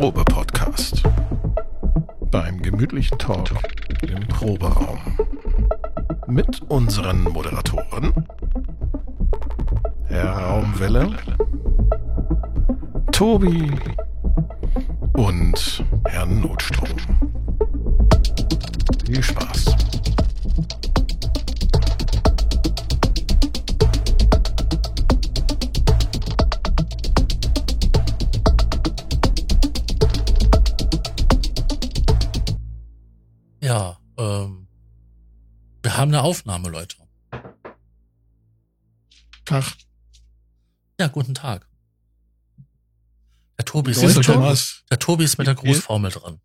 Probe-Podcast. Beim gemütlichen Talk im Proberaum. Mit unseren Moderatoren Herr Raumwelle, Tobi und Herrn Notstrom. Viel Spaß. Aufnahme, Leute. Tag. Ja, guten Tag. Der Tobi ist, der, Thomas? der Tobi ist mit der Grußformel dran.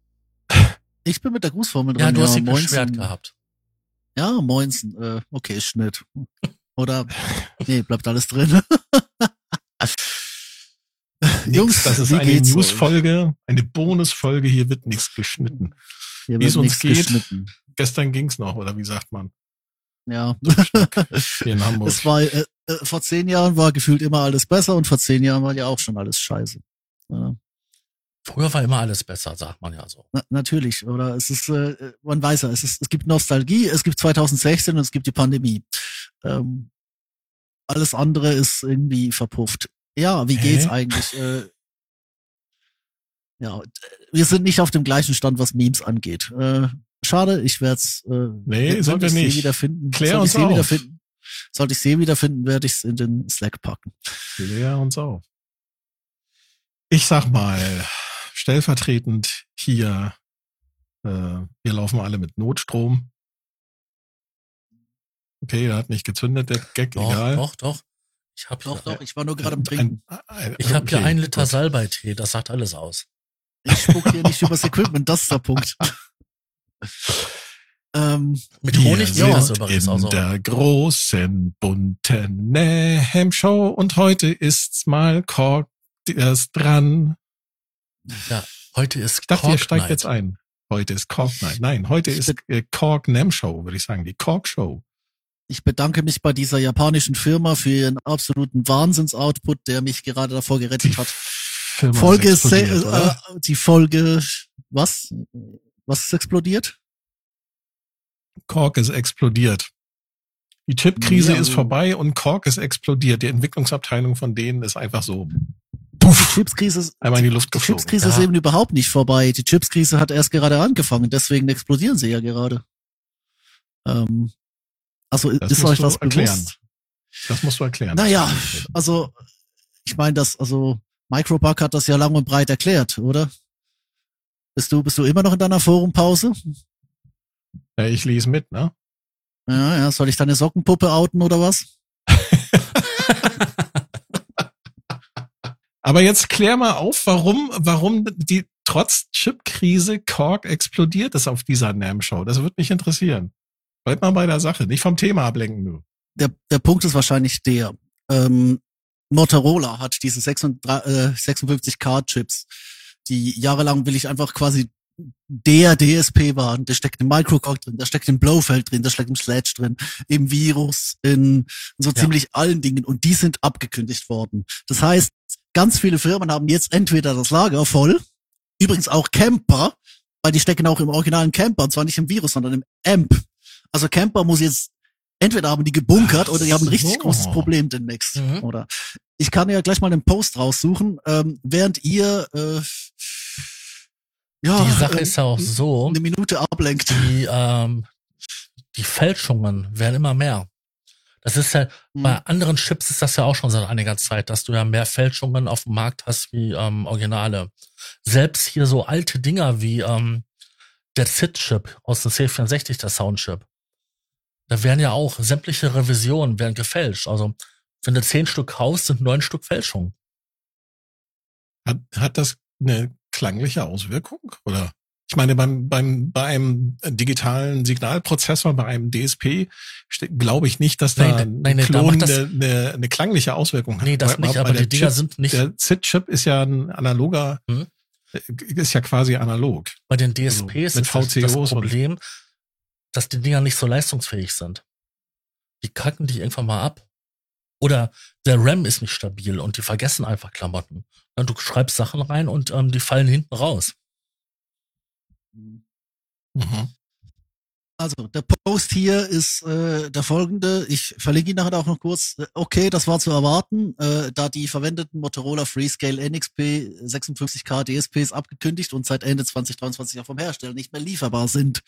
Ich bin mit der Grußformel Ja, dran. du hast dich moinsen. beschwert gehabt. Ja, moinsen. Äh, okay, Schnitt. Oder, nee, bleibt alles drin. Jungs, das ist wie eine? Newsfolge, eine Bonusfolge. Hier wird nichts geschnitten. Hier wie es uns geht. geschnitten. Gestern ging's noch, oder wie sagt man? Ja. Hier in Hamburg. es war, äh, äh, vor zehn Jahren war gefühlt immer alles besser und vor zehn Jahren war ja auch schon alles scheiße. Ja, Früher war immer alles besser, sagt man ja so. na, natürlich, oder? Es ist, äh, man weiß ja, es ist, es gibt Nostalgie, es gibt 2016 und es gibt die Pandemie. Ähm, alles andere ist irgendwie verpufft. Ja, wie Hä? geht's eigentlich? Äh, ja, wir sind nicht auf dem gleichen Stand, was Memes angeht. Äh, schade, ich werde es. Äh, Nee, sollte sind wir nicht. Wiederfinden, Klär sollte uns ich sie auf. wiederfinden, sollte ich sie wiederfinden, werde ich es in den Slack packen. Klär uns auf. Ich sag mal, stellvertretend hier, äh, wir laufen alle mit Notstrom. Okay, der hat nicht gezündet, der Gag, Doch, egal. doch, doch. Ich habe Doch, hier, doch, ich war nur gerade am Trinken. Ein, ein, ich hab hier okay, einen Liter. Salbeitee, das sagt alles aus. Ich spuck hier nicht übers Equipment, das ist der Punkt. ähm, Mit Honig geht das übrigens in auch so. der großen, bunten Naham Show und heute ist's mal Kork erst dran. Ja, heute ist Ich dachte, ihr steigt Night. jetzt ein. Heute ist Kork Night. Nein, heute ist äh, Kork Nam Show, würde ich sagen, die Kork Show. ich bedanke mich bei dieser japanischen Firma für ihren absoluten Wahnsinnsoutput, der mich gerade davor gerettet hat. Firma Folge äh, die Folge was? Was ist explodiert? Kork ist explodiert. Die Chipkrise Ja, ist vorbei und Kork ist explodiert. Die Entwicklungsabteilung von denen ist einfach so Die puff, Chipskrise ist einmal in die Luft die geflogen. Chipskrise ist Ja. eben überhaupt nicht vorbei. Die Chipskrise hat erst gerade angefangen, deswegen explodieren sie ja gerade. Ähm, also Das ist euch das erklären. bewusst? Das musst du erklären. Naja, also ich meine, das, also Microbug hat das ja lang und breit erklärt, oder? Bist du, bist du immer noch in deiner Forumpause? Ja, ich lese mit, ne? Ja, ja, soll ich deine Sockenpuppe outen oder was? Aber jetzt klär mal auf, warum, warum die trotz Chipkrise Kork explodiert ist auf dieser NAM-Show. Das würde mich interessieren. Bleib mal bei der Sache, nicht vom Thema ablenken, du. Der, der Punkt ist wahrscheinlich der. Ähm, Motorola hat diese 36, äh, 56K-Chips, die jahrelang will ich einfach quasi der DSP waren. Da steckt ein Microcock drin, da steckt ein Blowfeld drin, da steckt ein Sledge drin, im Virus, in so Ja. ziemlich allen Dingen und die sind abgekündigt worden. Das heißt, ganz viele Firmen haben jetzt entweder das Lager voll, übrigens auch Camper, weil die stecken auch im originalen Camper, und zwar nicht im Virus, sondern im AMP. Also Camper muss jetzt, entweder haben die gebunkert Ach oder die haben ein richtig so. großes Problem demnächst. Mhm. Oder ich kann ja gleich mal einen Post raussuchen, ähm, während ihr äh, ja, Die Sache äh, ist ja auch so, eine Minute ablenkt. die, ähm, die Fälschungen werden immer mehr. Das ist ja, bei anderen Chips ist das ja auch schon seit einiger Zeit, dass du ja mehr Fälschungen auf dem Markt hast wie ähm, Originale. Selbst hier so alte Dinger wie ähm, der ZIT-Chip aus dem C64, der Soundchip. Da werden ja auch sämtliche Revisionen werden gefälscht. Also wenn du zehn Stück kaufst, sind neun Stück Fälschung. Hat, hat das eine klangliche Auswirkung? Oder? Ich meine, beim, beim, bei einem digitalen Signalprozessor, bei einem DSP, glaube ich nicht, dass da Nein, ein nein, nein, da Klon macht das- eine, eine, eine klangliche Auswirkung hat. Nee, das nicht, aber die Dinger Chip- sind nicht, Der ZIT-Chip ist ja ein analoger, Hm? ist ja quasi analog. bei den DSPs mit ist das, Problem, dass die Dinger nicht so leistungsfähig sind. Die kacken dich irgendwann mal ab. Oder der RAM ist nicht stabil und die vergessen einfach Klamotten. Ja, du schreibst Sachen rein und ähm, die fallen hinten raus. Mhm. Also, der Post hier ist äh, der folgende. Ich verlinke ihn nachher auch noch kurz. Okay, das war zu erwarten, äh, da die verwendeten Motorola Freescale NXP 56K DSPs abgekündigt und seit Ende 2023 auch vom Hersteller nicht mehr lieferbar sind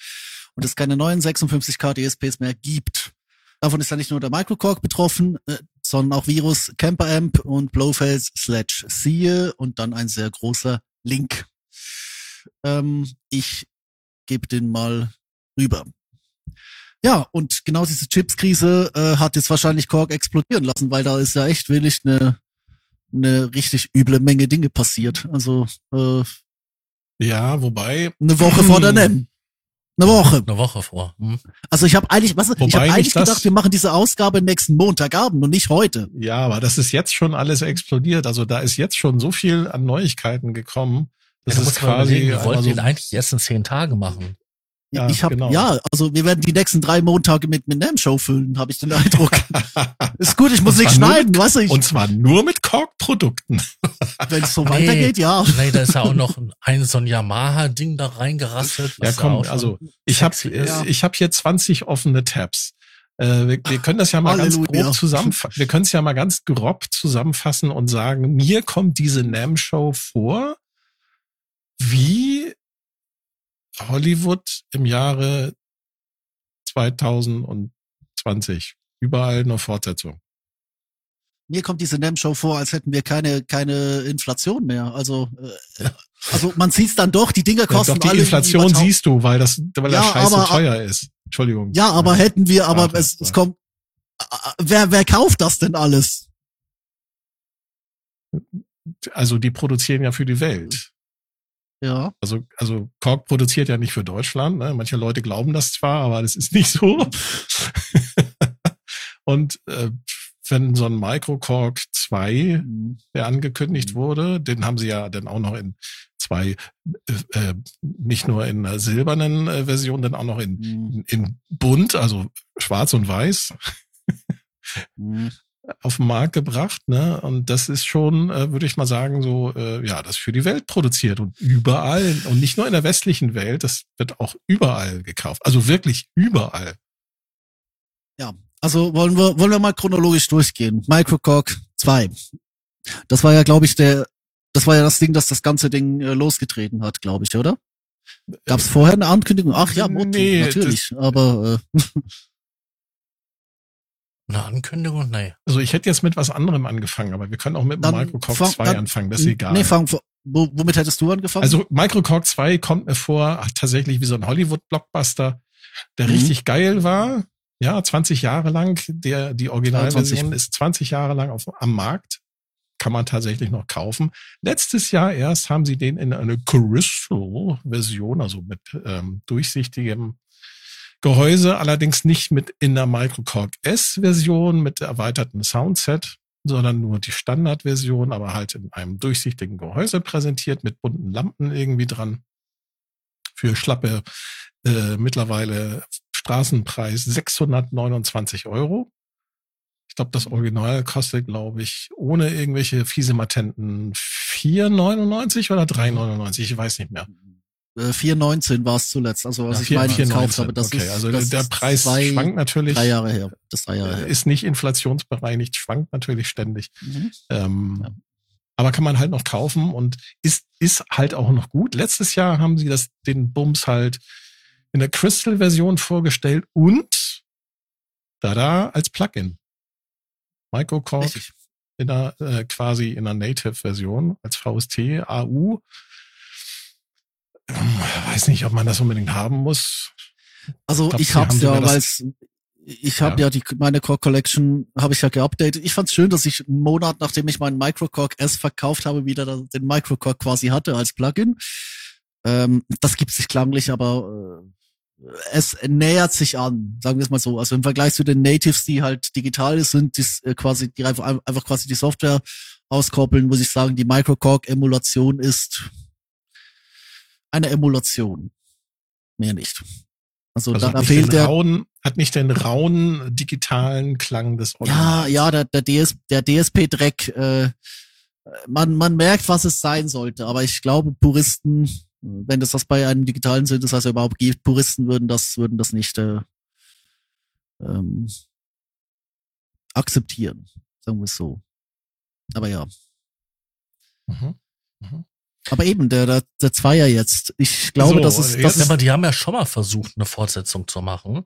und es keine neuen 56K DSPs mehr gibt. Davon ist ja nicht nur der Microcork betroffen, äh, sondern auch Virus, Camper Amp und Blowface slash siehe und dann ein sehr großer Link. Ähm, ich gebe den mal rüber. Ja, und genau diese Chips-Krise äh, hat jetzt wahrscheinlich Korg explodieren lassen, weil da ist ja echt wirklich eine, eine richtig üble Menge Dinge passiert. Also äh, Ja, wobei, eine Woche vor der NEM. Eine Woche. Eine Woche vor. Hm? Also ich habe eigentlich, was, ich habe nicht eigentlich das- gedacht, wir machen diese Ausgabe nächsten Montagabend und nicht heute. ja, aber das ist jetzt schon alles explodiert. Also da ist jetzt schon so viel an Neuigkeiten gekommen. Das Ja, da ist quasi wir wollten so, den eigentlich erst in zehn Tage machen. Ja, ich habe genau. ja, also wir werden die nächsten drei Montage mit mit NEM Show füllen, habe ich den Eindruck. ist gut, ich muss nicht schneiden, weißt du, ich, und zwar nur mit Kork-Produkten. wenn es so Nee. weitergeht, ja. Nee, da ist ja auch noch ein so ein Yamaha-Ding da reingerasselt. Ja, was komm, schon also ich habe ist. ich habe hier 20 offene Tabs. Äh, wir, wir können das ja mal ganz Halleluja. grob zusammenfassen. Wir können es ja mal ganz grob zusammenfassen und sagen, mir kommt diese NAM-Show vor wie Hollywood im Jahre 2020. Überall eine Fortsetzung. Mir kommt diese NEM-Show vor, als hätten wir keine, keine Inflation mehr. Also, äh, also man sieht's dann doch, die Dinger Ja, kosten doch die alle Inflation siehst du, weil das, weil Ja, der Scheiß so aber- teuer ist. Entschuldigung. Ja, aber hätten wir, aber es, es kommt, wer, wer kauft das denn alles? Also die produzieren ja für die Welt. Ja. Also, also Korg produziert ja nicht für Deutschland. Ne? Manche Leute glauben das zwar, aber das ist nicht so. Und äh, wenn so ein Microcorg 2, Mhm. der angekündigt wurde, den haben sie ja dann auch noch in zwei, äh, äh, nicht nur in einer silbernen äh, Version, dann auch noch in, Mhm. in, in bunt, also schwarz und weiß Mhm. Auf den Markt gebracht, ne? Und das ist schon, äh, würde ich mal sagen, so, äh, ja, das für die Welt produziert und überall und nicht nur in der westlichen Welt, das wird auch überall gekauft. Also wirklich überall. Also wollen wir, wollen wir mal chronologisch durchgehen. Microcork 2. Das war ja, glaube ich, der, das war ja das Ding, das das ganze Ding äh, losgetreten hat, glaube ich, oder? Gab es vorher eine Ankündigung? Ach ja, Moto, Nee, natürlich. Aber äh, Eine Ankündigung? Nee. Also ich hätte jetzt mit was anderem angefangen, aber wir können auch mit dem Dann Microcorg fang- 2 dann- anfangen, das ist egal. nee, fang, womit hättest du angefangen? also Microcorg 2 kommt mir vor, ach, tatsächlich wie so ein Hollywood-Blockbuster, der Mhm. richtig geil war. Ja, 20 Jahre lang. Der, die Originalversion 20. ist 20 Jahre lang auf, am Markt. Kann man tatsächlich noch kaufen. Letztes Jahr erst haben sie den in eine Crystal-Version, also mit ähm, durchsichtigem Gehäuse, allerdings nicht mit in der Microcorg S-Version mit erweiterten Soundset, sondern nur die Standardversion, aber halt in einem durchsichtigen Gehäuse präsentiert mit bunten Lampen irgendwie dran. Für schlappe äh, mittlerweile Straßenpreis 629 Euro. Ich glaube, das Original kostet, glaube ich, ohne irgendwelche fiese Matenten 4,99 oder 3,99, ich weiß nicht mehr. Äh, 4,19 war es zuletzt. Also was Ja, ich meine, 4,19. gekauft habe, das okay, ist, also das der Preis zwei, schwankt natürlich. drei Jahre her. Das ist drei Jahre äh, her. ist nicht inflationsbereinigt, schwankt natürlich ständig. Mhm. Ähm, Ja. Aber kann man halt noch kaufen und ist, ist halt auch noch gut. Letztes Jahr haben sie das, den Bums halt in der Crystal-Version vorgestellt und da da als Plugin. Microcorg Richtig. in der, äh, quasi in der Native-Version als VST, AU. Weiß nicht, ob man das unbedingt haben muss. Also ich sie hab's ja, weil ich habe Ja. ja. die meine Core Collection habe ich ja geupdatet. Ich fand's schön, dass ich einen Monat nachdem ich meinen Microcorg S verkauft habe, wieder den Microcorg quasi hatte als Plugin. Ähm, das gibt sich klanglich, aber äh, es nähert sich an, sagen wir es mal so. Also im Vergleich zu den Natives, die halt digital sind dies äh, quasi die einfach, einfach quasi die Software auskoppeln, muss ich sagen, die Microcorg Emulation ist eine Emulation. Mehr nicht. Also, Also da, fehlt der, rauen, hat nicht den rauen digitalen Klang des ja, Originals. ja, der, der, DS, der DSP-Dreck, äh, man, man merkt, was es sein sollte, aber ich glaube, Puristen, wenn das das bei einem digitalen Synthesizer überhaupt gibt, Puristen würden das, würden das nicht äh, ähm, akzeptieren, sagen wir es so. Aber ja. Mhm. Mhm. Aber eben, der, der, der Zweier jetzt. Ich glaube, So, das ist, jetzt- das Ja, ist, aber die haben ja schon mal versucht, eine Fortsetzung zu machen.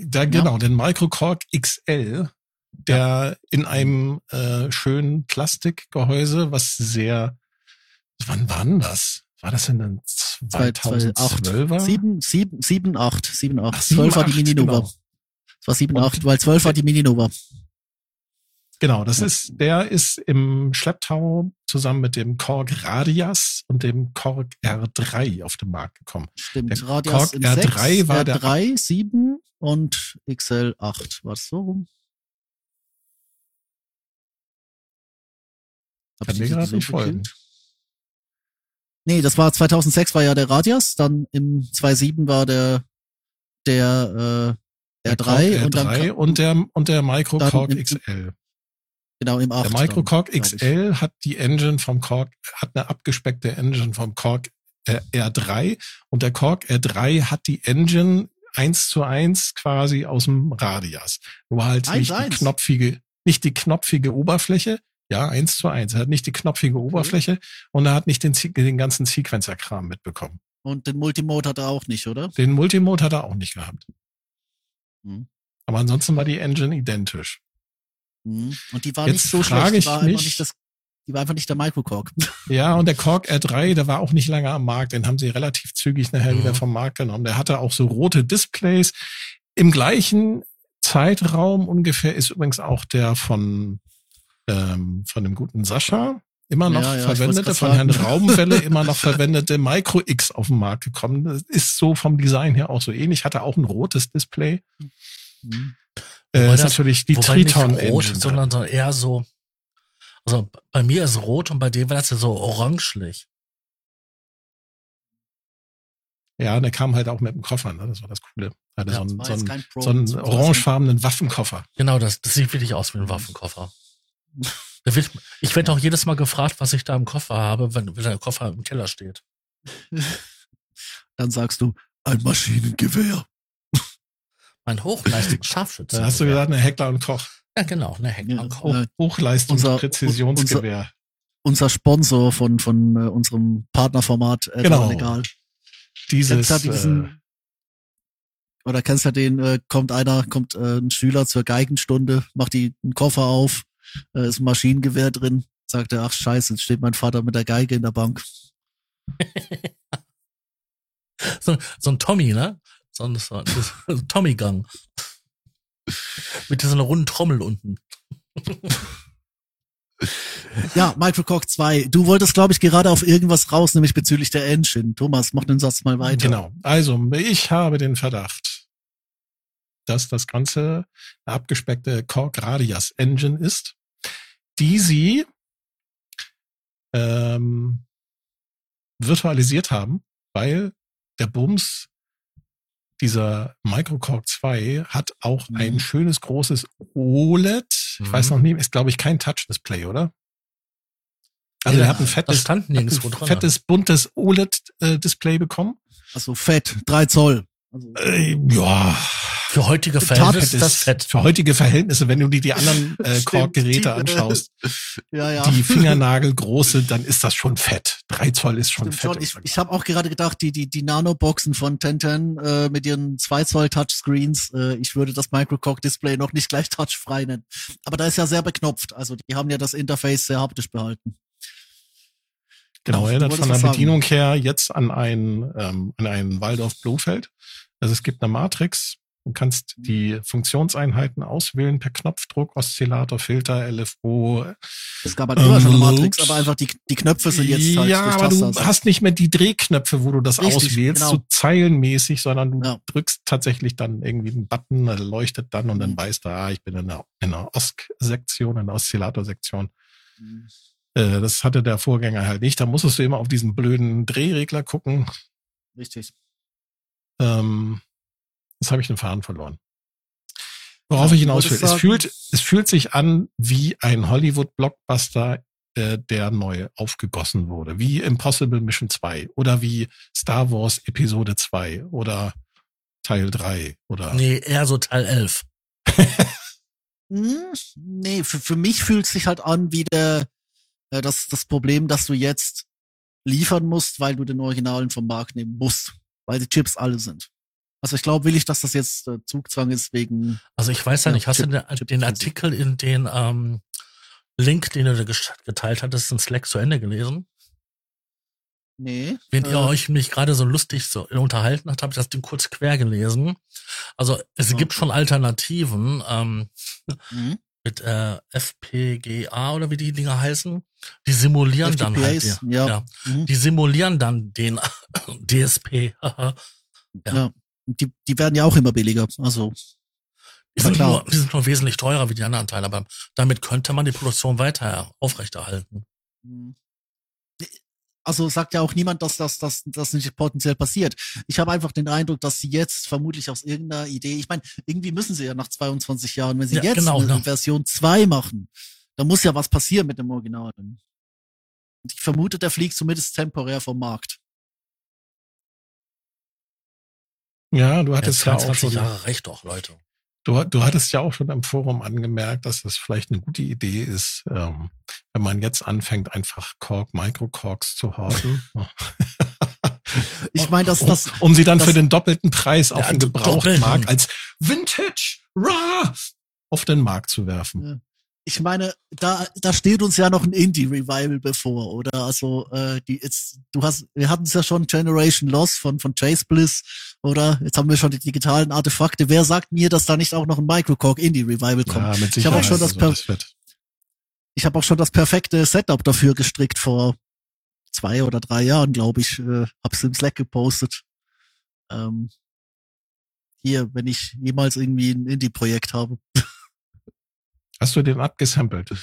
Da genau, den Microcork XL, der in einem äh, schönen Plastikgehäuse, was sehr, wann war denn das? War das in den zwei, zwei, acht, 2012er? sieben, sieben, sieben, acht, sieben, acht. Ach, sieben, Zwölf war die Mini-Nova. genau. Es war sieben, Und- acht, weil zwölf war die Mini-Nova. Genau, das ist, der ist im Schlepptau zusammen mit dem Korg Radias und dem Korg R3 auf den Markt gekommen. Stimmt. Der Radius Korg in R3 6, war der- R3, 7 und XL 8. War das so rum? Hab Kann ich mir gerade nicht folgen. Nee, das war 2006 war ja der Radius, dann im 2007 war der der äh, Der R3 Korg und dann R3 kam- und der, und der Microcorg Dann im- XL. Genau im 8. Der Microcorg dann. XL hat die Engine vom Korg, hat eine abgespeckte Engine vom Korg äh, R3 und der Korg R3 hat die Engine eins zu eins quasi aus dem Radius. Nur halt Eins nicht die knopfige, nicht die knopfige Oberfläche. Ja, eins zu eins. Er hat nicht die knopfige Oberfläche und er hat nicht den, den ganzen Sequencer-Kram mitbekommen. Und den Multimode hat er auch nicht, oder? Den Multimode hat er auch nicht gehabt. Mhm. Aber ansonsten war die Engine identisch. Mhm. Und die war Jetzt nicht so schlecht. Die war, mich- einfach nicht das, die war einfach nicht der Microcorg. Ja, und der Korg R3, der war auch nicht lange am Markt. Den haben sie relativ zügig nachher Mhm. wieder vom Markt genommen. Der hatte auch so rote Displays. Im gleichen Zeitraum ungefähr ist übrigens auch der von, ähm, von dem guten Sascha immer noch Ja, ja, verwendete, von Herrn. Raumwelle immer noch verwendete Micro X auf den Markt gekommen. Das ist so vom Design her auch so ähnlich. Hatte auch ein rotes Display. Mhm. Äh, Wobei ist das- natürlich die Wobei nicht Triton rot, Engine. sondern so eher so. Also bei mir ist rot und bei dir war das ja so orangelich. ja, der kam halt auch mit dem Koffer. Ne? Das war das Coole. Hatte Ja, so das einen, war so einen, so einen orangefarbenen Waffenkoffer. Genau, das, das sieht wirklich aus wie ein Waffenkoffer. Da wird, ich werde auch jedes Mal gefragt, was ich da im Koffer habe, wenn, wenn der Koffer im Keller steht. Dann sagst du, ein Maschinengewehr. Mein Hochleistungs-Scharfschütze. Da hast du gesagt, eine Heckler und Koch. Ja, genau, ne Heckler Ja, und Hoch, Koch. äh, Hochleistungspräzisionsgewehr. Unser Sponsor von, von äh, unserem Partnerformat äh, Genau. Legal. Dieses, Kennst du diesen, äh, oder kennst du den, äh, kommt einer, kommt äh, ein Schüler zur Geigenstunde, macht die einen Koffer auf, äh, ist ein Maschinengewehr drin, sagt er, ach scheiße, jetzt steht mein Vater mit der Geige in der Bank. So, so ein Tommy, ne? So ein, so ein, so ein Tommy-Gang. Mit dieser runden Trommel unten. Ja, Microcock 2. Du wolltest, glaube ich, gerade auf irgendwas raus, nämlich bezüglich der Engine. Thomas, mach den Satz mal weiter. Genau. Also, ich habe den Verdacht, dass das Ganze eine abgespeckte Korg Radius Engine ist, die sie ähm, virtualisiert haben, weil der Bums dieser Microcorg 2 hat auch Mhm. ein schönes großes OLED. Ich Mhm. weiß noch nie, ist glaube ich kein Touch-Display, oder? Also Ja, er hat ein fettes, stand nirgendwo dran. fettes buntes OLED-Display bekommen. Also fett, drei Zoll. Also, Äh, ja, Für heutige Verhältnisse ist das fett. Für heutige Verhältnisse, wenn du dir die anderen äh, Korkgeräte die, anschaust, ja, ja. die Fingernagelgroße, dann ist das schon fett. Drei Zoll ist schon Stimmt fett. schon. Ich, ich habe auch gerade gedacht, die, die, die Nano-Boxen von Tenten äh, mit ihren 2 Zoll Touchscreens, äh, ich würde das Microcock-Display noch nicht gleich touchfrei nennen. Aber da ist ja sehr beknopft. Also die haben ja das Interface sehr haptisch behalten. genau, erinnert von der. Bedienung her jetzt an ein, ähm, an einen Waldorf Blofeld. Also es gibt eine Matrix. Du kannst die Funktionseinheiten auswählen per Knopfdruck, Oszillator, Filter, LFO. Es gab halt immer schon eine Ähm, Matrix, aber einfach die, die Knöpfe sind jetzt halt ja, aber du hast nicht mehr die Drehknöpfe, wo du das Richtig, auswählst, genau. so zeilenmäßig, sondern du Ja. drückst tatsächlich dann irgendwie einen Button, der leuchtet dann und dann Mhm. weißt du, ah, ich bin in der, in der OSC-Sektion, in der Oszillator-Sektion. Mhm. Äh, das hatte der Vorgänger halt nicht. Da musstest du immer auf diesen blöden Drehregler gucken. Richtig. Ähm, Jetzt habe ich den Faden verloren. Worauf ich hinaus will. Es fühlt, es fühlt sich an wie ein Hollywood-Blockbuster, äh, der neu aufgegossen wurde. Wie Impossible Mission 2 oder wie Star Wars Episode 2 oder Teil 3 oder. Nee, eher so Teil 11. Hm, nee, für, für mich fühlt es sich halt an wie der, äh, das, das Problem, dass du jetzt liefern musst, weil du den Originalen vom Markt nehmen musst, weil die Chips alle sind. Also ich glaube, will ich, dass das jetzt äh, Zugzwang ist wegen. Also ich weiß ja, ja nicht, hast Chip, du den, den Artikel in den ähm, Link, den du geteilt hattest, in Slack zu Ende gelesen? Nee. Wenn äh, ihr euch mich gerade so lustig so unterhalten habt, habe ich das Ding kurz quer gelesen. Also es okay. gibt schon Alternativen ähm, mhm. mit äh, FPGA oder wie die Dinger heißen. Die simulieren FTPAs, dann halt, ja, ja. Mhm. die simulieren dann den DSP. ja. ja. Die, die werden ja auch immer billiger. Also die sind, nur, die sind nur wesentlich teurer wie die anderen Teile, aber damit könnte man die Produktion weiter aufrechterhalten. Mhm also sagt ja auch niemand, dass das, das, das nicht potenziell passiert. Ich habe einfach den Eindruck, dass sie jetzt vermutlich aus irgendeiner Idee, ich meine, irgendwie müssen sie ja nach 22 Jahren, wenn sie ja, jetzt genau, eine ne? Version 2 machen, dann muss ja was passieren mit dem Original. Und ich vermute, der fliegt zumindest temporär vom Markt. Ja, du hattest ja, ja auch schon Jahre recht doch, Leute. Du, du hattest ja auch schon im Forum angemerkt, dass das vielleicht eine gute Idee ist, ähm, wenn man jetzt anfängt, einfach Kork, Microcorks zu horten. ich meine, dass das. Um, um sie dann das, für den doppelten Preis auf den Gebrauchtmarkt als Vintage Raw auf den Markt zu werfen. Ich meine, da, da steht uns ja noch ein Indie-Revival bevor, oder? Also, äh, die jetzt, du hast, wir hatten es ja schon Generation Loss von, von Chase Bliss, oder? Jetzt haben wir schon die digitalen Artefakte. Wer sagt mir, dass da nicht auch noch ein Microcork Indie-Revival kommt? Ja. Ich habe auch schon das, also, das ich habe auch schon das perfekte Setup dafür gestrickt vor zwei oder drei Jahren, glaube ich. Äh, hab's im Slack gepostet. Ähm, hier, wenn ich jemals irgendwie ein Indie-Projekt habe. Hast du den abgesampelt?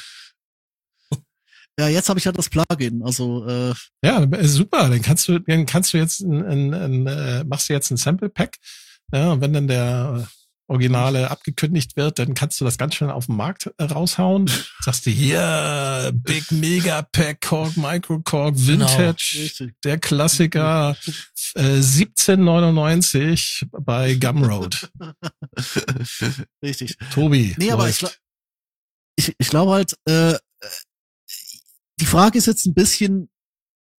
Ja, jetzt habe ich ja das Plugin, also äh, ja, super. Dann kannst du, dann kannst du jetzt ein, ein, ein, äh, machst du jetzt ein Sample Pack. Ja, und wenn dann der Originale abgekündigt wird, dann kannst du das ganz schnell auf den Markt äh, raushauen. Sagst du hier Big Mega Pack Cork Micro Cork genau. Vintage, genau. der Klassiker äh, 1799 bei Gumroad. Richtig. Tobi. Nee, aber ich, ich, ich glaube halt, äh, die Frage ist jetzt ein bisschen,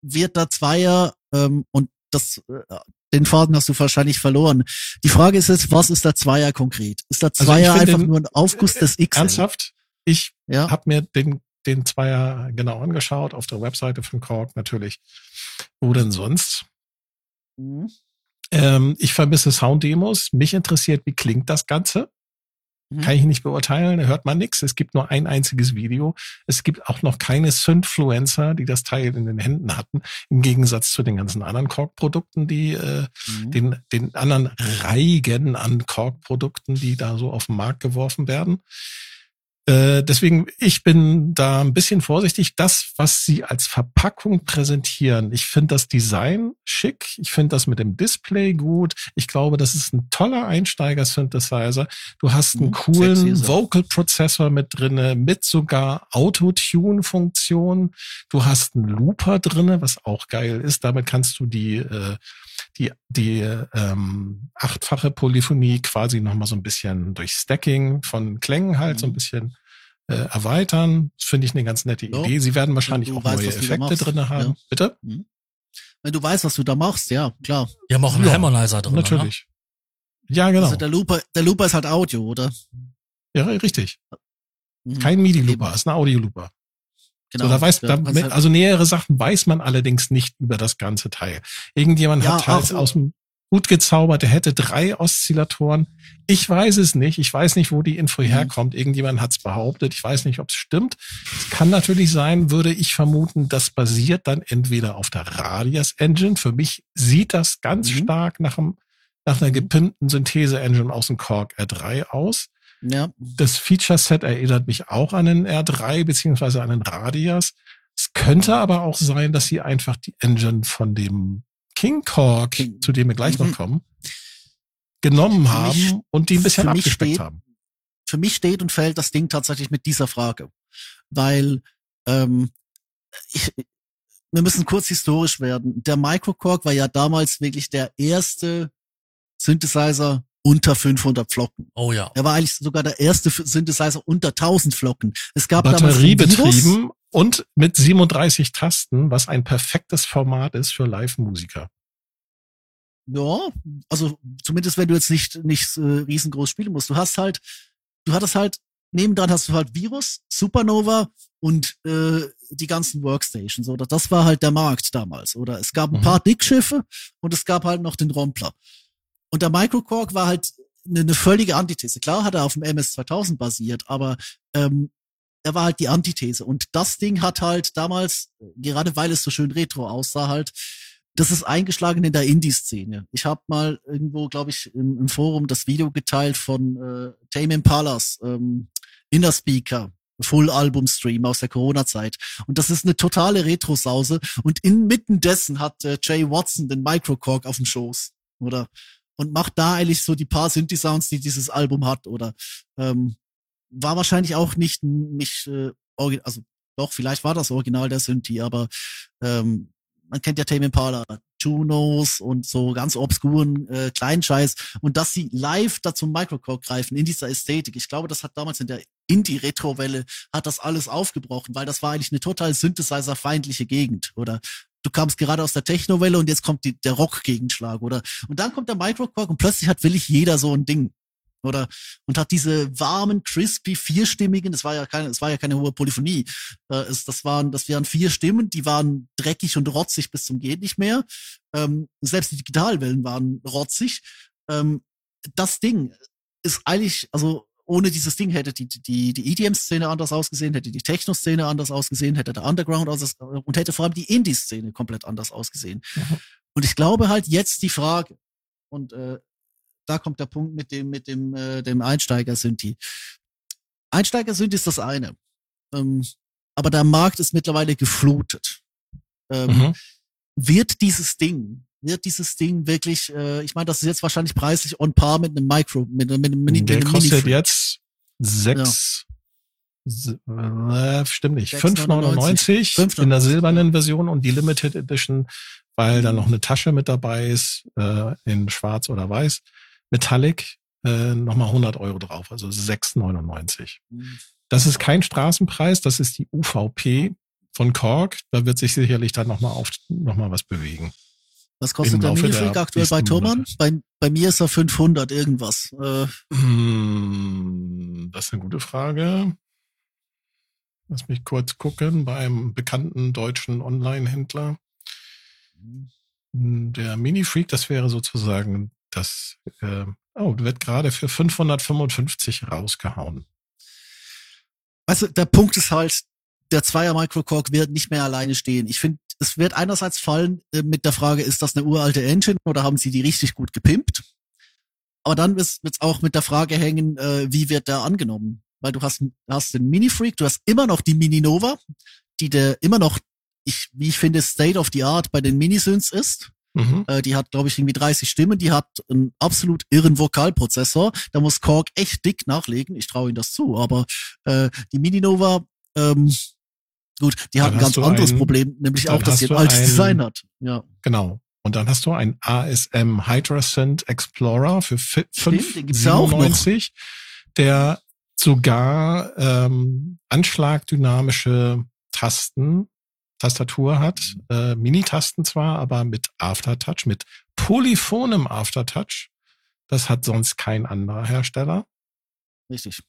wird da Zweier ähm, und das äh, den Faden hast du wahrscheinlich verloren. Die Frage ist jetzt, was ist der Zweier konkret? Ist der also Zweier also einfach den, nur ein Aufguss des X? Ernsthaft? Ich ja? habe mir den, den Zweier genau angeschaut, auf der Webseite von Korg natürlich. Wo denn sonst? Mhm. Ähm, ich vermisse Sound-Demos. Mich interessiert, wie klingt das Ganze? Mhm. Kann ich nicht beurteilen, da hört man nichts. Es gibt nur ein einziges Video. Es gibt auch noch keine Synfluencer, die das Teil in den Händen hatten, im Gegensatz zu den ganzen anderen Kork-Produkten, die äh, mhm. den, den anderen Reigen an Kork-Produkten, die da so auf den Markt geworfen werden. Äh, deswegen, ich bin da ein bisschen vorsichtig. Das, was sie als Verpackung präsentieren, ich finde das Design schick. Ich finde das mit dem Display gut. Ich glaube, das ist ein toller Einsteiger-Synthesizer. Du hast einen mhm, coolen Vocal-Prozessor mit drinne, mit sogar Auto-Tune-Funktion. Du hast einen Looper drinne, was auch geil ist. Damit kannst du die äh, die, die ähm, achtfache Polyphonie quasi nochmal so ein bisschen durch Stacking von Klängen halt mhm. so ein mhm. bisschen äh, erweitern. Das finde ich eine ganz nette so. Idee. Sie werden wahrscheinlich auch weißt, neue Effekte drinne haben. Ja. Bitte? Mhm. Wenn du weißt, was du da machst, ja, klar. Wir haben auch einen ja, Harmonizer drin. Natürlich. Ne? Ja, genau. Also der Looper, der Looper ist halt Audio, oder? Ja, richtig. Mhm. Kein MIDI-Looper, ist ein Audio-Looper. Genau. So, da weiß, da, halt also nähere Sachen weiß man allerdings nicht über das ganze Teil. Irgendjemand ja, hat halt aus dem Hut gezaubert, der hätte drei Oszillatoren. Ich weiß es nicht. Ich weiß nicht, wo die Info mhm. herkommt. Irgendjemand hat es behauptet. Ich weiß nicht, ob es stimmt. Es kann natürlich sein, würde ich vermuten, das basiert dann entweder auf der Radius Engine. Für mich sieht das ganz mhm. stark nach, einem, nach einer mhm. gepimpten Synthese-Engine aus dem Korg R3 aus. Ja. Das Feature-Set erinnert mich auch an den R3 beziehungsweise an den Radius. Es könnte aber auch sein, dass sie einfach die Engine von dem King Korg, King. zu dem wir gleich mhm. noch kommen, genommen haben mich- und die ein bisschen abgespeckt steht- haben. für mich steht und fällt das Ding tatsächlich mit dieser Frage. Weil ähm, ich, wir müssen kurz historisch werden. Der Microcorg war ja damals wirklich der erste Synthesizer unter 500 Flocken. Oh ja. Er war eigentlich sogar der erste Synthesizer unter 1000 Flocken. Es gab. Batteriebetrieben und mit 37 Tasten, was ein perfektes Format ist für Live-Musiker. Ja, also zumindest wenn du jetzt nicht nicht äh, riesengroß spielen musst. Du hast halt, du hattest halt nebendran hast du halt Virus, Supernova und äh, die ganzen Workstations. Oder das war halt der Markt damals. Oder es gab ein Mhm. paar Dickschiffe und es gab halt noch den Rompler. Und der Microcorg war halt eine, eine völlige Antithese. Klar hat er auf dem MS-2000 basiert, aber ähm, er war halt die Antithese. Und das Ding hat halt damals, gerade weil es so schön retro aussah, halt das ist eingeschlagen in der Indie-Szene. Ich habe mal irgendwo, glaube ich, im, im Forum das Video geteilt von äh, Tame Impalas, ähm, Inner Speaker, Full-Album-Stream aus der Corona-Zeit. Und das ist eine totale Retro-Sause. Und inmitten dessen hat äh, Jay Watson den Microcorg auf dem Schoß. Oder? Und macht da eigentlich so die paar Synthi-Sounds, die dieses Album hat. Oder ähm, war wahrscheinlich auch nicht, nicht äh, also doch, vielleicht war das Original der Synthi, aber ähm, man kennt ja Tame Impala, Junos und so ganz obskuren äh, Kleinscheiß und dass sie live da zum Microcore greifen in dieser Ästhetik. Ich glaube, das hat damals in der Indie-Retro-Welle hat das alles aufgebrochen, weil das war eigentlich eine total Synthesizer-feindliche Gegend, oder? Du kamst gerade aus der Techno-Welle und jetzt kommt die, der Rock-Gegenschlag, oder? Und dann kommt der Microcore und plötzlich hat willig jeder so ein Ding, oder? Und hat diese warmen, crispy, vierstimmigen, das war ja keine, es war ja keine hohe Polyphonie, äh, es, das waren, das wären vier Stimmen, die waren dreckig und rotzig bis zum geht nicht mehr. Ähm, selbst die Digitalwellen waren rotzig. Ähm, das Ding ist eigentlich, also ohne dieses Ding hätte die, die, die EDM-Szene anders ausgesehen, hätte die Techno-Szene anders ausgesehen, hätte der Underground anders, und hätte vor allem die Indie-Szene komplett anders ausgesehen. Mhm. Und ich glaube halt jetzt die Frage, und äh, da kommt der Punkt mit dem, mit dem, äh, dem Einsteiger-Synthi. Einsteiger-Synthi ist das eine. Ähm, aber der Markt ist mittlerweile geflutet. Ähm, Mhm. Wird dieses Ding, wird dieses Ding wirklich, äh, ich meine, das ist jetzt wahrscheinlich preislich on par mit einem Micro, mit, einem- mit, einem Mini, Der mit kostet jetzt sechs, s- äh, stimmt nicht, 6,99. 5,99 in der silbernen Version und die Limited Edition, weil da noch eine Tasche mit dabei ist, äh, in schwarz oder weiß, Metallic, äh, nochmal 100 Euro drauf, also 6,99. Das ist kein Straßenpreis, das ist die UVP von Korg. Da wird sich sicherlich dann nochmal auf, noch mal was bewegen. Was kostet der der aktuell bei Thomann? Bei, bei mir ist er 500 irgendwas. Äh, Hm, Das ist eine gute Frage. Lass mich kurz gucken bei einem bekannten deutschen Online-Händler. Der Mini-Freak, das wäre sozusagen das, äh, oh, wird gerade für 555 rausgehauen. also der Punkt ist halt, der Zweier Microcork wird nicht mehr alleine stehen. Ich finde, es wird einerseits fallen äh, mit der Frage, ist das eine uralte Engine oder haben sie die richtig gut gepimpt? Aber dann wird es auch mit der Frage hängen, äh, wie wird der angenommen? Weil du hast, hast den Mini Freak, du hast immer noch die Mini Nova, die der immer noch, ich, wie ich finde, State of the Art bei den Minisynths ist. Mhm. Äh, die hat, glaube ich, irgendwie 30 Stimmen. Die hat einen absolut irren Vokalprozessor. Da muss Korg echt dick nachlegen. Ich traue ihm das zu. Aber äh, die Mininova, ähm, gut, die hat Dann ein ganz anderes einen- Problem, nämlich auch, dass sie ein altes einen- Design hat. Ja, Genau. Und dann hast du ein ASM Hydrasynth Explorer für fi- Stimmt, den gibt's ja auch noch. 5,97, der sogar ähm, anschlagdynamische Tasten, Tastatur hat, äh, Mini-Tasten zwar, aber mit Aftertouch, mit polyphonem Aftertouch. Das hat sonst kein anderer Hersteller. richtig.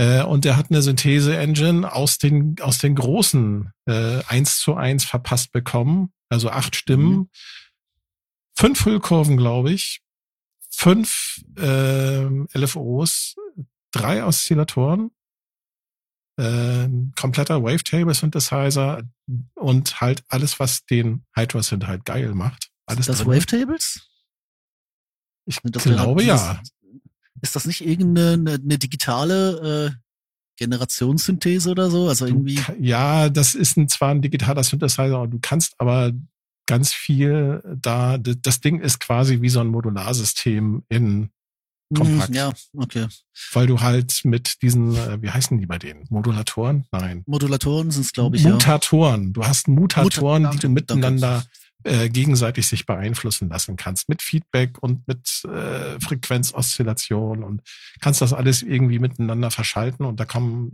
Äh, und der hat eine Synthese-Engine aus den, aus den großen äh, 1 zu 1 verpasst bekommen. Also acht Stimmen, Mhm. fünf Füllkurven, glaube ich, fünf ähm, LFOs, drei Oszillatoren, ähm, kompletter Wavetable-Synthesizer und halt alles, was den Hydra-Synth halt geil macht. Alles das drin. Wavetables? Ich Sind glaube ja. Ist das nicht irgendeine eine, eine digitale äh, Generationssynthese oder so? Also irgendwie. Du, ja, das ist ein, zwar ein digitaler Synthesizer, du kannst aber ganz viel da. Das Ding ist quasi wie so ein Modularsystem in kompakt. Hm, Ja, okay. Weil du halt mit diesen, äh, wie heißen die bei denen? Modulatoren? Nein. Modulatoren sind es, glaube ich, ja. Mutatoren. Du hast Mutatoren, Muta- die du miteinander äh, gegenseitig sich beeinflussen lassen kannst. Mit Feedback und mit äh, Frequenzoszillation und kannst das alles irgendwie miteinander verschalten und da kommen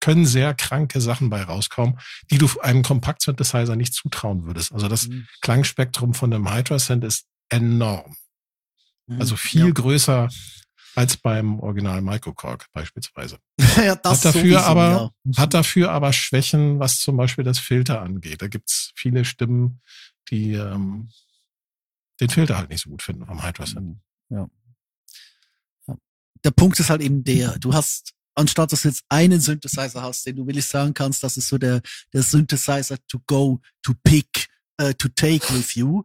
können sehr kranke Sachen bei rauskommen, die du einem Kompakt-Synthesizer nicht zutrauen würdest. Also das Mhm. Klangspektrum von einem Hydra-Synth ist enorm. Mhm. Also viel Ja. größer als beim Original Microcork beispielsweise. ja, das Hat dafür sowieso, aber, ja. hat dafür aber Schwächen, was zum Beispiel das Filter angeht. Da gibt's viele Stimmen, die ähm, den Filter halt nicht so gut finden vom Hydra Synth. Ja. ja. Der Punkt ist halt eben der, du hast, anstatt dass du jetzt einen Synthesizer hast, den du willig sagen kannst, das ist so der, der Synthesizer to go, to pick, äh, to take with you,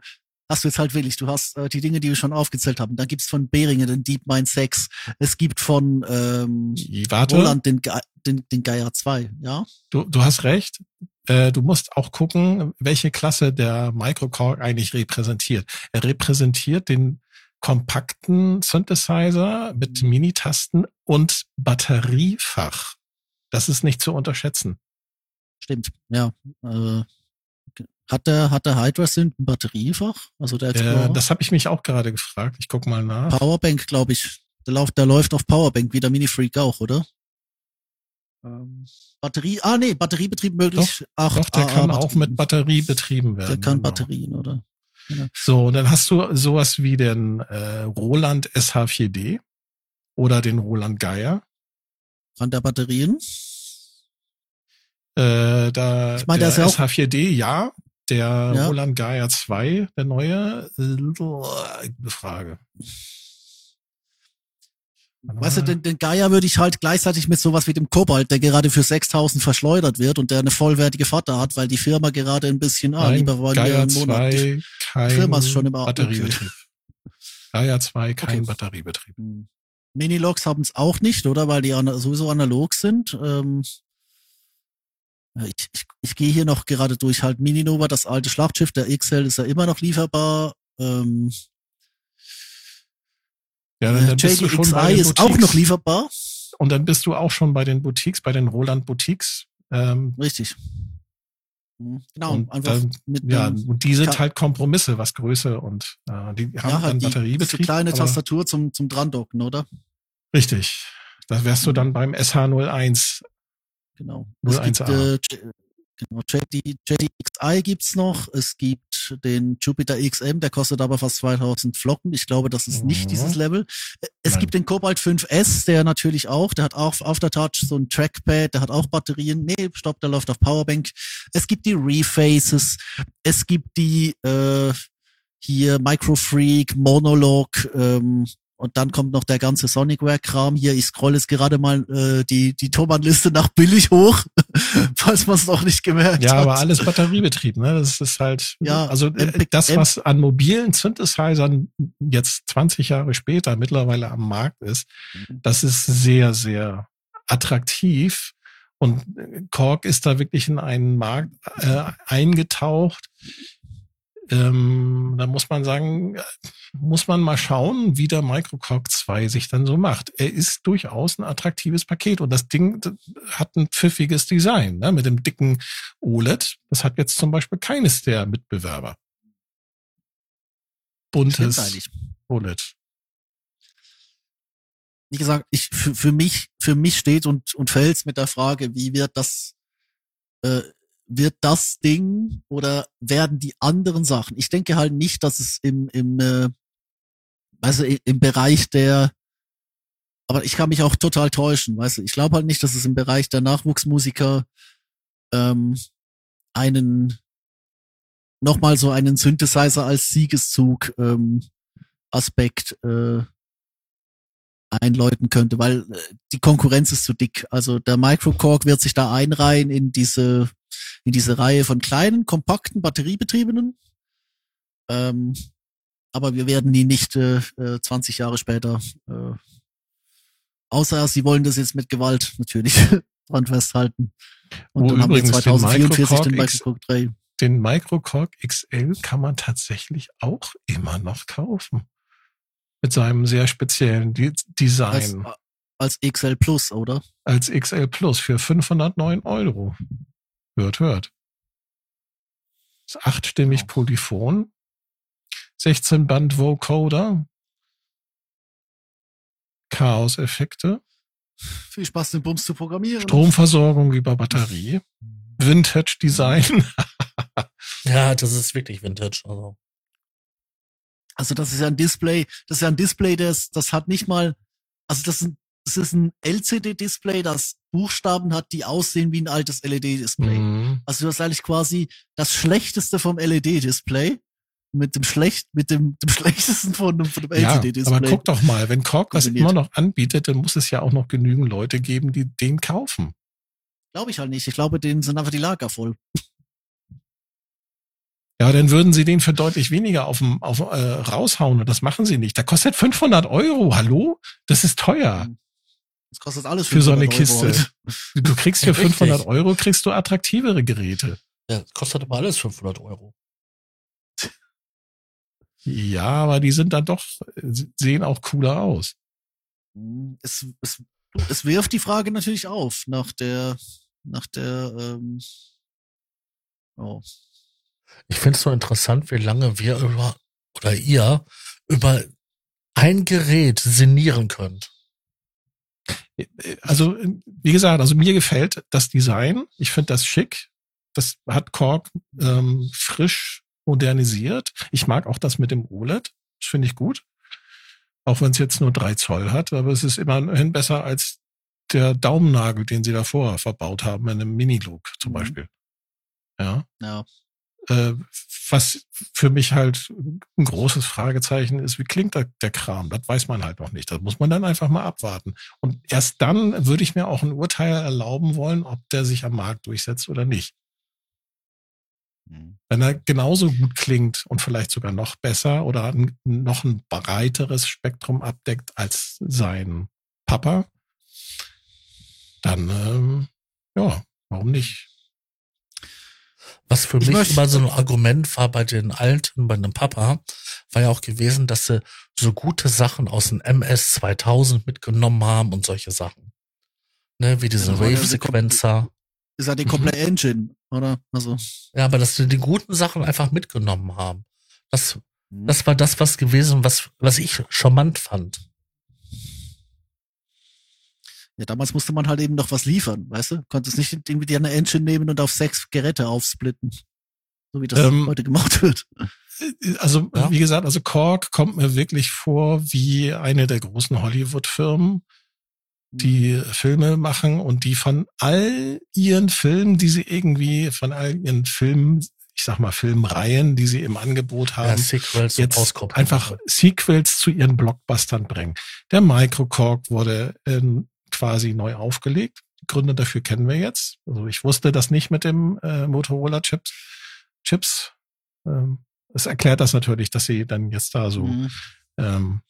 hast du jetzt halt willig. Du hast äh, die Dinge, die wir schon aufgezählt haben. Dann gibt's von Behringer den DeepMind 6. Es gibt von ähm, Warte, Roland den, Ge den, den Gaia 2, ja? du, du hast recht. Äh, du musst auch gucken, welche Klasse der Microcork eigentlich repräsentiert. Er repräsentiert den kompakten Synthesizer mit Mhm. Minitasten und Batteriefach. Das ist nicht zu unterschätzen. Stimmt, ja. Äh, hat der, hat der Hydra Synth ein Batteriefach? Also der Explorer? Äh, das habe ich mich auch gerade gefragt. Ich guck mal nach. Powerbank, glaube ich. Der läuft, der läuft auf Powerbank, wie der Mini Freak auch, oder? Ähm, Batterie, ah nee, Batteriebetrieb möglich. Ach, Doch, der AA kann auch Batterien. mit Batterie betrieben werden. Der kann genau. Batterien, oder? So, und dann hast du sowas wie den äh, Roland SH4D oder den Roland Geier. Kann der Batterien? Äh, da, Ich meine, der der ist ja auch- SH4D, ja. Der Ja. Roland Geier 2, der neue, äh, Frage. Weißt du, den, den Gaia würde ich halt gleichzeitig mit sowas wie dem Kobalt, der gerade für 6000 verschleudert wird und der eine vollwertige Vater hat, weil die Firma gerade ein bisschen, ah, Nein, lieber wollen wir Geier einen Monat. 2, kein Firma ist schon im Batteriebetrieb. Geier 2, kein Okay. Batteriebetrieb. Hm. Minilogs haben es auch nicht, oder? Weil die sowieso analog sind. Ähm, ich, ich, ich gehe hier noch gerade durch halt Mininova, das alte Schlachtschiff, der XL ist ja immer noch lieferbar. Ähm, Ja, dann, dann bist du schon bei den ist auch noch Boutiques. lieferbar. Und dann bist du auch schon bei den Boutiques, bei den Roland Boutiques. Ähm, Richtig. Hm, Genau, Und einfach dann- mit ja, und die sind halt Kompromisse, was Größe und äh, die haben ja, dann halt die, diese Batteriebetrieb. kleine aber- Tastatur zum, zum Drandocken, oder? Richtig. Da wärst du dann beim SH01. Genau. 01A. Es gibt, äh, genau, JD, JDXI gibt's noch. Es gibt den Jupiter XM, der kostet aber fast 2000 Flocken. Ich glaube, das ist nicht Mhm. dieses Level. Äh, Es Nein. gibt den Cobalt 5S, der natürlich auch, der hat auch auf der Touch so ein Trackpad, der hat auch Batterien. Nee, stopp, der läuft auf Powerbank. Es gibt die Refaces. Es gibt die, äh, hier Microfreak, Monolog, ähm, und dann kommt noch der ganze Sonicware-Kram. Hier, ich scroll jetzt gerade mal äh, die, die Thomann-Liste nach billig hoch, falls man es noch nicht gemerkt Ja, hat. aber alles Batteriebetrieb, ne? Das ist halt, Ja, also MP das, was an mobilen Synthesizern jetzt 20 Jahre später mittlerweile am Markt ist, Mhm. das ist sehr, sehr attraktiv. Und Korg ist da wirklich in einen Markt äh, eingetaucht. Ähm, da muss man sagen, äh, muss man mal schauen, wie der Microcork 2 sich dann so macht. Er ist durchaus ein attraktives Paket und das Ding hat ein pfiffiges Design, ne, mit dem dicken OLED. Das hat jetzt zum Beispiel keines der Mitbewerber. Buntes. OLED. Wie gesagt, ich für, für mich für mich steht und und fällt's mit der Frage, wie wird das äh, wird das Ding oder werden die anderen Sachen? Ich denke halt nicht, dass es im im äh, also im Bereich der aber ich kann mich auch total täuschen, weißt du, ich glaube halt nicht, dass es im Bereich der Nachwuchsmusiker ähm, einen nochmal so einen Synthesizer als Siegeszug ähm, Aspekt äh, einläuten könnte, weil äh, die Konkurrenz ist zu dick. Also der Microcork wird sich da einreihen in diese in diese Reihe von kleinen, kompakten, batteriebetriebenen. Ähm, aber wir werden die nicht äh, äh, 20 Jahre später, äh, außer sie wollen das jetzt mit Gewalt natürlich dran festhalten. Und Wo dann haben wir übrigens den 2044 den Microcork X- Microcork 3. den Microcork XL kann man tatsächlich auch immer noch kaufen. Mit seinem sehr speziellen De Design. Als, als XL Plus, oder? Als XL Plus für 509 Euro. Hört, hört. Achtstimmig Wow. Polyphon. 16 Band Vocoder. Chaos-Effekte. Viel Spaß, den Bums zu programmieren. Stromversorgung über Batterie. Vintage-Design. Ja, das ist wirklich Vintage. Also. Also das ist ja ein Display, das ist ja ein Display, das, das hat nicht mal, also das ist ein, das ist ein LCD-Display, das Buchstaben hat, die aussehen wie ein altes LED-Display. Mhm. Also du hast eigentlich quasi das Schlechteste vom LED-Display mit dem schlecht, mit dem, dem Schlechtesten von dem, von dem Ja, LCD-Display. aber guck doch mal, wenn Korg das immer noch anbietet, dann muss es ja auch noch genügend Leute geben, die den kaufen. Glaube ich halt nicht. Ich glaube, denen sind einfach die Lager voll. Ja, dann würden sie den für deutlich weniger auf, dem- auf äh, raushauen und das machen sie nicht. Da kostet 500 Euro. Hallo? Das ist teuer. Das kostet alles Für so eine 500 Euro Kiste. Du kriegst für Ja, richtig. 500 Euro kriegst du attraktivere Geräte. Ja, kostet aber alles 500 Euro. Ja, aber die sind dann doch, sehen auch cooler aus. Es, es, es wirft die Frage natürlich auf nach der, nach der, ähm, oh, Ich finde es so interessant, wie lange wir über, oder ihr, über ein Gerät sinnieren könnt. Also, wie gesagt, also mir gefällt das Design. Ich finde das schick. Das hat Korg ähm, frisch modernisiert. Ich mag auch das mit dem OLED. Das finde ich gut. Auch wenn es jetzt nur drei Zoll hat, aber es ist immerhin besser als der Daumennagel, den sie davor verbaut haben, in einem Mini-Look zum Mhm. Beispiel. Ja. ja. Äh, was für mich halt ein großes Fragezeichen ist, wie klingt der, der Kram? Das weiß man halt noch nicht. Das muss man dann einfach mal abwarten. Und erst dann würde ich mir auch ein Urteil erlauben wollen, ob der sich am Markt durchsetzt oder nicht. Hm. Wenn er genauso gut klingt und vielleicht sogar noch besser oder ein, noch ein breiteres Spektrum abdeckt als sein Papa, dann ähm, ja, warum nicht? Was für Ich mich immer so ein Argument war bei den Alten, bei dem Papa, war ja auch gewesen, dass sie so gute Sachen aus dem MS 2000 mitgenommen haben und solche Sachen. Ne, wie diesen das Wave-Sequencer. Ist ja die Mhm. komplette Engine, oder? Also, Ja, aber dass sie die guten Sachen einfach mitgenommen haben. Das, hm. das war das, was gewesen, was, was ich charmant fand. Ja, damals musste man halt eben noch was liefern, weißt du? Konntest nicht irgendwie die eine Engine nehmen und auf sechs Geräte aufsplitten. So wie das Ähm, heute gemacht wird. Also, Ja. wie gesagt, also Korg kommt mir wirklich vor wie eine der großen Hollywood-Firmen, die Filme machen und die von all ihren Filmen, die sie irgendwie, von all ihren Filmen, ich sag mal Filmreihen, die sie im Angebot Ja, haben, Sequels und jetzt einfach Sequels zu ihren Blockbustern bringen. Der Microcork wurde ähm, quasi neu aufgelegt. Die Gründe dafür kennen wir jetzt. Also ich wusste das nicht mit dem äh, Motorola Chips. Chips. Ähm, es erklärt das natürlich, dass sie dann jetzt da so Mhm. ähm,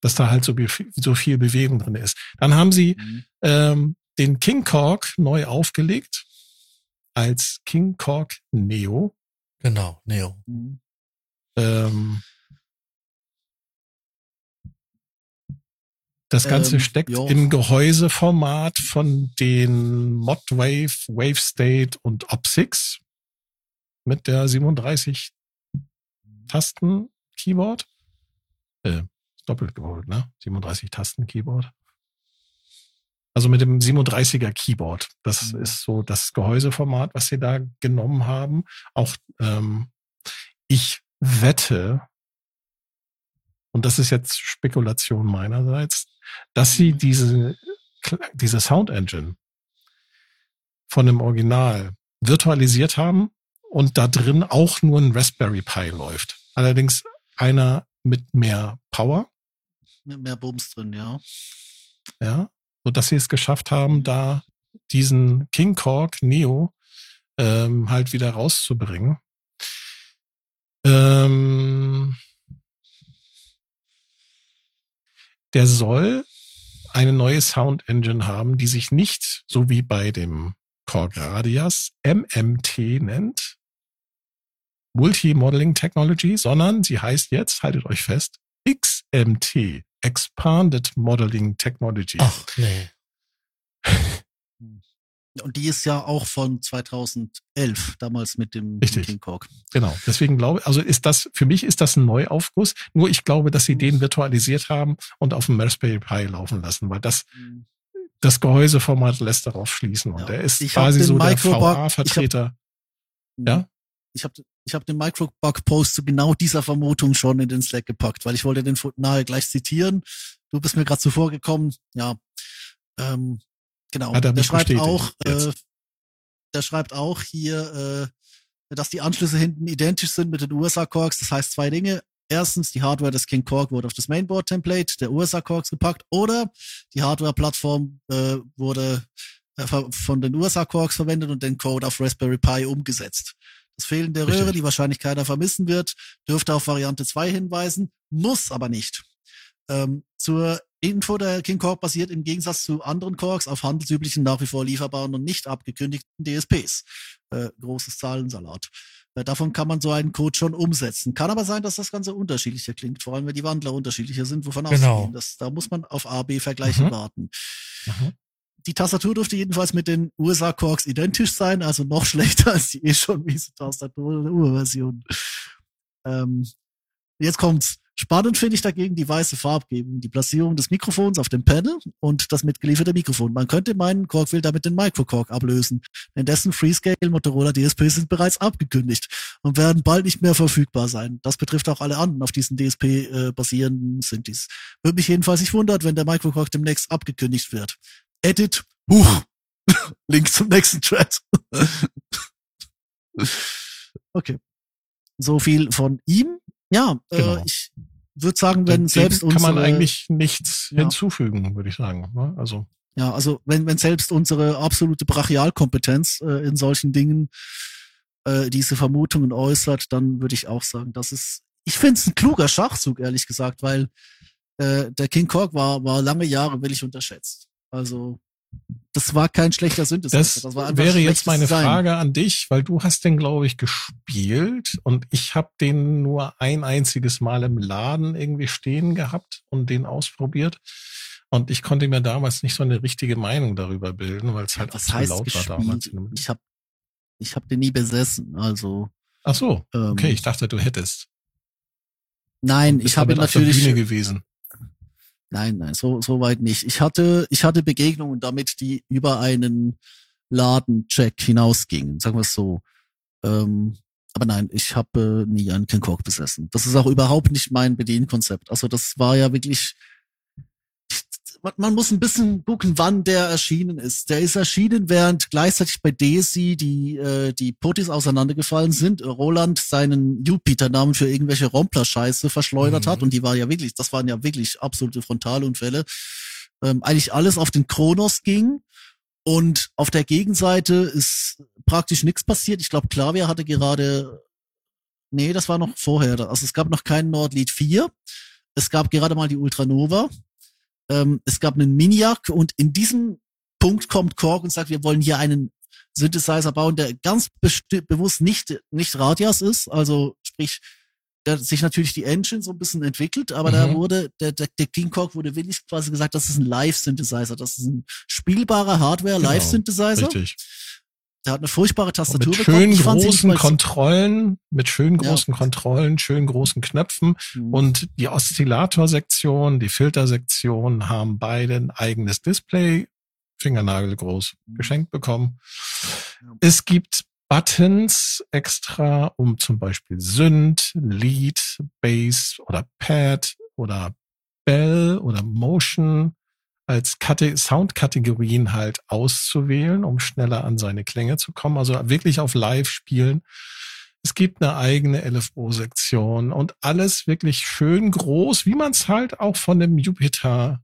dass da halt so, so viel Bewegung drin ist. Dann haben sie Mhm. ähm, den King Korg neu aufgelegt als King Korg Neo. Genau, Neo. Mhm. Ähm, das Ganze Ähm, steckt ja. im Gehäuseformat von den Modwave, WaveState und OP6 mit der 37 Tasten Keyboard. Äh, doppelt geholt, ne? 37 Tasten Keyboard. Also mit dem 37er Keyboard. Das Mhm. ist so das Gehäuseformat, was sie da genommen haben. Auch ähm, ich wette, und das ist jetzt Spekulation meinerseits, dass sie Mhm. diese, diese Sound Engine von dem Original virtualisiert haben und da drin auch nur ein Raspberry Pi läuft. Allerdings einer mit mehr Power, Mit mehr Bums drin, ja. ja, so dass sie es geschafft haben, da diesen King Korg Neo ähm, halt wieder rauszubringen. Ähm, der soll eine neue Sound Engine haben, die sich nicht, so wie bei dem Korg Radius, MMT nennt, Multi-Modeling Technology, sondern sie heißt jetzt, haltet euch fest, XMT, Expanded Modeling Technology. Ach, nee. Und die ist ja auch von 2011, damals mit dem Richtig. King Korg. Genau. Deswegen glaube, also ist das, für mich ist das ein Neuaufguss. Nur ich glaube, dass sie den virtualisiert haben und auf dem Raspberry Pi laufen lassen, weil das, das Gehäuseformat lässt darauf schließen. Und Ja. er ist Ich quasi so der Microbug- VA-Vertreter. Ja? Ich habe ich hab den Microbug-Post zu genau dieser Vermutung schon in den Slack gepackt, weil ich wollte den nahe gleich zitieren. Du bist mir gerade zuvor gekommen. Ja, ähm, genau. Hat er der schreibt bestätigt auch, äh, der schreibt auch hier, äh, dass die Anschlüsse hinten identisch sind mit den USA-Corks. Das heißt zwei Dinge. Erstens, die Hardware des King Korg wurde auf das Mainboard-Template der USA-Corks gepackt oder die Hardware-Plattform äh, wurde äh, von den USA-Corks verwendet und den Code auf Raspberry Pi umgesetzt. Das Fehlen der. Röhre, die wahrscheinlich keiner vermissen wird, dürfte auf Variante 2 hinweisen, muss aber nicht. Ähm, zur Info, der King Korg basiert im Gegensatz zu anderen Korgs auf handelsüblichen, nach wie vor lieferbaren und nicht abgekündigten DSPs. Äh, großes Zahlensalat. Äh, davon kann man so einen Code schon umsetzen. Kann aber sein, dass das Ganze unterschiedlicher klingt, vor allem wenn die Wandler unterschiedlicher sind, wovon Genau. auszugehen. Das, da muss man auf A-B-Vergleiche Mhm. warten. Mhm. Die Tastatur dürfte jedenfalls mit den USA-Corks identisch sein, also noch schlechter als die eh schon miese Tastatur der Urversion. Ähm, jetzt kommt's. Spannend finde ich dagegen die weiße Farbgebung, die Platzierung des Mikrofons auf dem Panel und das mitgelieferte Mikrofon. Man könnte meinen, Korg will damit den Microkorg ablösen, denn dessen Freescale Motorola DSPs sind bereits abgekündigt und werden bald nicht mehr verfügbar sein. Das betrifft auch alle anderen auf diesen DSP äh, basierenden Synthes. Würde mich jedenfalls nicht wundern, wenn der Microkorg demnächst abgekündigt wird. Edit, huch, Link zum nächsten Thread. okay. So viel von ihm. Ja, Genau. äh, ich würde sagen, wenn Dem selbst kann man unsere- eigentlich nichts Ja. hinzufügen, würde ich sagen. ne? Also Ja, also wenn, wenn selbst unsere absolute Brachialkompetenz äh, in solchen Dingen äh, diese Vermutungen äußert, dann würde ich auch sagen, das ist, ich finde es ein kluger Schachzug, ehrlich gesagt, weil äh, der King Korg war, war lange Jahre willig unterschätzt. Also das war kein schlechter Synthesizer. Das, war einfach wäre jetzt meine Design. Frage an dich, weil du hast den, glaube ich, gespielt und ich habe den nur ein einziges Mal im Laden irgendwie stehen gehabt und den ausprobiert. Und ich konnte mir damals nicht so eine richtige Meinung darüber bilden, weil es halt auch Was zu heißt laut war gespielt? damals. in dem- Ich habe ich hab den nie besessen. Also Ach so, ähm, okay, ich dachte, du hättest. nein, ich habe damit auf der natürlich Bühne gewesen. Nein, nein, so, so weit nicht. Ich hatte, ich hatte Begegnungen damit, die über einen Ladencheck hinausgingen, sagen wir es so. Ähm, aber nein, ich habe äh, nie einen King Kork besessen. Das ist auch überhaupt nicht mein Bedienkonzept. Also das war ja wirklich, man- muss ein bisschen gucken, wann der erschienen ist. Der ist erschienen, während gleichzeitig bei Daisy die, äh, die Potis auseinandergefallen sind, Roland seinen Jupiter-Namen für irgendwelche Rompler-Scheiße verschleudert Mhm. hat und die war ja wirklich, das waren ja wirklich absolute Frontalunfälle. Ähm, eigentlich alles auf den Kronos ging und auf der Gegenseite ist praktisch nichts passiert. Ich glaube, Klavier hatte gerade, nee, das war noch vorher. Also es gab noch keinen Nordlied 4. Es gab gerade mal die Ultranova. Ähm, es gab einen Miniac und in diesem Punkt kommt Korg und sagt, wir wollen hier einen Synthesizer bauen, der ganz bewusst nicht, nicht Radias ist, also sprich, der hat sich natürlich die Engine so ein bisschen entwickelt, aber da Mhm. wurde, der, der, der King Korg wurde wirklich quasi gesagt, das ist ein Live-Synthesizer, das ist ein spielbarer Hardware-Live-Synthesizer. Genau, Richtig. Der hat eine furchtbare Tastatur mit bekommen. schön großen Kontrollen, mit schön Ja. großen Kontrollen, schön großen Knöpfen Hm. und die Oszillatorsektion, die Filtersektion haben beide ein eigenes Display, fingernagelgroß, geschenkt bekommen. Ja. Es gibt Buttons extra, um zum Beispiel Synth, Lead, Bass oder Pad oder Bell oder Motion als Kate Soundkategorien halt auszuwählen, um schneller an seine Klänge zu kommen. Also wirklich auf Live spielen. Es gibt eine eigene LFO-Sektion und alles wirklich schön groß, wie man es halt auch von dem Jupiter,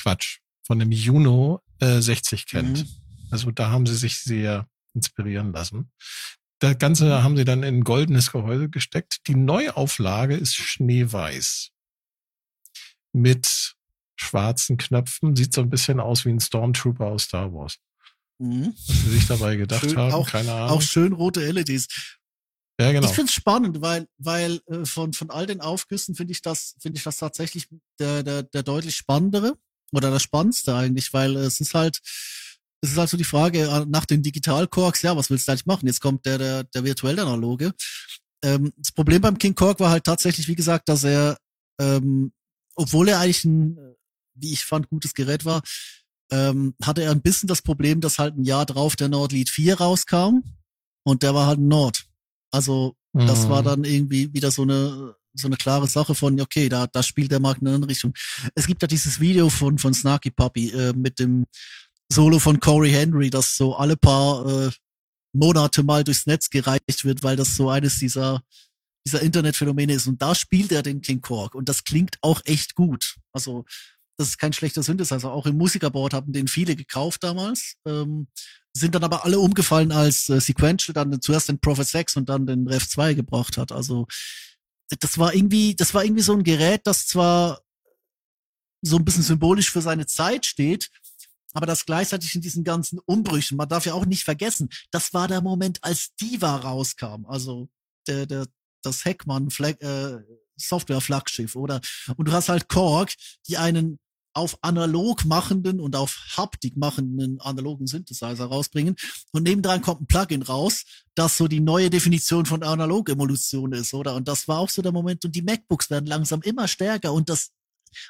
Quatsch, von dem Juno äh, 60 kennt. Mhm. Also da haben sie sich sehr inspirieren lassen. Das Ganze haben sie dann in ein goldenes Gehäuse gesteckt. Die Neuauflage ist schneeweiß. Mit schwarzen Knöpfen. Sieht so ein bisschen aus wie ein Stormtrooper aus Star Wars. Mhm. Was sie sich dabei gedacht Schön, haben, auch- keine Ahnung. Auch schön rote LEDs. Ja, genau. Ich finde es spannend, weil, weil äh, von, von all den Aufgüssen finde ich das, finde ich das tatsächlich der, der, der deutlich spannendere oder das Spannendste eigentlich, weil es ist halt, es ist halt so die Frage äh, nach den Digital-Korks, ja, was willst du eigentlich machen? Jetzt kommt der, der, der virtuelle Analoge. Ähm, das Problem beim King Kork war halt tatsächlich, wie gesagt, dass er, ähm, obwohl er eigentlich ein, wie ich fand, gutes Gerät war, ähm, hatte er ein bisschen das Problem, dass halt ein Jahr drauf der Nord Lead 4 rauskam und der war halt ein Nord. Also das Mhm. war dann irgendwie wieder so eine so eine klare Sache von, okay, da, da spielt der Markt in eine andere Richtung. Es gibt ja dieses Video von, von Snarky Puppy äh, mit dem Solo von Corey Henry, das so alle paar äh, Monate mal durchs Netz gereicht wird, weil das so eines dieser, dieser Internetphänomene ist. Und da spielt er den King Kork und das klingt auch echt gut. Also das ist kein schlechter Synthesizer. Auch im Musikerboard haben den viele gekauft damals. Ähm, sind dann aber alle umgefallen, als äh, Sequential dann zuerst den Prophet 6 und dann den Rev 2 gebracht hat. Also das war irgendwie, das war irgendwie so ein Gerät, das zwar so ein bisschen symbolisch für seine Zeit steht, aber das gleichzeitig in diesen ganzen Umbrüchen, man darf ja auch nicht vergessen, das war der Moment, als Diva rauskam, also der, der, das Heckmann Flag, äh, oder? Und du hast halt Korg, die einen auf analog machenden und auf Haptik machenden analogen Synthesizer rausbringen. Und nebendran kommt ein Plugin raus, das so die neue Definition von Analog-Emulation ist, oder? Und das war auch so der Moment. Und die MacBooks werden langsam immer stärker und das,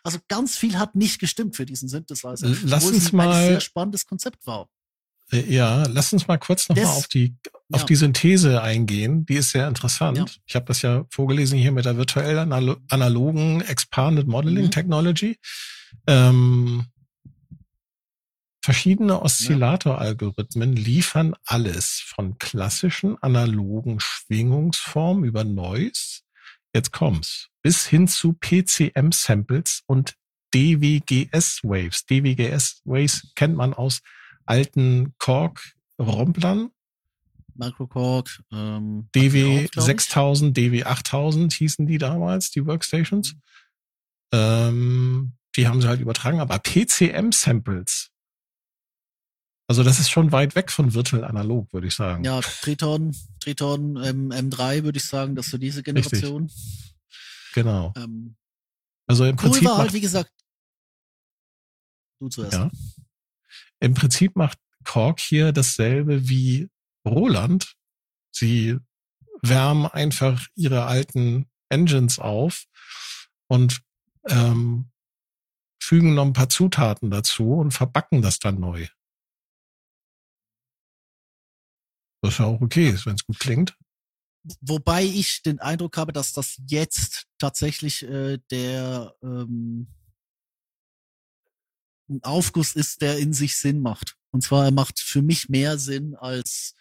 also ganz viel hat nicht gestimmt für diesen Synthesizer. Lass obwohl es uns ein mal- sehr spannendes Konzept war. Äh, Ja, lass uns mal kurz nochmal auf die auf ja. die Synthese eingehen. Die ist sehr interessant. Ja. Ich habe das ja vorgelesen hier mit der virtuell analo analogen Expanded Modeling Mhm. Technology. Ähm, verschiedene Oszillator-Algorithmen liefern alles von klassischen analogen Schwingungsformen über Noise, jetzt kommt's, bis hin zu PCM-Samples und DWGS-Waves. DWGS-Waves kennt man aus alten Korg-Romplern. Microcork, ähm, DW auch, glaub ich. 6000, DW 8000 hießen die damals, die Workstations. Ähm, die haben sie halt übertragen, aber PCM-Samples. Also das ist schon weit weg von virtuell analog, würde ich sagen. Ja, Triton, Triton ähm, M3 würde ich sagen, dass so diese Generation. Genau. Ähm, Also im cool Prinzip war halt, macht, wie gesagt, du zuerst. ja, im Prinzip macht Korg hier dasselbe wie Roland. Sie wärmen einfach ihre alten Engines auf und ähm, fügen noch ein paar Zutaten dazu und verbacken das dann neu. Was ja auch okay ist, wenn es gut klingt. Wobei ich den Eindruck habe, dass das jetzt tatsächlich äh, der ähm, ein Aufguss ist, der in sich Sinn macht. Und zwar er macht für mich mehr Sinn als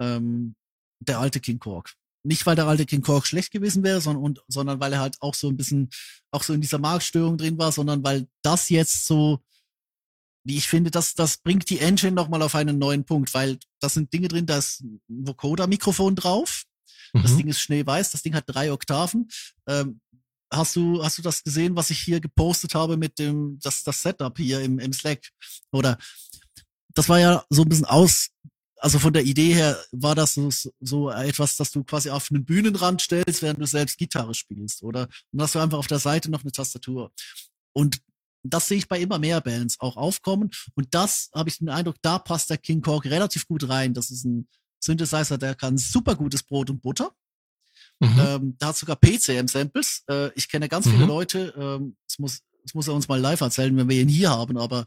ähm, der alte King Kork. Nicht, weil der alte King Kork schlecht gewesen wäre, sondern, und, sondern weil er halt auch so ein bisschen, auch so in dieser Marktstörung drin war, sondern weil das jetzt so, wie ich finde, das, das bringt die Engine nochmal auf einen neuen Punkt, weil das sind Dinge drin, da ist ein Vocoder-Mikrofon drauf, das Mhm. Ding ist schneeweiß, das Ding hat drei Oktaven. Ähm, hast du, hast du das gesehen, was ich hier gepostet habe mit dem, das, das Setup hier im, im Slack? Oder das war ja so ein bisschen aus, also von der Idee her war das so, so etwas, dass du quasi auf einen Bühnenrand stellst, während du selbst Gitarre spielst, oder? Und hast du einfach auf der Seite noch eine Tastatur. Und das sehe ich bei immer mehr Bands auch aufkommen. Und das habe ich den Eindruck, da passt der King Kork relativ gut rein. Das ist ein Synthesizer, der kann super gutes Brot und Butter. Mhm. Ähm, da hat sogar PCM-Samples. Äh, ich kenne ganz viele Mhm. Leute, ähm, das muss, das muss er uns mal live erzählen, wenn wir ihn hier haben, aber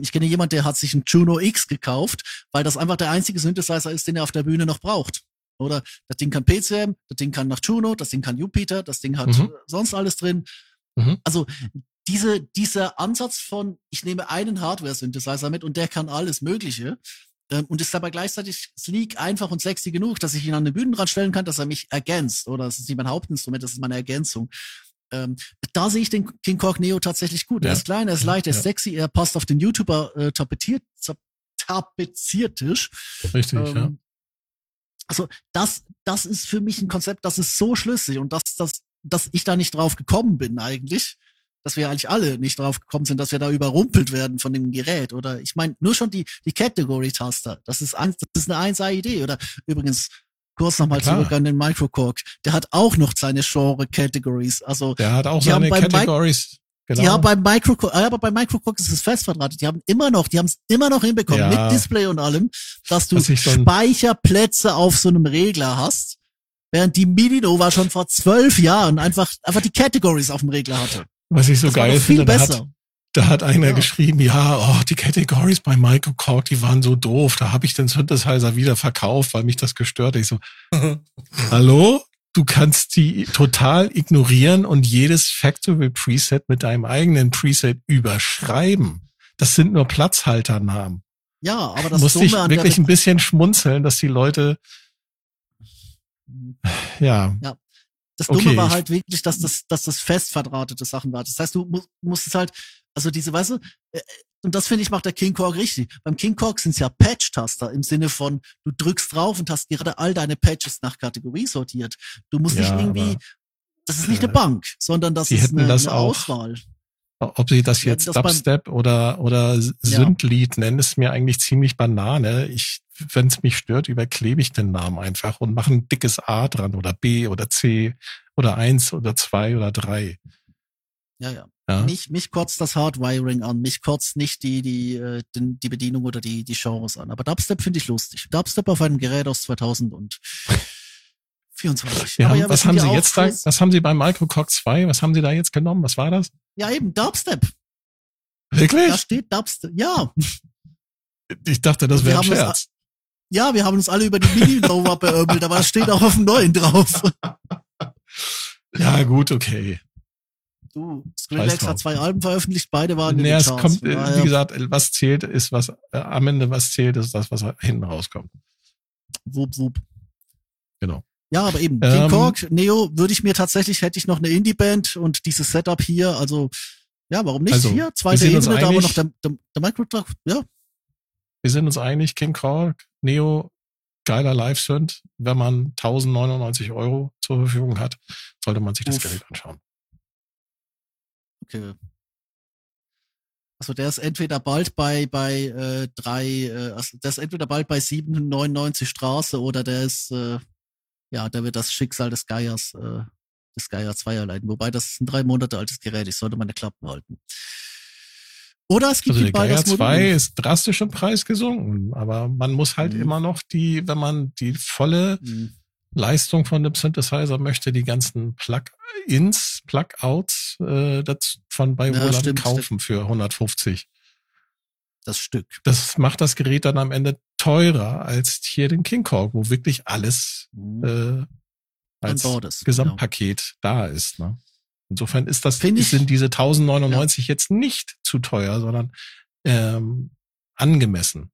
ich kenne jemand, der hat sich einen Juno X gekauft, weil das einfach der einzige Synthesizer ist, den er auf der Bühne noch braucht. Oder das Ding kann PCM, das Ding kann nach Juno, das Ding kann Jupiter, das Ding hat Mhm. äh, sonst alles drin. Mhm. Also diese, dieser Ansatz von, ich nehme einen Hardware-Synthesizer mit und der kann alles Mögliche ähm, und ist aber gleichzeitig sleek, einfach und sexy genug, dass ich ihn an den Bühnenrand stellen kann, dass er mich ergänzt. Oder das ist nicht mein Hauptinstrument, das ist meine Ergänzung. Ähm, da sehe ich den King Korg Neo tatsächlich gut. Ja. Er ist klein, er ist Ja, leicht, er ist ja. sexy, er passt auf den YouTuber äh, tapeziert, Tapeziertisch. Richtig, ja. Ähm, Also das, das ist für mich ein Konzept, das ist so schlüssig und dass, dass, dass ich da nicht drauf gekommen bin eigentlich, dass wir eigentlich alle nicht drauf gekommen sind, dass wir da überrumpelt werden von dem Gerät. Oder ich meine, nur schon die, die Category-Taster, das ist, ein, das ist eine 1A-Idee. Oder übrigens, kurz nochmal zurück an den Microcork. Der hat auch noch seine Genre-Categories. Also, Der hat auch seine Categories. Genau. haben beim Microcork, ja, aber bei Microcork ist es fest verdrahtet. Die haben immer noch, die haben es immer noch hinbekommen, Ja. mit Display und allem, dass du ein- Speicherplätze auf so einem Regler hast, während die Mininova schon vor zwölf Jahren einfach, einfach die Categories auf dem Regler hatte. Was ich so Das geil doch viel finde, da hat, besser. Da hat einer Ja. geschrieben, ja, oh, die Categories bei Michael Cork, die waren so doof. Da habe ich den Synthesizer wieder verkauft, weil mich das gestört hat. Ich so, hallo? Du kannst die total ignorieren und jedes Factory Preset mit deinem eigenen Preset überschreiben. Das sind nur Platzhalternamen. Ja, aber das Musste ich wirklich ein bisschen schmunzeln, dass die Leute, ja, das Dumme okay, war halt wirklich, dass das, dass das fest verdrahtete Sachen war. Das heißt, du mu musstest halt, also diese, weißt du, äh, und das finde ich macht der King Korg richtig. Beim King Korg sind es ja Patch-Taster im Sinne von, du drückst drauf und hast gerade all deine Patches nach Kategorie sortiert. Du musst nicht Ja, irgendwie, aber, das ist nicht eine äh, Bank, sondern das ist eine, das eine auch Auswahl. Ob sie das jetzt das Dubstep oder, oder Sündlied ja. nennen, ist mir eigentlich ziemlich Banane. Ich, wenn es mich stört, überklebe ich den Namen einfach und mache ein dickes A dran oder B oder C oder eins oder zwei oder drei. Ja, ja. ja? Mich, mich kotzt das Hardwiring an, mich kotzt nicht die, die, äh, die, die Bedienung oder die, die Genres an. Aber Dubstep finde ich lustig. Dubstep auf einem Gerät aus 2000 und 24. Ja, ja, was haben Sie jetzt da, was haben Sie bei Microcock 2, was haben Sie da jetzt genommen? Was war das? Ja, eben, Dubstep. Wirklich? Da steht Dubstep, ja. Ich dachte, das wäre ein Scherz. Es, ja, wir haben uns alle über die Mini-Nova beörbelt, aber es steht auch auf dem neuen drauf. ja, gut, okay. Du, Skrillex hat zwei Alben veröffentlicht, beide waren naja, in den es Charts. Kommt, äh, Wie gesagt, was zählt, ist was, äh, am Ende was zählt, ist das, was hinten rauskommt. Wup, wup. Genau. Ja, aber eben, Ähm, King Kork, Neo, würde ich mir tatsächlich, hätte ich noch eine Indie-Band und dieses Setup hier, also, ja, warum nicht? Also, hier, zweite Ebene, da aber einig. noch der, der, der Microtrack, ja, Wir sind uns einig, King Kork, Neo, geiler Live-Synth. Wenn man 1099 Euro zur Verfügung hat, sollte man sich das Uff. Gerät anschauen. okay. Also der ist entweder bald bei bei äh, drei, äh, also der ist entweder bald bei 799 Straße oder der ist äh, ja, der wird das Schicksal des Geiers, äh, des Geier 2 erleiden. Wobei das ist ein drei Monate altes Gerät, ich sollte meine Klappen halten. Oder es gibt Also die der Geier beides 2 ist drastisch im Preis gesunken, aber man muss halt Mhm. immer noch die, wenn man die volle Hm. Leistung von dem Synthesizer möchte, die ganzen Plug-ins, Plug-outs äh, das von bei Ja, Roland kaufen für 150. Das Stück. Das macht das Gerät dann am Ende teurer als hier den King Korg, wo wirklich alles Hm. äh, als ist. Gesamtpaket da ist. Ne? Insofern ist das, Find ich- sind diese 1099 jetzt nicht zu teuer, sondern ähm, angemessen.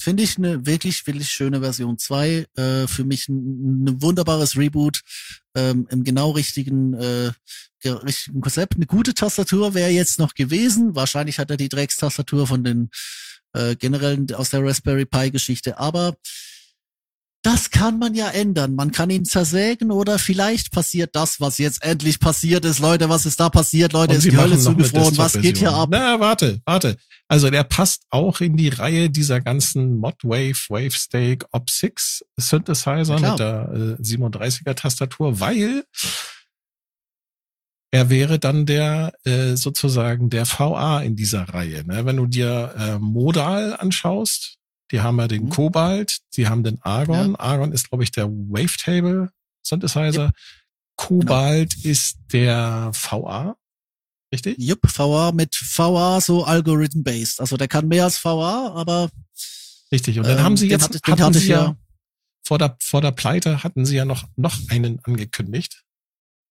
Finde ich eine wirklich, wirklich schöne Version 2. Äh, für mich ein, ein wunderbares Reboot ähm, im genau richtigen, äh, ge- richtigen Konzept. Eine gute Tastatur wäre jetzt noch gewesen. Wahrscheinlich hat er die Dreckstastatur von den äh, generellen aus der Raspberry Pi Geschichte. Aber das kann man ja ändern. Man kann ihn zersägen oder vielleicht passiert das, was jetzt endlich passiert ist. Leute, was ist da passiert? Leute, Und ist die Hölle zugefroren. Was geht hier ab? Na, warte, warte. Also der passt auch in die Reihe dieser ganzen Modwave, Wavestake, Op6 Synthesizer mit der äh, 37er Tastatur, weil er wäre dann der äh, sozusagen der VA in dieser Reihe. Ne? Wenn du dir äh, Modal anschaust, die haben ja den Mhm. Kobalt, die haben den Argon. Argon ist, glaube ich, der Wavetable Synthesizer. Kobalt Genau. ist der VA. Richtig? Jupp, VA mit VA so Algorithm-based. Also der kann mehr als VA, aber Richtig. Und dann ähm, haben sie den jetzt, den hatten hatte sie ich ja, ja- vor der, vor der Pleite hatten sie ja noch, noch einen angekündigt.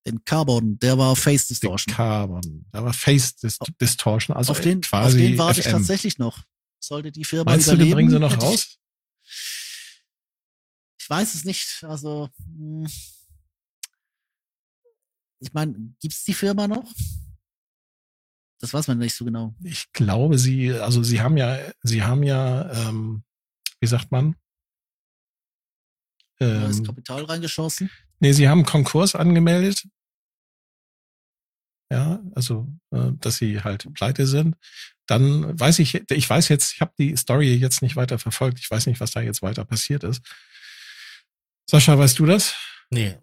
den Carbon, der war Face Den Distortion. Carbon. Da war Face Dis Distortion, also auf den, quasi auf den warte ich FM. tatsächlich noch. Sollte die Firma Meinst du, überleben. den bringen sie noch hätte ich- raus? Ich weiß es nicht. Also, hm. ich meine, gibt's die Firma noch? Das weiß man nicht so genau. Ich glaube, sie, also sie haben ja, sie haben ja, ähm, wie sagt man? Neues Ähm, Kapital reingeschossen. nee, sie haben Konkurs angemeldet. Ja, also, äh, dass sie halt pleite sind. Dann weiß ich, ich weiß jetzt, ich habe die Story jetzt nicht weiter verfolgt. Ich weiß nicht, was da jetzt weiter passiert ist. Sascha, weißt du das? Nee,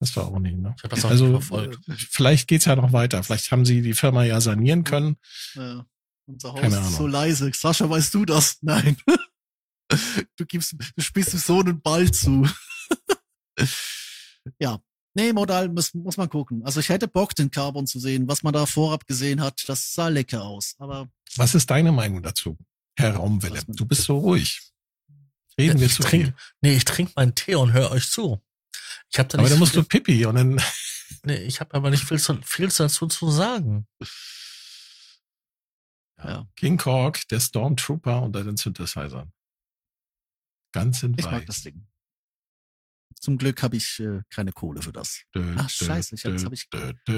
Das war auch nicht, ne? ich habe das auch Also, nicht verfolgt. vielleicht geht's ja noch weiter. Vielleicht haben sie die Firma ja sanieren können. Ja. Unser Haus Keine ist Ahnung. so leise. Sascha, weißt du das? Nein. Du gibst, du spielst dem Sohn einen Ball zu. ja. Nee, Modal muss, muss man gucken. Also ich hätte Bock, den Carbon zu sehen. Was man da vorab gesehen hat, das sah lecker aus. Aber Was ist deine Meinung dazu, Herr Raumwelle? Mit- Du bist so ruhig. Reden wir zu trink, viel. nee, ich trinke meinen Tee und höre euch zu. Ich habe da Aber nicht dann musst viel, du Pipi und dann, nee, ich habe aber nicht viel, zu, viel dazu zu sagen. ja, King Kork, der Stormtrooper unter den Synthesizern. Ganz in ich mag weiß. das Ding. Zum Glück habe ich äh, keine Kohle für das. Ach, scheiße, ich hab- hab ich-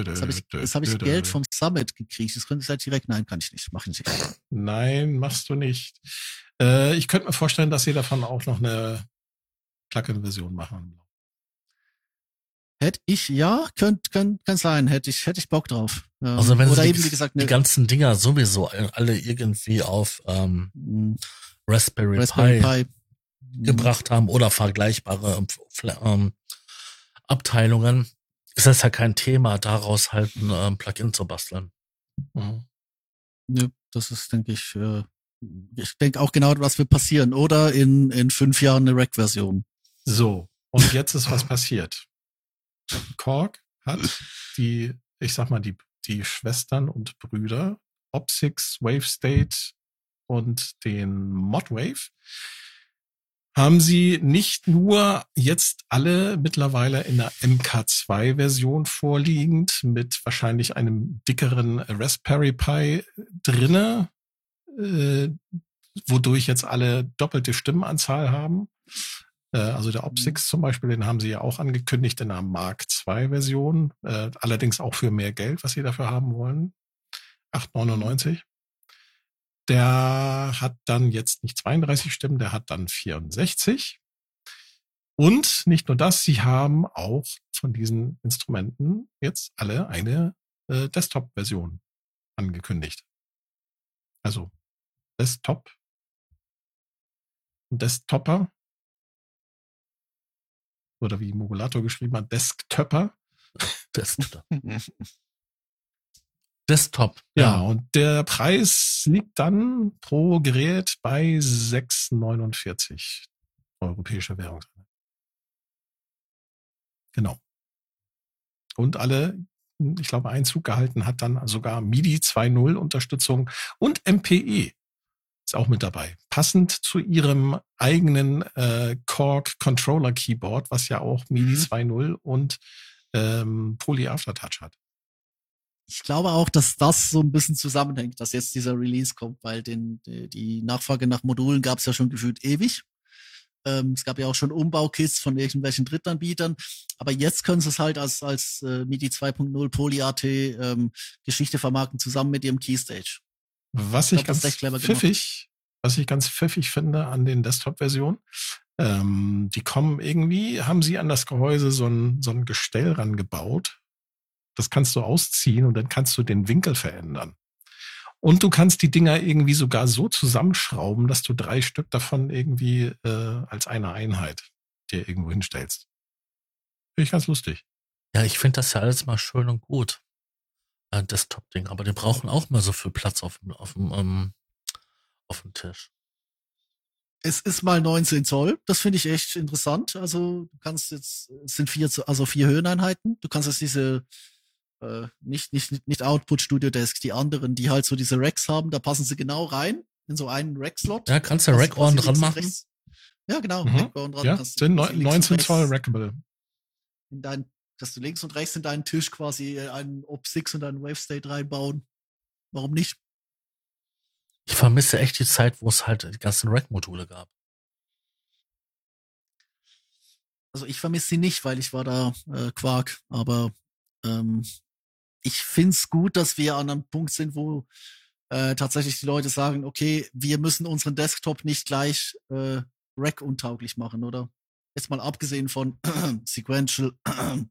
Das habe ich, dö, das hab ich Geld vom Summit gekriegt. Das könnte ich halt direkt. Nein, kann ich nicht. Mach ich nicht. Nein, machst du nicht. Äh, ich könnte mir vorstellen, dass sie davon auch noch eine Plugin-Version machen. Hätte ich, ja, könnte könnt, kann sein. Hätte ich, hätte ich Bock drauf. Ähm, Also wenn oder sie eben, die, wie gesagt, die eine ganzen Dinger sowieso alle irgendwie auf ähm, mm, Raspberry, Raspberry Pi, Pi. Gebracht haben oder vergleichbare ähm, ähm, Abteilungen, ist das ja kein Thema, daraus halt ein ähm, Plugin zu basteln. Mhm. Nö, das ist, denke ich, äh, ich denke auch genau, was wird passieren. Oder in, in fünf Jahren eine Rack-Version. So, und jetzt ist was passiert. Korg hat die, ich sag mal, die, die Schwestern und Brüder, Opsix, Wave State und den Modwave, haben sie nicht nur jetzt alle mittlerweile in der MK2-Version vorliegend mit wahrscheinlich einem dickeren Raspberry Pi drinne, äh, wodurch jetzt alle doppelte Stimmenanzahl haben. Äh, also der Opsix zum Beispiel, den haben sie ja auch angekündigt in einer Mark II-Version, äh, allerdings auch für mehr Geld, was sie dafür haben wollen. 8,99. Der hat dann jetzt nicht 32 Stimmen, der hat dann 64. Und nicht nur das, sie haben auch von diesen Instrumenten jetzt alle eine äh, Desktop-Version angekündigt. Also Desktop und Desktopper oder wie Mogulator geschrieben hat, Desktopper. Desktop. Desktop. Ja, und der Preis liegt dann pro Gerät bei 6,49 europäische Währung. Genau. Und alle, ich glaube, Einzug gehalten hat dann sogar MIDI 2.0 Unterstützung und MPE ist auch mit dabei. Passend zu ihrem eigenen äh, Korg Controller Keyboard, was ja auch MIDI Mhm. 2.0 und ähm, Poly Aftertouch hat. Ich glaube auch, dass das so ein bisschen zusammenhängt, dass jetzt dieser Release kommt, weil den, die, die Nachfrage nach Modulen gab es ja schon gefühlt ewig. Ähm, es gab ja auch schon Umbaukits von irgendwelchen Drittanbietern, aber jetzt können sie es halt als, als äh, MIDI 2.0 Poly-AT ähm, Geschichte vermarkten, zusammen mit ihrem Keystage. Was Ich ich glaub, ganz gemacht. pfiffig, was ich ganz pfiffig finde an den Desktop-Versionen, ähm, die kommen irgendwie, haben sie an das Gehäuse so ein, so ein Gestell rangebaut. Das kannst du ausziehen und dann kannst du den Winkel verändern. Und du kannst die Dinger irgendwie sogar so zusammenschrauben, dass du drei Stück davon irgendwie äh, als eine Einheit dir irgendwo hinstellst. Finde ich ganz lustig. Ja, ich finde das ja alles mal schön und gut. Ein Desktop-Ding, aber die brauchen auch mal so viel Platz auf dem, auf ähm, auf dem Tisch. Es ist mal 19 Zoll. Das finde ich echt interessant. Also du kannst jetzt, es sind vier, also vier Höheneinheiten. Du kannst jetzt diese äh, nicht nicht nicht Output Studio Desk, die anderen, die halt so diese Racks haben, da passen sie genau rein in so einen Rack-Slot. Ja, kannst du Hast Rack-Ohren quasi dran links und machen? Ja, genau. Mhm. Rack-Ohren dran. Ja, kannst du sind quasi neun- links und 19 rechts Zoll Rackable. In dein, dass du links und rechts in deinen Tisch quasi äh, einen Op6 und einen Wave State reinbauen. Warum nicht? Ich vermisse echt die Zeit, wo es halt die ganzen Rack-Module gab. Also ich vermisse sie nicht, weil ich war da äh, Quark, aber ähm, ich find's gut, dass wir an einem Punkt sind, wo äh, tatsächlich die Leute sagen, okay, wir müssen unseren Desktop nicht gleich äh, Rack-untauglich machen, oder? Jetzt mal abgesehen von Sequential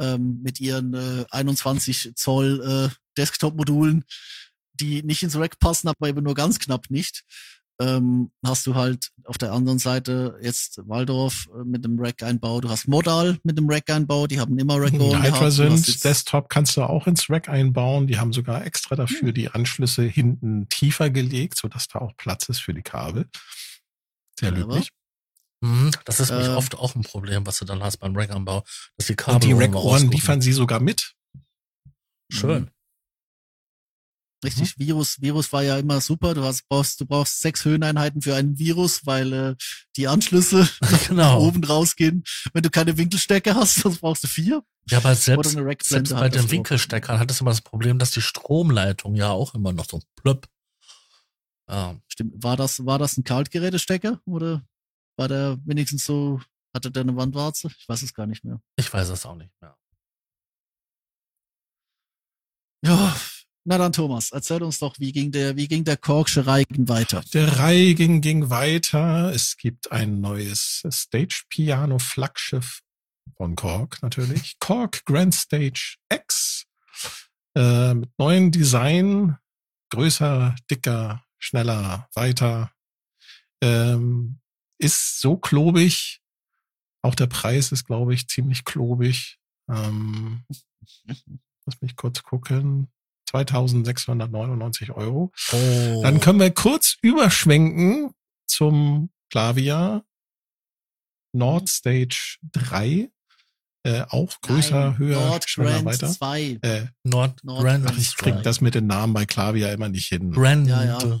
ähm, mit ihren äh, 21 Zoll äh, Desktop-Modulen, die nicht ins Rack passen, aber eben nur ganz knapp nicht. Ähm, hast du halt auf der anderen Seite jetzt Waldorf äh, mit dem Rack-Einbau. Du hast Modal mit dem Rack-Einbau. Die haben immer rack gehabt. Hydrasynth Desktop kannst du auch ins Rack einbauen. Die haben sogar extra dafür hm. die Anschlüsse hinten tiefer gelegt, sodass da auch Platz ist für die Kabel. Sehr löblich. Mhm, das ist äh, oft auch ein Problem, was du dann hast beim Rack-Anbau, dass die Kabel Und die Rack-Ohren liefern sie sogar mit. Schön. Richtig, mhm. Virus, Virus war ja immer super. Du hast, brauchst, du brauchst sechs Höheneinheiten für einen Virus, weil äh, die Anschlüsse genau. oben rausgehen. Wenn du keine Winkelstecker hast, dann brauchst du vier. Ja, aber selbst, selbst bei den Winkelsteckern hat es immer das Problem, dass die Stromleitung ja auch immer noch so plöpp. Ja. Stimmt. War das, war das ein Kaltgerätestecker oder war der wenigstens so, hatte der eine Wandwarze? Ich weiß es gar nicht mehr. Ich weiß es auch nicht mehr. Ja, na dann, Thomas, erzähl uns doch, wie ging der, wie ging der Korksche Reigen weiter? Der Reigen ging weiter. Es gibt ein neues Stage Piano Flaggschiff von Korg natürlich. Korg Grand Stage X. Äh, mit neuen Design. Größer, dicker, schneller, weiter. Ähm, ist so klobig. Auch der Preis ist, glaube ich, ziemlich klobig. Ähm, lass mich kurz gucken. 2699 Euro. Oh. Dann können wir kurz überschwenken zum Klavier Nord Stage 3. Äh, auch größer, Nein, höher, Nord schneller, Grand weiter. 2. Äh, Nord, Nord Grand Ach, ich krieg 2. das mit den Namen bei Klavier immer nicht hin. Grand. Ja, ja.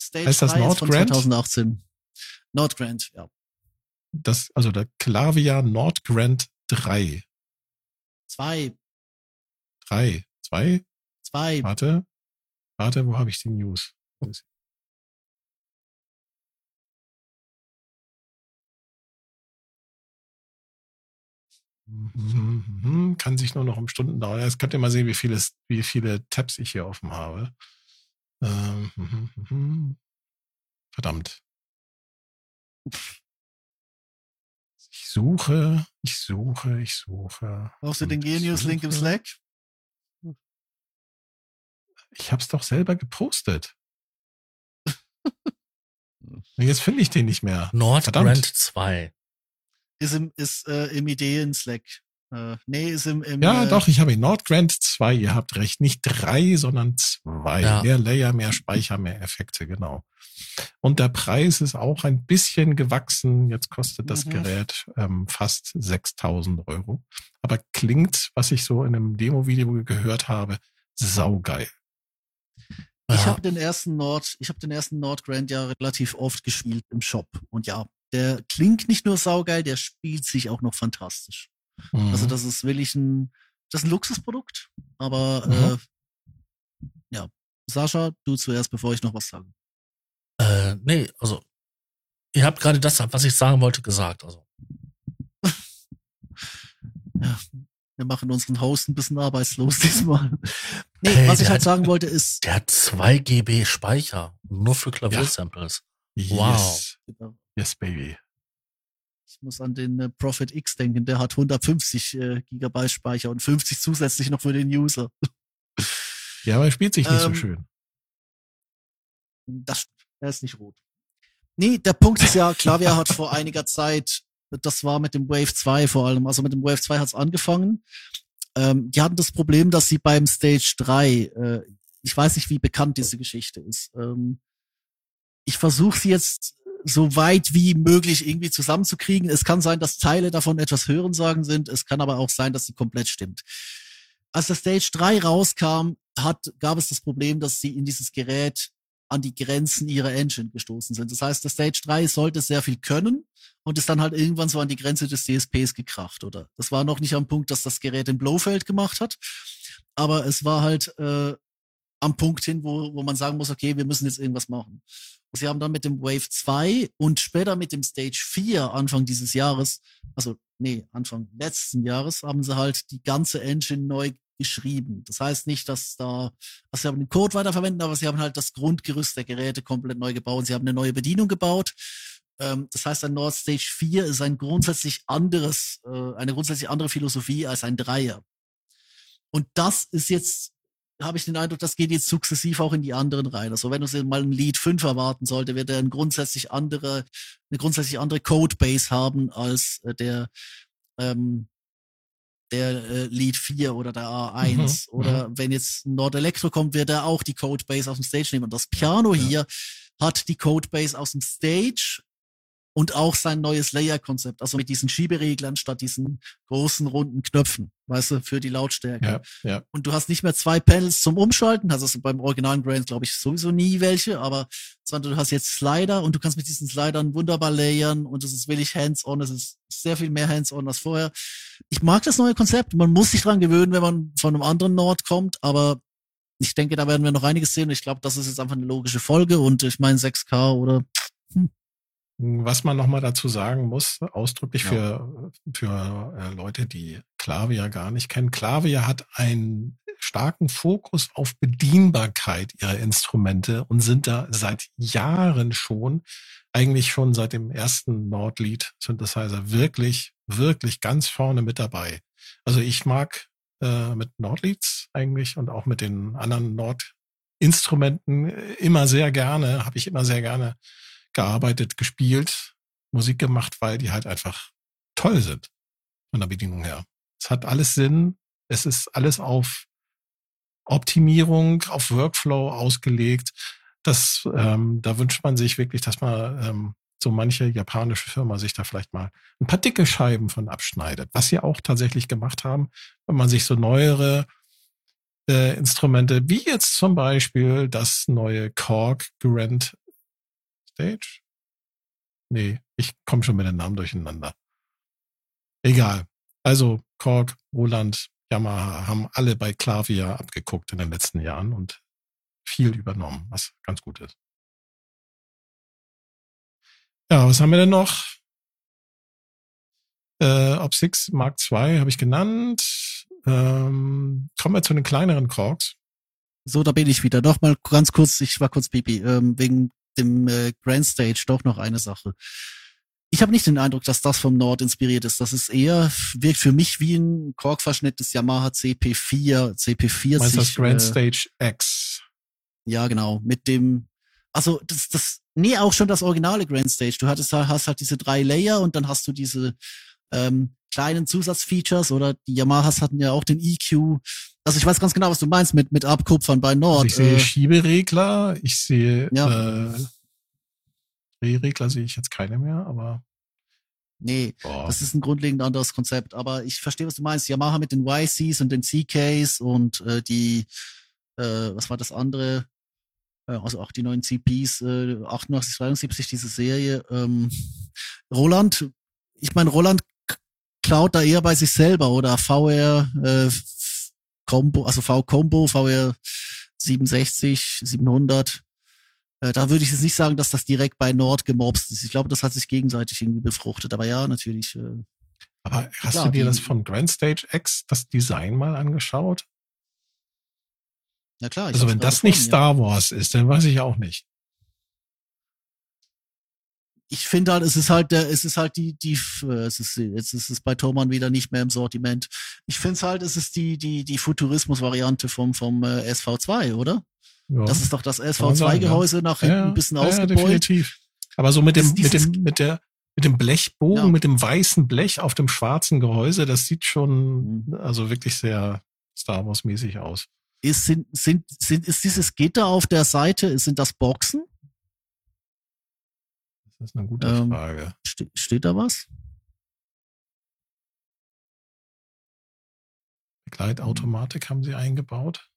Stage heißt das Nord Grand? 2018. Nord Grand, ja. Das, also der Klavier Nord Grand 3. 2. 3. Zwei? Zwei. Warte. Warte, wo habe ich die News? Kann sich nur noch um Stunden dauern. Jetzt könnt ihr mal sehen, wie viele, wie viele Tabs ich hier offen habe. Ähm. Verdammt. Ich suche, ich suche, ich suche. Brauchst du den Genius-Link im Slack? Ich hab's doch selber gepostet. Jetzt finde ich den nicht mehr. Nordbrand 2. Ist im, ist, äh, im Ideen-Slack. Äh, nee, ist im, im Ja, äh, doch, ich habe ihn. Nordgrand 2, ihr habt recht. Nicht drei, sondern zwei. Ja. Mehr Layer, mehr Speicher, mehr Effekte, genau. Und der Preis ist auch ein bisschen gewachsen. Jetzt kostet das mhm. Gerät ähm, fast 6000 Euro. Aber klingt, was ich so in einem Demo-Video gehört habe, saugeil. Ich habe den ersten Nord, ich habe den ersten Nord Grand ja relativ oft gespielt im Shop und ja, der klingt nicht nur saugeil, der spielt sich auch noch fantastisch. Mhm. Also das ist wirklich ein, das ist ein Luxusprodukt, aber mhm. äh, ja, Sascha, du zuerst, bevor ich noch was sage. Äh, nee, also ihr habt gerade das, was ich sagen wollte, gesagt. Also. ja, wir machen unseren Host ein bisschen arbeitslos diesmal. Nee, hey, was ich halt hat, sagen wollte ist. Der hat 2 GB Speicher. Nur für Klaviersamples. Ja. Wow. Yes. yes, baby. Ich muss an den äh, Prophet X denken, der hat 150 äh, Gigabyte Speicher und 50 zusätzlich noch für den User. Ja, aber er spielt sich nicht ähm, so schön. Das, er ist nicht rot. Nee, der Punkt ist ja, Klavier hat vor einiger Zeit das war mit dem Wave 2 vor allem. Also mit dem Wave 2 hat es angefangen. Ähm, die hatten das Problem, dass sie beim Stage 3, äh, ich weiß nicht, wie bekannt diese Geschichte ist. Ähm, ich versuche sie jetzt so weit wie möglich irgendwie zusammenzukriegen. Es kann sein, dass Teile davon etwas Hörensagen sind. Es kann aber auch sein, dass sie komplett stimmt. Als der Stage 3 rauskam, hat, gab es das Problem, dass sie in dieses Gerät an die Grenzen ihrer Engine gestoßen sind. Das heißt, der Stage 3 sollte sehr viel können und ist dann halt irgendwann so an die Grenze des DSPs gekracht, oder? Das war noch nicht am Punkt, dass das Gerät in Blowfeld gemacht hat, aber es war halt äh, am Punkt hin, wo, wo man sagen muss, okay, wir müssen jetzt irgendwas machen. Und sie haben dann mit dem Wave 2 und später mit dem Stage 4 Anfang dieses Jahres, also nee, Anfang letzten Jahres, haben sie halt die ganze Engine neu geschrieben. Das heißt nicht, dass da, also sie haben den Code weiterverwenden, aber sie haben halt das Grundgerüst der Geräte komplett neu gebaut. Sie haben eine neue Bedienung gebaut. Ähm, das heißt, ein Nord Stage 4 ist ein grundsätzlich anderes, äh, eine grundsätzlich andere Philosophie als ein Dreier. Und das ist jetzt habe ich den Eindruck, das geht jetzt sukzessiv auch in die anderen rein. Also wenn du mal ein Lied 5 erwarten sollte, wird er ein grundsätzlich andere, eine grundsätzlich andere Codebase haben als äh, der ähm, der äh, Lead 4 oder der A1 mhm, oder mhm. wenn jetzt Nord Electro kommt, wird er auch die Codebase aus dem Stage nehmen. Und das Piano ja. hier hat die Codebase aus dem Stage und auch sein neues Layer-Konzept, also mit diesen Schiebereglern statt diesen großen runden Knöpfen, weißt du, für die Lautstärke. Ja, ja. Und du hast nicht mehr zwei Panels zum Umschalten, hast also beim originalen Grand, glaube ich, sowieso nie welche, aber sondern du hast jetzt Slider und du kannst mit diesen Slidern wunderbar layern und es ist wirklich hands-on, es ist sehr viel mehr hands-on als vorher. Ich mag das neue Konzept, man muss sich dran gewöhnen, wenn man von einem anderen Nord kommt, aber ich denke, da werden wir noch einiges sehen. Ich glaube, das ist jetzt einfach eine logische Folge und ich meine 6K oder hm, was man nochmal dazu sagen muss, ausdrücklich ja. für, für äh, Leute, die Klavier gar nicht kennen. Klavier hat einen starken Fokus auf Bedienbarkeit ihrer Instrumente und sind da seit Jahren schon, eigentlich schon seit dem ersten Nordlied Synthesizer wirklich, wirklich ganz vorne mit dabei. Also ich mag äh, mit Nordleads eigentlich und auch mit den anderen Nord-Instrumenten immer sehr gerne, habe ich immer sehr gerne gearbeitet, gespielt, Musik gemacht, weil die halt einfach toll sind von der Bedienung her. Es hat alles Sinn. Es ist alles auf Optimierung, auf Workflow ausgelegt. Das, ähm, da wünscht man sich wirklich, dass man ähm, so manche japanische Firma sich da vielleicht mal ein paar dicke Scheiben von abschneidet. Was sie auch tatsächlich gemacht haben, wenn man sich so neuere äh, Instrumente, wie jetzt zum Beispiel das neue Korg Grand Stage? Nee, ich komme schon mit den Namen durcheinander. Egal. Also Korg, Roland, Yamaha haben alle bei Klavier abgeguckt in den letzten Jahren und viel übernommen, was ganz gut ist. Ja, was haben wir denn noch? Äh, Op 6 Mark II habe ich genannt. Ähm, kommen wir zu den kleineren Korgs. So, da bin ich wieder. Noch mal ganz kurz, ich war kurz pipi, ähm, wegen dem äh, Grand Stage doch noch eine Sache. Ich habe nicht den Eindruck, dass das vom Nord inspiriert ist. Das ist eher, wirkt für mich wie ein Kork-Verschnitt des Yamaha CP4, CP40. Meinst das Grand äh, Stage X? Ja, genau. Mit dem, also das, das, nee, auch schon das originale Grand Stage. Du hattest, hast halt diese drei Layer und dann hast du diese ähm, kleinen Zusatzfeatures oder die Yamahas hatten ja auch den EQ. Also ich weiß ganz genau, was du meinst mit, mit Abkupfern bei Nord. Also ich sehe äh, Schieberegler, ich sehe ja. äh, Drehregler sehe ich jetzt keine mehr, aber Nee, Boah. das ist ein grundlegend anderes Konzept. Aber ich verstehe, was du meinst. Yamaha mit den YCs und den CKs und äh, die, äh, was war das andere? Äh, also auch die neuen CPs, äh, 88, 72, diese Serie. Ähm, Roland, ich meine, Roland klaut da eher bei sich selber oder VR äh, Combo, also V-Combo, VR 67, 700. Äh, da würde ich jetzt nicht sagen, dass das direkt bei Nord gemobst ist. Ich glaube, das hat sich gegenseitig irgendwie befruchtet. Aber ja, natürlich. Äh, Aber hast klar, du dir das von Grand Stage X, das Design mal angeschaut? Na klar. Also wenn das nicht Star Wars ist, dann weiß ich auch nicht ich finde halt, es ist halt der, es ist halt die, die, es ist, jetzt ist es bei Thomann wieder nicht mehr im Sortiment. Ich finde es halt, es ist die, die, die Futurismus-Variante vom, vom äh, SV2, oder? Ja. Das ist doch das SV2-Gehäuse ja. nach hinten ja, ein bisschen ja, ausgebeult. definitiv. Aber so mit dem, mit dem, mit der, mit dem Blechbogen, ja. mit dem weißen Blech auf dem schwarzen Gehäuse, das sieht schon, mhm. also wirklich sehr Star Wars-mäßig aus. Ist, sind, sind, sind, ist dieses Gitter auf der Seite, sind das Boxen? Das ist eine gute ähm, Frage. Ste steht da was? Begleitautomatik haben sie eingebaut.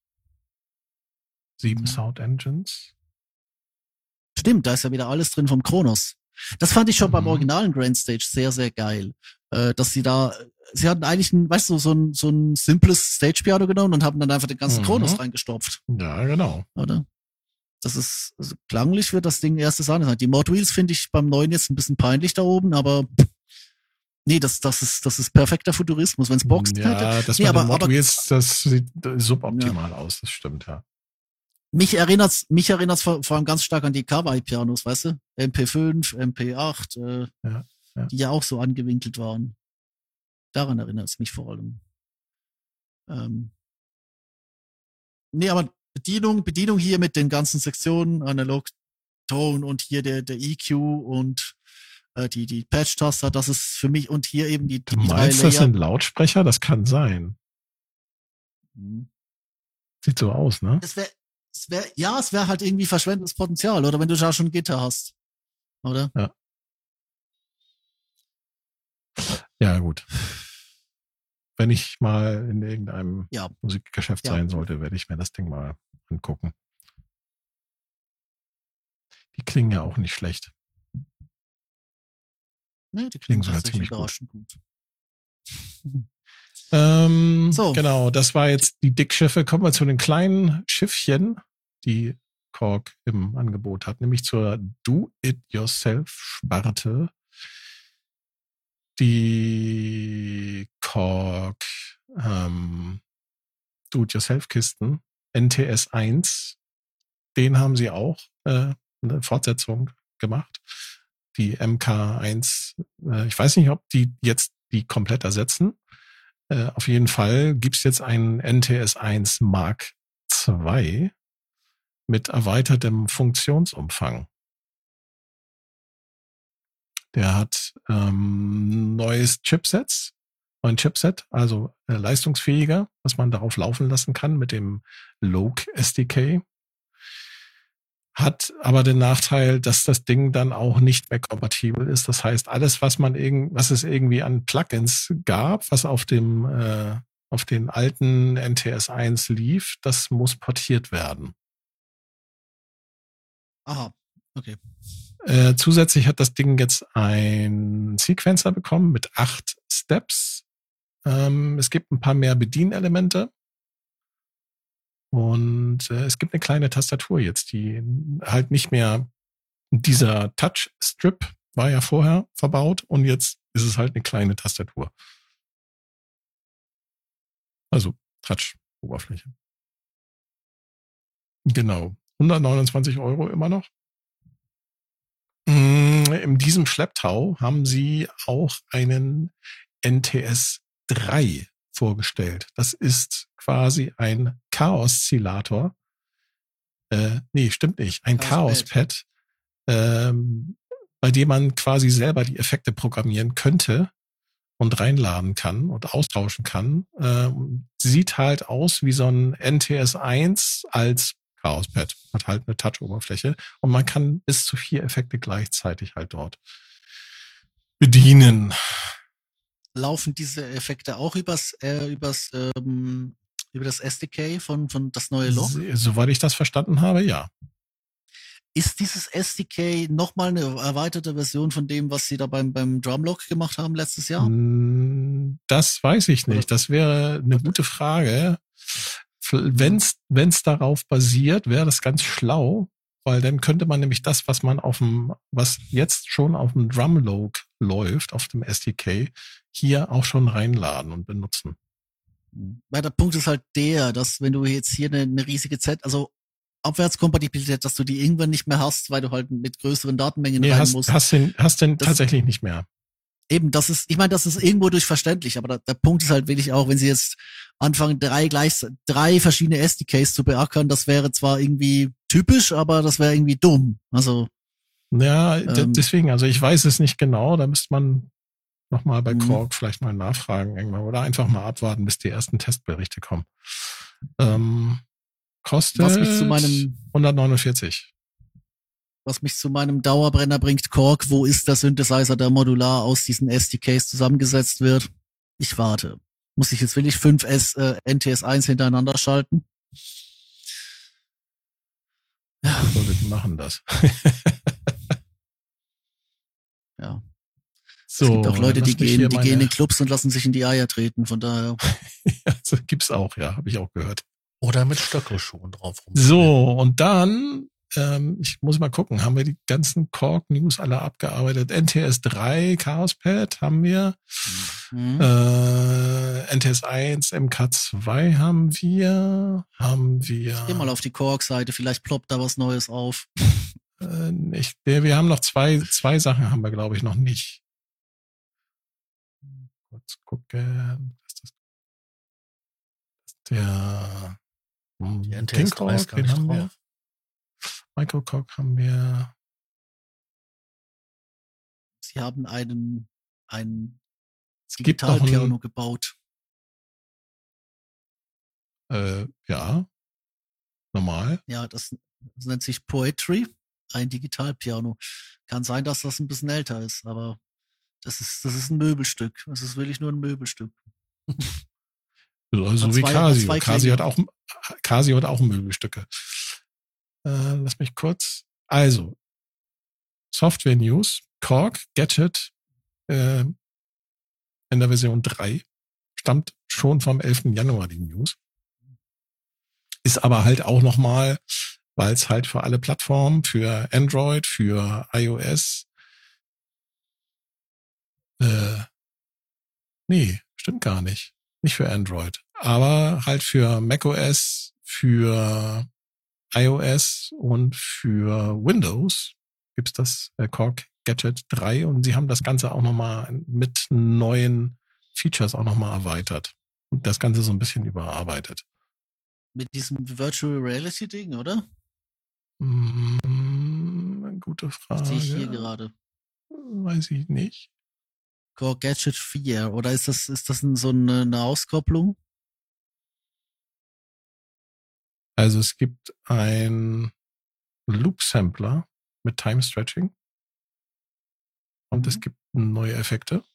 Sieben. Sound Engines. Stimmt, da ist ja wieder alles drin vom Kronos. Das fand ich schon mhm. beim originalen Grand Stage sehr, sehr geil. Äh, dass sie da, sie hatten eigentlich ein, weißt du, so ein, so ein simples Stage-Piano genommen und haben dann einfach den ganzen mhm. Kronos reingestopft. Ja, genau. Oder? Das ist, also klanglich wird das Ding erste Sahne sein. Die Mod Wheels finde ich beim neuen jetzt ein bisschen peinlich da oben, aber nee, das, das ist, das ist perfekter Futurismus, wenn es Boxen ja, hätte. Ja, das nee, mit aber, Mod Wheels, das sieht suboptimal ja. aus, das stimmt, ja. Mich erinnert's, mich erinnert's vor, vor allem ganz stark an die Kawaii-Pianos, weißt du? MP5, MP8, äh, ja, ja. die ja auch so angewinkelt waren. Daran erinnert es mich vor allem. Ähm, Nee, aber Bedienung, Bedienung hier mit den ganzen Sektionen, Analog, Tone und hier der, der EQ und äh, die, die Patch-Taster, das ist für mich und hier eben die, die Du meinst, das sind Lautsprecher? Das kann sein. Mhm. Sieht so aus, ne? Es wäre, es wär, ja, es wäre halt irgendwie verschwendetes Potenzial, oder wenn du da schon Gitter hast. Oder? Ja, gut. Wenn ich mal in irgendeinem Ja. Musikgeschäft Ja. sein sollte, werde ich mir das Ding mal angucken. Die klingen ja auch nicht schlecht. Ne, die Klingen klingen sogar ziemlich gut. gut. Ähm, So. Genau, das war jetzt die Dickschiffe. Kommen wir zu den kleinen Schiffchen, die Korg im Angebot hat, nämlich zur Do-It-Yourself-Sparte. Die Korg ähm, Do-It-Yourself-Kisten, NTS 1, den haben sie auch äh, eine Fortsetzung gemacht. Die MK1, äh, ich weiß nicht, ob die jetzt die komplett ersetzen. Äh, auf jeden Fall gibt's jetzt einen NTS 1 Mark II mit erweitertem Funktionsumfang. Der hat ähm, neues Chipsets, neuen Chipset, also äh, leistungsfähiger, was man darauf laufen lassen kann mit dem Loc SDK. Hat aber den Nachteil, dass das Ding dann auch nicht mehr kompatibel ist. Das heißt, alles, was man irgend, was es irgendwie an Plugins gab, was auf dem äh, auf den alten NTS 1 lief, das muss portiert werden. Aha, okay. Äh, zusätzlich hat das Ding jetzt ein Sequencer bekommen mit acht Steps. Ähm, es gibt ein paar mehr Bedienelemente. Und äh, es gibt eine kleine Tastatur jetzt, die halt nicht mehr dieser Touch-Strip war ja vorher verbaut und jetzt ist es halt eine kleine Tastatur. Also Touch-Oberfläche. Genau. 129 Euro immer noch. Mm, In diesem Schlepptau haben sie auch einen NTS 3 vorgestellt. Das ist quasi ein Chaos-Oszillator. Äh, nee, stimmt nicht. Ein Chaos-Pad. Chaos-Pad, ähm, bei dem man quasi selber die Effekte programmieren könnte und reinladen kann und austauschen kann. Ähm, sieht halt aus wie so ein NTS 1 als Chaos-Pad. Hat halt eine Touch-Oberfläche und man kann bis zu vier Effekte gleichzeitig halt dort bedienen. Laufen diese Effekte auch übers, äh, übers, ähm, über das SDK von, von das neue Loch? So- Soweit ich das verstanden habe, ja. Ist dieses SDK nochmal eine erweiterte Version von dem, was sie da beim, beim Drumlock gemacht haben letztes Jahr? Mm, Das weiß ich nicht. Das wäre eine gute Frage. Wenn es darauf basiert, wäre das ganz schlau, weil dann könnte man nämlich das, was man auf dem, was jetzt schon auf dem Drumlog läuft, auf dem SDK, hier auch schon reinladen und benutzen. Weil der Punkt ist halt der, dass wenn du jetzt hier eine, eine riesige Z, also Abwärtskompatibilität, dass du die irgendwann nicht mehr hast, weil du halt mit größeren Datenmengen Nee, rein hast, musst. hast den, hast den Das- tatsächlich nicht mehr. Eben, das ist, ich meine, das ist irgendwo durchverständlich, aber der, der Punkt ist halt wirklich auch, wenn sie jetzt anfangen, drei gleich, drei verschiedene SDKs zu beackern, das wäre zwar irgendwie typisch, aber das wäre irgendwie dumm. Also, Ja, Ähm. deswegen, also ich weiß es nicht genau, da müsste man nochmal bei Mhm. Korg vielleicht mal nachfragen irgendwann oder einfach mal abwarten, bis die ersten Testberichte kommen. Ähm, kostet was mich zu meinem, 149. was mich zu meinem Dauerbrenner bringt, Korg, wo ist der Synthesizer, der modular aus diesen SDKs zusammengesetzt wird? Ich warte. Muss ich jetzt wirklich fünf S, äh, NTS1 hintereinander schalten? Ja, Leute, die machen das. ja. So, es gibt auch Leute, die gehen, die meine- gehen in Clubs und lassen sich in die Eier treten. Von daher, also, gibt's auch, ja, habe ich auch gehört. Oder mit Stöckelschuhen drauf rum. So, und dann, ähm, ich muss mal gucken, haben wir die ganzen Korg-News alle abgearbeitet? NTS 3, Chaospad haben wir. hm. Äh, NTS 1, MK2 haben wir. Haben wir. geh mal auf die Korg-Seite, vielleicht ploppt da was Neues auf. Äh, ich, wir haben noch zwei, zwei Sachen haben wir, glaube ich, noch nicht. Kurz gucken. Ist das? Der Die NTS King 3 ist Korg, gar wen nicht haben wir? Microcock haben wir. Sie haben einen, einen Es Digitalpiano ein, gebaut. äh, ja, normal. Ja, das, das nennt sich Poetry, ein Digitalpiano. Kann sein, dass das ein bisschen älter ist, aber das ist, das ist ein Möbelstück. Das ist wirklich nur ein Möbelstück. So, so Hat wie Casio. Casio hat auch, Casio hat auch Möbelstücke. Äh, lass mich kurz. Also, Software News, Korg, Gadget, äh, in der Version 3. Stammt schon vom 11. Januar, die News. Ist aber halt auch nochmal, weil es halt für alle Plattformen, für Android, für iOS, äh, nee, stimmt gar nicht. Nicht für Android. Aber halt für macOS, für iOS und für Windows gibt's das äh, Korg Gadget 3 und sie haben das Ganze auch nochmal mit neuen Features auch nochmal erweitert und das Ganze so ein bisschen überarbeitet. Mit diesem Virtual Reality Ding, oder? Mm, gute Frage. Sehe ich hier gerade. Weiß ich nicht. Core Gadget 4. Oder ist das, ist das so eine, eine Auskopplung? Also es gibt ein Loop Sampler mit Time Stretching und es Mhm. gibt neue Effekte.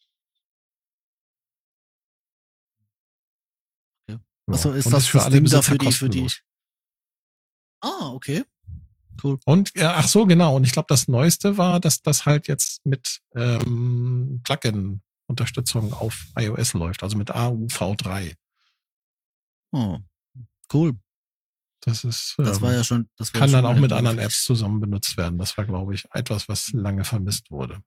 Ja. Achso, ist und das für das alle Ding da Besitzer für die, für die? Ah, okay. Cool. Und ja, ach so, genau. Und ich glaube, das Neueste war, dass das halt jetzt mit ähm, Plugin-Unterstützung auf iOS läuft, also mit AUV3. Oh, cool. Das ist Das ähm, war ja schon, das kann schon dann auch mit anderen Apps zusammen benutzt werden. Das war, glaube ich, etwas, was lange vermisst wurde.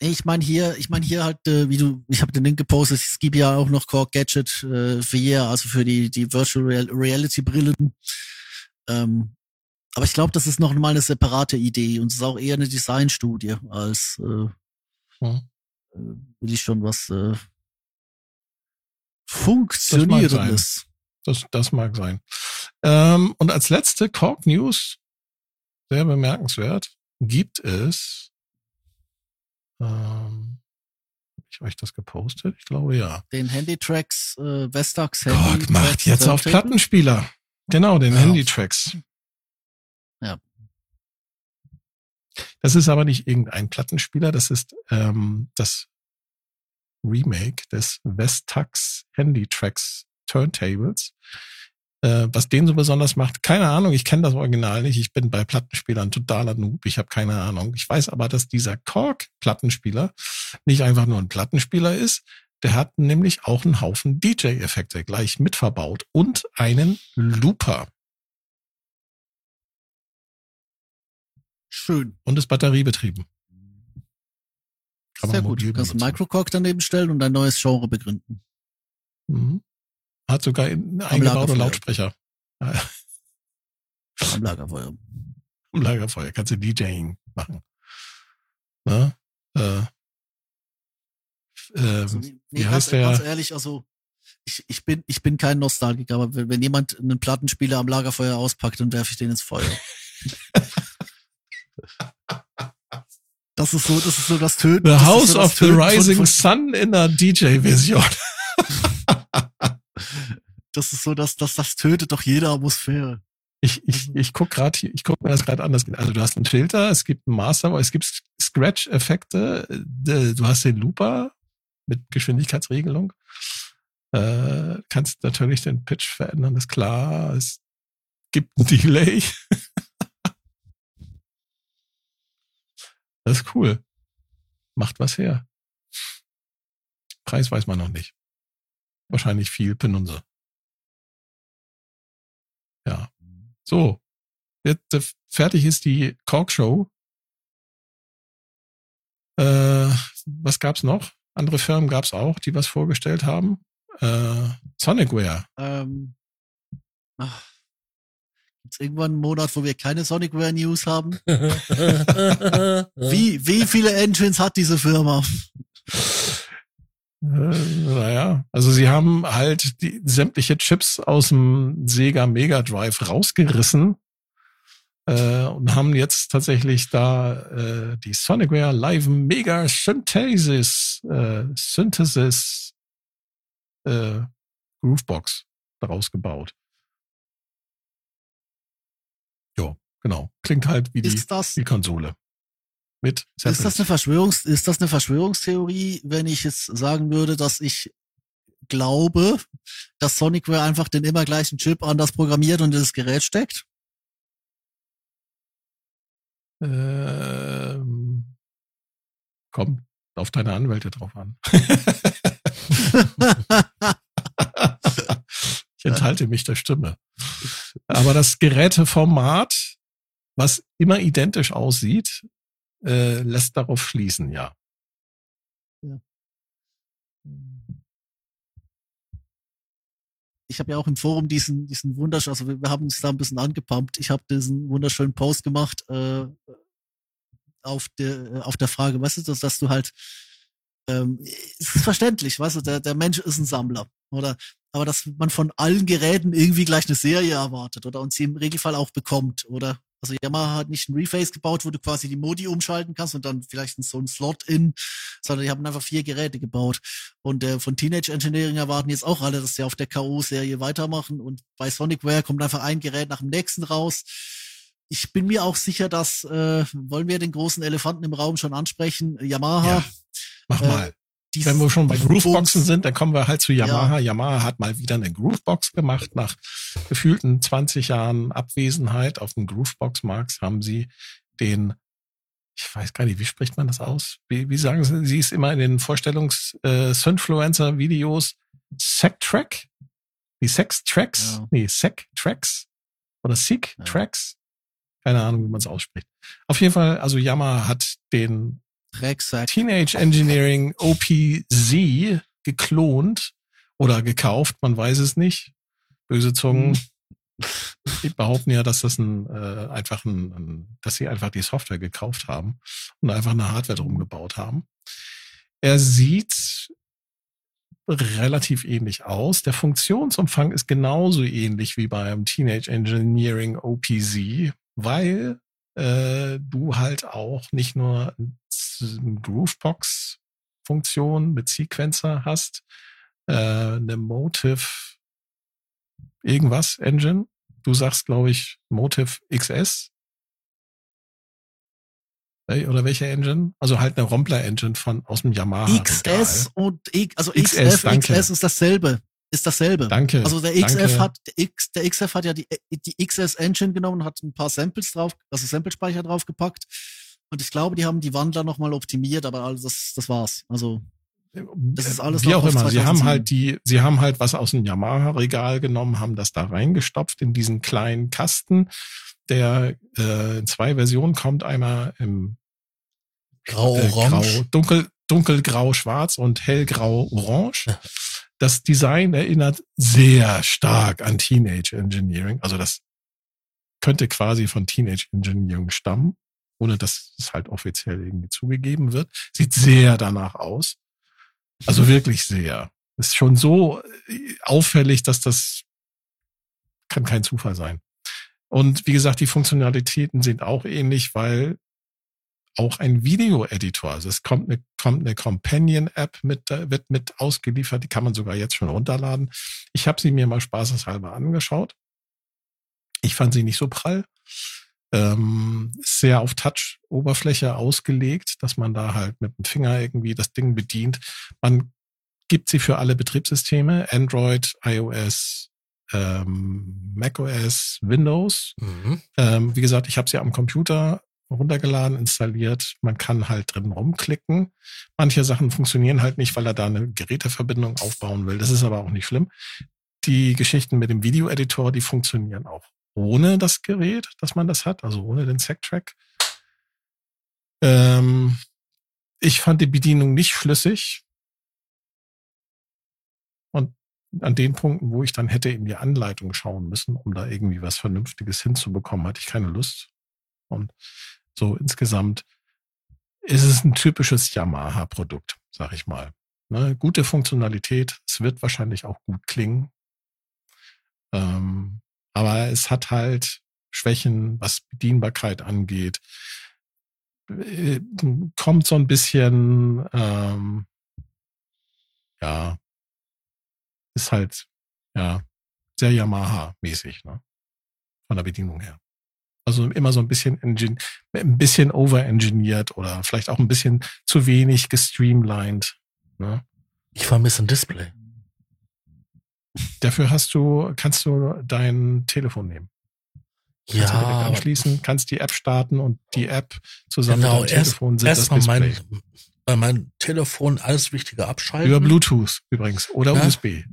Ich meine hier, ich meine hier halt, äh, wie du, ich habe den Link gepostet, es gibt ja auch noch Core Gadget äh, VR, also für die die Virtual Real Reality Brillen. Ähm, aber ich glaube, das ist noch mal eine separate Idee und es ist auch eher eine Designstudie als äh, Hm. will ich schon was äh, funktionierendes. Das, das mag sein. Ähm, und als letzte Korg News, sehr bemerkenswert, gibt es, ähm, hab ich euch das gepostet? Ich glaube ja. Den Handytracks äh, Vestax Handy macht Tracks jetzt auf. Plattenspieler. Genau, den Ja. Handy-Tracks. Ja. Das ist aber nicht irgendein Plattenspieler, das ist ähm, das Remake des Vestax Handy-Tracks Turntables. Äh, was den so besonders macht, keine Ahnung, ich kenne das Original nicht. Ich bin bei Plattenspielern totaler Noob, ich habe keine Ahnung. Ich weiß aber, dass dieser Korg-Plattenspieler nicht einfach nur ein Plattenspieler ist, der hat nämlich auch einen Haufen DJ-Effekte gleich mit verbaut und einen Looper Schön. und ist batteriebetrieben. Kann Sehr gut. Du kannst einen. Microcock daneben stellen und ein neues Genre begründen. Mhm. Hat sogar einen eingebauten Lagerfeuer. Lautsprecher. Am Lagerfeuer. Im Lagerfeuer kannst du DJing machen. Ne? Äh, ähm, Also, nee, wie ganz, heißt der? ganz ehrlich, also ich, ich bin ich bin kein Nostalgiker, aber wenn, wenn jemand einen Plattenspieler am Lagerfeuer auspackt, dann werfe ich den ins Feuer. Das ist so, das ist so das Töten. The House so of the Rising Sun in der DJ-Version. Das ist so, dass das das tötet doch jede Atmosphäre. Ich, ich, ich guck gerade hier, ich guck mir das gerade anders. Also du hast einen Filter, es gibt einen Master, es gibt Scratch-Effekte, äh, du hast den Looper mit Geschwindigkeitsregelung. Äh, kannst natürlich den Pitch verändern, ist klar. Es gibt ein Delay. das ist cool. Macht was her. Preis weiß man noch nicht. Wahrscheinlich viel Penunse. Ja. So. Jetzt, äh, fertig ist die Cork Show. Äh, was gab's noch? Andere Firmen gab's auch, die was vorgestellt haben. Äh, Sonicware. Ähm, ach, gibt's irgendwann einen Monat, wo wir keine Sonicware News haben? Wie, wie viele Engines hat diese Firma? Naja, also sie haben halt die sämtliche Chips aus dem Sega Mega Drive rausgerissen äh, und haben jetzt tatsächlich da äh, die Sonicware Live Mega Synthesis äh, Synthesis äh, Groovebox daraus gebaut. Ja, genau. Klingt halt wie die, das, die Konsole. Mit ist das eine Verschwörungs ist das eine Verschwörungstheorie, wenn ich jetzt sagen würde, dass ich glaube, dass Sonicware einfach den immer gleichen Chip anders programmiert und in das Gerät steckt? Ähm, kommt auf deine Anwälte drauf an. ich enthalte mich der Stimme. Aber das Geräteformat, was immer identisch aussieht, äh, lässt darauf schließen, ja. ja. Ich habe ja auch im Forum diesen, diesen wunderschönen, also wir, wir haben uns da ein bisschen angepumpt. Ich habe diesen wunderschönen Post gemacht äh, auf der auf der Frage, weißt du, dass, dass du halt ähm, es ist verständlich, weißt du, der, der Mensch ist ein Sammler, oder? Aber dass man von allen Geräten irgendwie gleich eine Serie erwartet, oder? Und sie im Regelfall auch bekommt, oder? Also Yamaha hat nicht ein Reface gebaut, wo du quasi die Modi umschalten kannst und dann vielleicht so ein Slot in, sondern die haben einfach vier Geräte gebaut. Und äh, von Teenage Engineering erwarten jetzt auch alle, dass sie auf der K.O.-Serie weitermachen. Und bei Sonicware kommt einfach ein Gerät nach dem nächsten raus. Ich bin mir auch sicher, dass, äh, wollen wir den großen Elefanten im Raum schon ansprechen, Yamaha. Ja, mach äh, mal. Wenn wir schon bei Grooveboxen sind, dann kommen wir halt zu Yamaha. Ja. Yamaha hat mal wieder eine Groovebox gemacht. Nach gefühlten 20 Jahren Abwesenheit auf dem Groovebox-Markt haben sie den, ich weiß gar nicht, wie spricht man das aus? Wie, wie sagen sie, sie ist immer in den Vorstellungs äh, Synfluencer-Videos Sec-Track? Die Sex-Tracks? Ja. Nee, Sec-Tracks? Oder Seek-Tracks? Ja. Keine Ahnung, wie man es ausspricht. Auf jeden Fall, also Yamaha hat den Drecksack. Teenage Engineering OPZ geklont oder gekauft, man weiß es nicht. Böse Zungen die behaupten ja, dass das ein äh, einfach ein, ein, dass sie einfach die Software gekauft haben und einfach eine Hardware drum gebaut haben. Er sieht relativ ähnlich aus. Der Funktionsumfang ist genauso ähnlich wie beim Teenage Engineering OPZ, weil äh, du halt auch nicht nur Groovebox-Funktion mit Sequencer hast, äh, eine Motive irgendwas Engine. Du sagst, glaube ich, Motive XS. Oder welche Engine? Also halt eine Rompler-Engine von aus dem Yamaha. XS und also XF, XS, XS ist dasselbe ist dasselbe. Danke. Also der XF danke. hat, der, X, der XF hat ja die, die XS Engine genommen, hat ein paar Samples drauf, also Samplespeicher draufgepackt. Und ich glaube, die haben die Wandler nochmal optimiert, aber alles, das, das war's. Also, das ist alles Wie auch immer. Sie haben halt die, sie haben halt was aus dem Yamaha-Regal genommen, haben das da reingestopft in diesen kleinen Kasten, der äh, in zwei Versionen kommt. Einmal im Grau-Orange. Äh, grau, dunkel, dunkelgrau-schwarz und hellgrau-orange. Das Design erinnert sehr stark an Teenage Engineering. Also das könnte quasi von Teenage Engineering stammen, ohne dass es halt offiziell irgendwie zugegeben wird. Sieht sehr danach aus. Also wirklich sehr. Ist schon so äh, auffällig, dass das kann kein Zufall sein. Und wie gesagt, die Funktionalitäten sind auch ähnlich, weil auch ein Video-Editor. Also es kommt eine, kommt eine Companion-App mit, äh, wird mit ausgeliefert, die kann man sogar jetzt schon runterladen. Ich habe sie mir mal spaßeshalber angeschaut. Ich fand sie nicht so prall. Ähm, sehr auf Touch-Oberfläche ausgelegt, dass man da halt mit dem Finger irgendwie das Ding bedient. Man gibt sie für alle Betriebssysteme, Android, iOS, ähm, macOS, Windows. Mhm. Ähm, wie gesagt, ich habe sie am Computer runtergeladen, installiert. Man kann halt drin rumklicken. Manche Sachen funktionieren halt nicht, weil er da eine Geräteverbindung aufbauen will. Das ist aber auch nicht schlimm. Die Geschichten mit dem Video-Editor, die funktionieren auch ohne das Gerät, dass man das hat, also ohne den Sacktrack. Ähm, ich fand die Bedienung nicht schlüssig. Und an den Punkten, wo ich dann hätte in die Anleitung schauen müssen, um da irgendwie was Vernünftiges hinzubekommen, hatte ich keine Lust. Und so insgesamt ist es ein typisches Yamaha-Produkt, sag ich mal. Ne? Gute Funktionalität. Es wird wahrscheinlich auch gut klingen. Ähm, aber es hat halt Schwächen, was Bedienbarkeit angeht. Äh, kommt so ein bisschen, ähm, ja, ist halt, ja, sehr Yamaha-mäßig, ne? Von der Bedienung her. Also immer so ein bisschen, ein bisschen overengineert oder vielleicht auch ein bisschen zu wenig gestreamlined. Ne? Ich vermisse ein Display. Dafür hast du, kannst du dein Telefon nehmen. Kannst ja. anschließen, kannst die App starten und die App zusammen genau, mit deinem Telefon sind erst das Display. mein, bei meinem Telefon alles Wichtige abschalten. Über Bluetooth übrigens oder Ja. USB.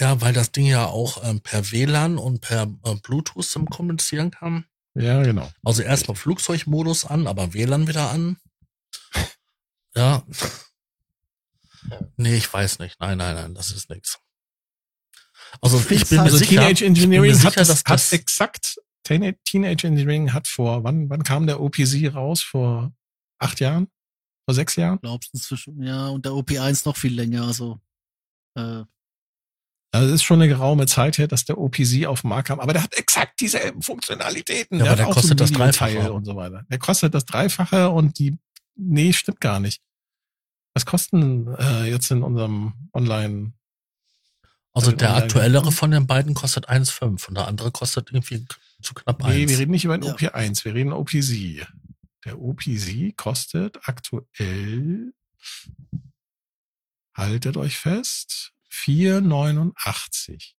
Ja, weil das Ding ja auch ähm, per WLAN und per äh, Bluetooth ähm, kommunizieren kann. Ja, genau. Also erstmal Flugzeugmodus an, aber WLAN wieder an. Ja. Nee, ich weiß nicht. Nein, nein, nein, das ist nix. Also ich bin mir Also sicher, Teenage ich bin Engineering mir hat, sicher, das, dass hat das exakt, Teena- Teenage Engineering hat vor, wann, wann kam der OPC raus? Vor acht Jahren? Vor sechs Jahren? Glaubst du zwischen, ja, und der OP1 noch viel länger, also, äh, Also es ist schon eine geraume Zeit her, dass der OPC auf den Markt kam, aber der hat exakt dieselben Funktionalitäten. Ja, aber hat der auch kostet das Videoteil Dreifache. und so weiter. Der kostet das Dreifache und die, nee, stimmt gar nicht. Was kosten äh, jetzt in unserem Online? also der online- aktuellere von den beiden kostet 1,5 und der andere kostet irgendwie zu knapp Nee, 1. wir reden nicht über den Ja. OP1, wir reden OPC. Der OPC kostet aktuell, haltet euch fest, 4,89.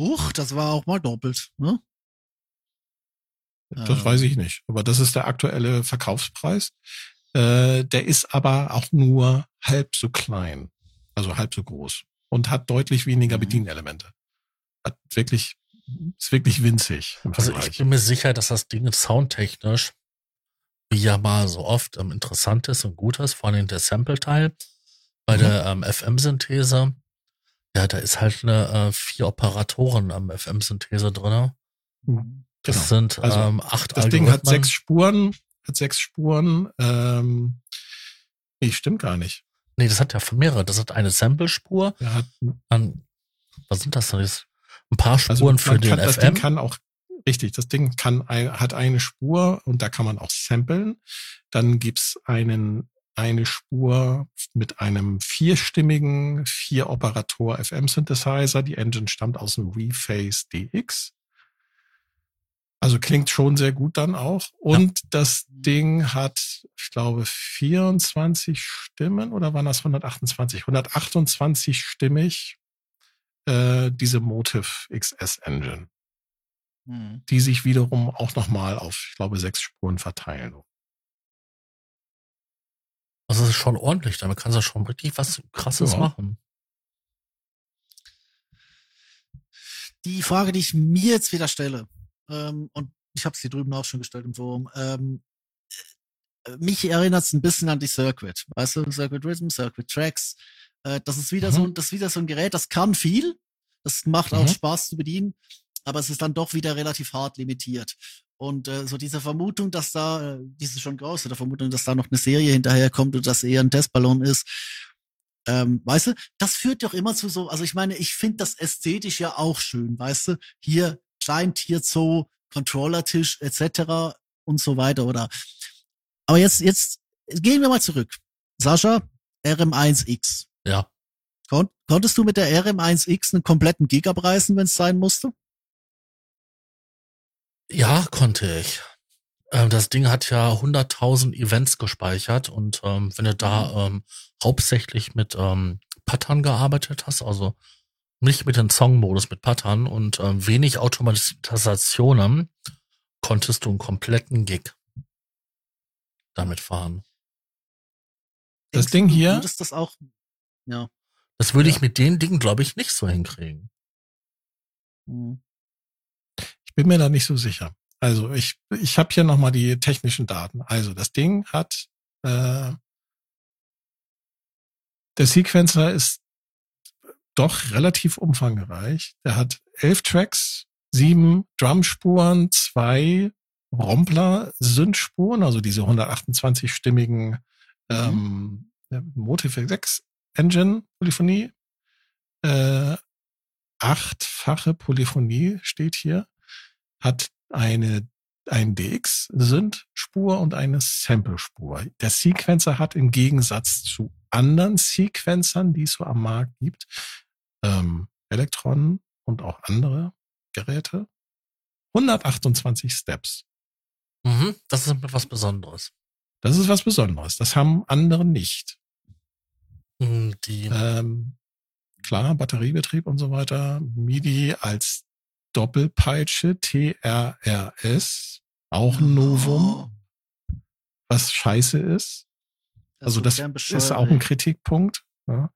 huch, das war auch mal doppelt, ne? Das Ähm. weiß ich nicht. Aber das ist der aktuelle Verkaufspreis. Äh, der ist aber auch nur halb so klein. Also halb so groß. Und hat deutlich weniger Mhm. Bedienelemente. Hat wirklich, ist wirklich winzig Also ich bin mir sicher, dass das Ding soundtechnisch, wie ja mal so oft, ähm, interessant ist und gut ist, vor allem der Sample-Teil. Bei Mhm. der ähm, FM-Synthese, ja, da ist halt eine äh, vier Operatoren am FM-Synthese drinne. Das Genau. sind Also, ähm, acht Das Ding hat sechs Spuren, hat sechs Spuren. Ähm, nee, stimmt gar nicht. Nee, das hat ja mehrere. Das hat eine Sample-Spur. Hat, An, was sind das denn jetzt? Ein paar also Spuren man für den kann, das FM. Ding kann auch richtig. Das Ding kann hat eine Spur und da kann man auch samplen. Dann gibt's einen eine Spur mit einem vierstimmigen vier Operator FM Synthesizer. Die Engine stammt aus dem Rephase DX. Also klingt schon sehr gut dann auch. Und das Ding hat, ich glaube, 24 Stimmen oder waren das 128? 128 stimmig äh, diese Motive XS Engine, Mhm. die sich wiederum auch nochmal auf, ich glaube, sechs Spuren verteilen. Also das ist schon ordentlich. Damit kannst du schon richtig was krasses Ja. machen. Die Frage, die ich mir jetzt wieder stelle, ähm, und ich habe sie drüben auch schon gestellt im Forum, ähm, äh, mich erinnert es ein bisschen an die Circuit, weißt du, Circuit Rhythm, Circuit Tracks. Äh, das ist wieder Mhm. so, das ist wieder so ein Gerät, das kann viel, das macht auch Mhm. Spaß zu bedienen, aber es ist dann doch wieder relativ hart limitiert. Und äh, so diese Vermutung, dass da, äh, diese schon groß, oder Vermutung, dass da noch eine Serie hinterherkommt und das eher ein Testballon ist, ähm, weißt du, das führt doch immer zu so, also ich meine, ich finde das ästhetisch ja auch schön, weißt du, hier Kleintier Zoo, Controllertisch etc. und so weiter, oder? Aber jetzt, jetzt gehen wir mal zurück. Sascha, RM1X. Ja. Kon konntest du mit der RM1X einen kompletten Gig abreißen, wenn es sein musste? Ja, konnte ich. Ähm, das Ding hat ja 100.000 Events gespeichert und ähm, wenn du da ähm, hauptsächlich mit ähm, Pattern gearbeitet hast, also nicht mit dem Song-Modus, mit Pattern und ähm, wenig Automatisationen, konntest du einen kompletten Gig damit fahren. Das Denkst Ding du, hier- Würdest das auch, ja. Das würde Ja. ich mit den Dingen, glaube ich, nicht so hinkriegen. Hm. Ich bin mir da nicht so sicher. Also ich, ich habe hier nochmal die technischen Daten. Also das Ding hat, äh, der Sequencer ist doch relativ umfangreich. Der hat elf Tracks, sieben Drumspuren, zwei Rompler, Synthspuren, also diese 128-stimmigen ähm, der Motive 6 Engine Polyphonie, äh, achtfache Polyphonie steht hier, hat eine ein DX-Synth-Spur und eine Sample-Spur. Der Sequencer hat im Gegensatz zu anderen Sequencern, die es so am Markt gibt, ähm, Elektronen und auch andere Geräte, 128 Steps. Mhm, das ist was Besonderes. Das ist was Besonderes. Das haben andere nicht. Mhm, Die, Ähm, klar, Batteriebetrieb und so weiter. MIDI als Doppelpeitsche, TRRS, auch ein Novum, was scheiße ist. Also das ist auch ein Kritikpunkt. Ja.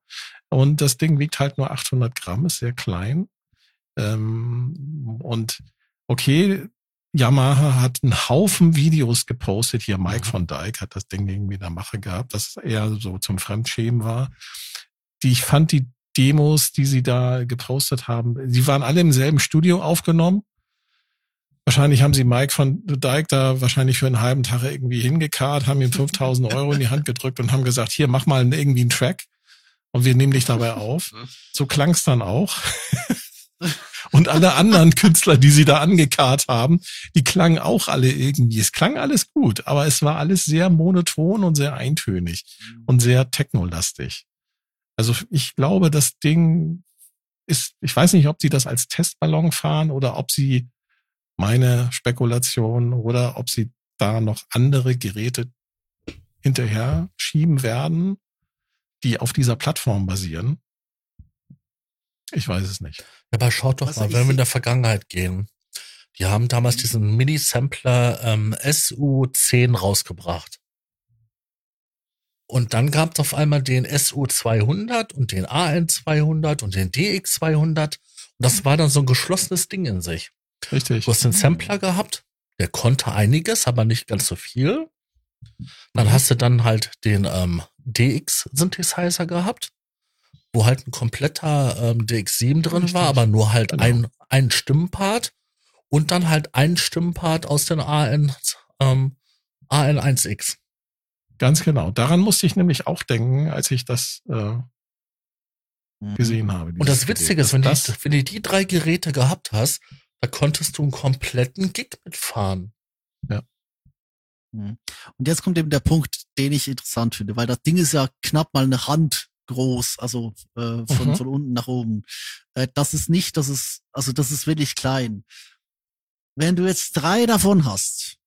Und das Ding wiegt halt nur 800 Gramm, ist sehr klein. Ähm, und okay, Yamaha hat einen Haufen Videos gepostet. Hier Mike Mhm. von Dyke hat das Ding irgendwie in der Mache gehabt, das eher so zum Fremdschämen war. Die ich fand die Demos, die sie da gepostet haben, die waren alle im selben Studio aufgenommen. Wahrscheinlich haben sie Mike von Dyke da wahrscheinlich für einen halben Tag irgendwie hingekarrt, haben ihm 5000 Euro in die Hand gedrückt und haben gesagt, hier, mach mal irgendwie einen Track und wir nehmen dich dabei auf. So klang's dann auch. Und alle anderen Künstler, die sie da angekarrt haben, die klangen auch alle irgendwie. Es klang alles gut, aber es war alles sehr monoton und sehr eintönig und sehr technolastig. Also ich glaube, das Ding ist, ich weiß nicht, ob sie das als Testballon fahren oder ob sie meine Spekulation oder ob sie da noch andere Geräte hinterher schieben werden, die auf dieser Plattform basieren. Ich weiß es nicht. aber schaut doch Also mal, wenn wir in der Vergangenheit gehen. Die haben damals diesen Mini-Sampler ähm, SU10 rausgebracht. Und dann gab es auf einmal den SU200 und den AN200 und den DX200. Und das war dann so ein geschlossenes Ding in sich. Richtig. Du hast den Sampler gehabt, der konnte einiges, aber nicht ganz so viel. Dann hast du dann halt den ähm, DX-Synthesizer gehabt, wo halt ein kompletter ähm, DX7 drin Richtig. war, aber nur halt Genau. ein, ein Stimmpart und dann halt ein Stimmpart aus den AN, ähm, AN1X. Ganz genau. Daran musste ich nämlich auch denken, als ich das äh, gesehen habe. Und das Witzige Gerät. ist, wenn, das, die, wenn du die drei Geräte gehabt hast, da konntest du einen kompletten Gig mitfahren. Mhm. Und jetzt kommt eben der Punkt, den ich interessant finde, weil das Ding ist ja knapp mal eine Hand groß, also äh, von, Mhm. von unten nach oben. Äh, das ist nicht, das ist, also das ist wirklich klein. Wenn du jetzt drei davon hast,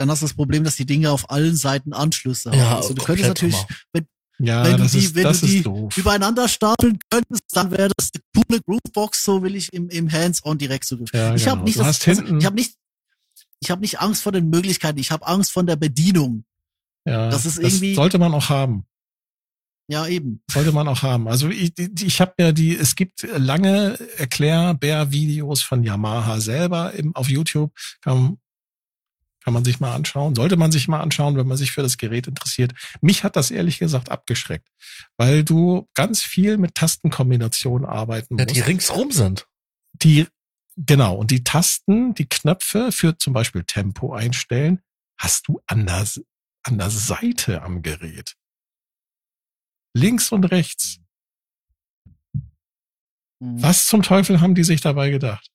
dann hast du das Problem, dass die Dinge auf allen Seiten Anschlüsse haben. Ja, also du könntest natürlich Hammer. ja, wenn du das die- ist, wenn das du die doof. übereinander stapeln könntest, dann wäre das eine coole Groovebox, so will ich im, im Hands-on direkt so. Ja, ich genau. habe nicht, das, also, ich habe nicht, ich habe nicht Angst vor den Möglichkeiten, ich habe Angst von der Bedienung. ja, das ist irgendwie- sollte man auch haben. Ja, eben. Sollte man auch haben. Also ich, ich ich habe ja die, es gibt lange Erklärbär-Videos von Yamaha selber im, auf YouTube. Kann, kann man sich mal anschauen. Sollte man sich mal anschauen, wenn man sich für das Gerät interessiert. Mich hat das ehrlich gesagt abgeschreckt, weil du ganz viel mit Tastenkombinationen arbeiten Ja, musst. die ringsrum sind. die, genau, und die Tasten, die Knöpfe für zum Beispiel Tempo einstellen, hast du an der, an der Seite am Gerät. Links und rechts. Mhm. Was zum Teufel haben die sich dabei gedacht?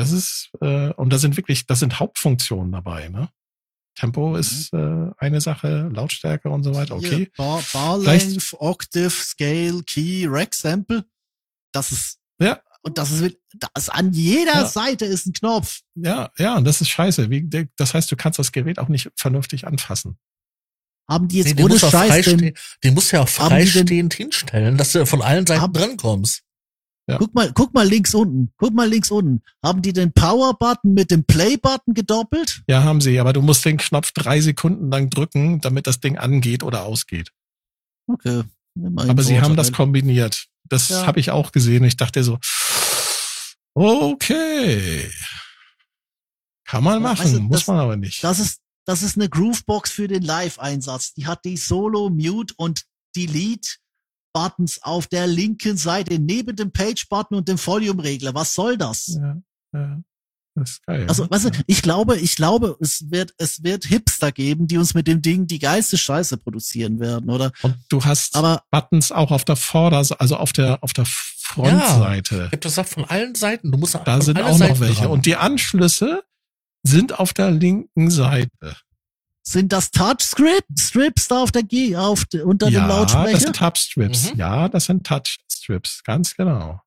Das ist, äh, und da sind wirklich, das sind Hauptfunktionen dabei, ne? Tempo ist äh, eine Sache, Lautstärke und so weiter, okay. Hier, Bar, Bar Length, Octave, Scale, Key, Rack Sample. Das ist, Ja. und das ist, das an jeder Ja. Seite ist ein Knopf. Ja, ja, und das ist scheiße. Wie, das heißt, du kannst das Gerät auch nicht vernünftig anfassen. Haben die jetzt Nee, die, ohne muss auch Scheiß denn, freistehen, die muss ja auch die freistehend hinstellen, dass du von allen Seiten Haben- drankommst. Ja. guck mal, guck mal links unten, guck mal links unten. Haben die den Power-Button mit dem Play-Button gedoppelt? Ja, haben sie, aber du musst den Knopf drei Sekunden lang drücken, damit das Ding angeht oder ausgeht. Okay. Aber sie haben das kombiniert. Das Ja. habe ich auch gesehen. Ich dachte so, okay. Kann man machen, weißt du, muss das- man aber nicht. Das ist, das ist eine Groovebox für den Live-Einsatz. Die hat die Solo, Mute und Delete Buttons auf der linken Seite neben dem Page-Button und dem Volume-Regler. Was soll das? ja, ja. Das ist geil. Also, weißt du, ich glaube, ich glaube, es wird, es wird Hipster geben, die uns mit dem Ding die geilste Scheiße produzieren werden, oder? Und du hast Aber Buttons auch auf der Vorderseite, also auf der, auf der Frontseite. Ich hab das gesagt, von allen Seiten. Du musst Da sind auch noch Seiten welche. ran. Und die Anschlüsse sind auf der linken Seite. Sind das Touchstrips Strips da auf der G, auf unter dem ja, das Lautsprecher? sind Touchstrips. Mhm. Ja, das sind Touchstrips. Ganz genau.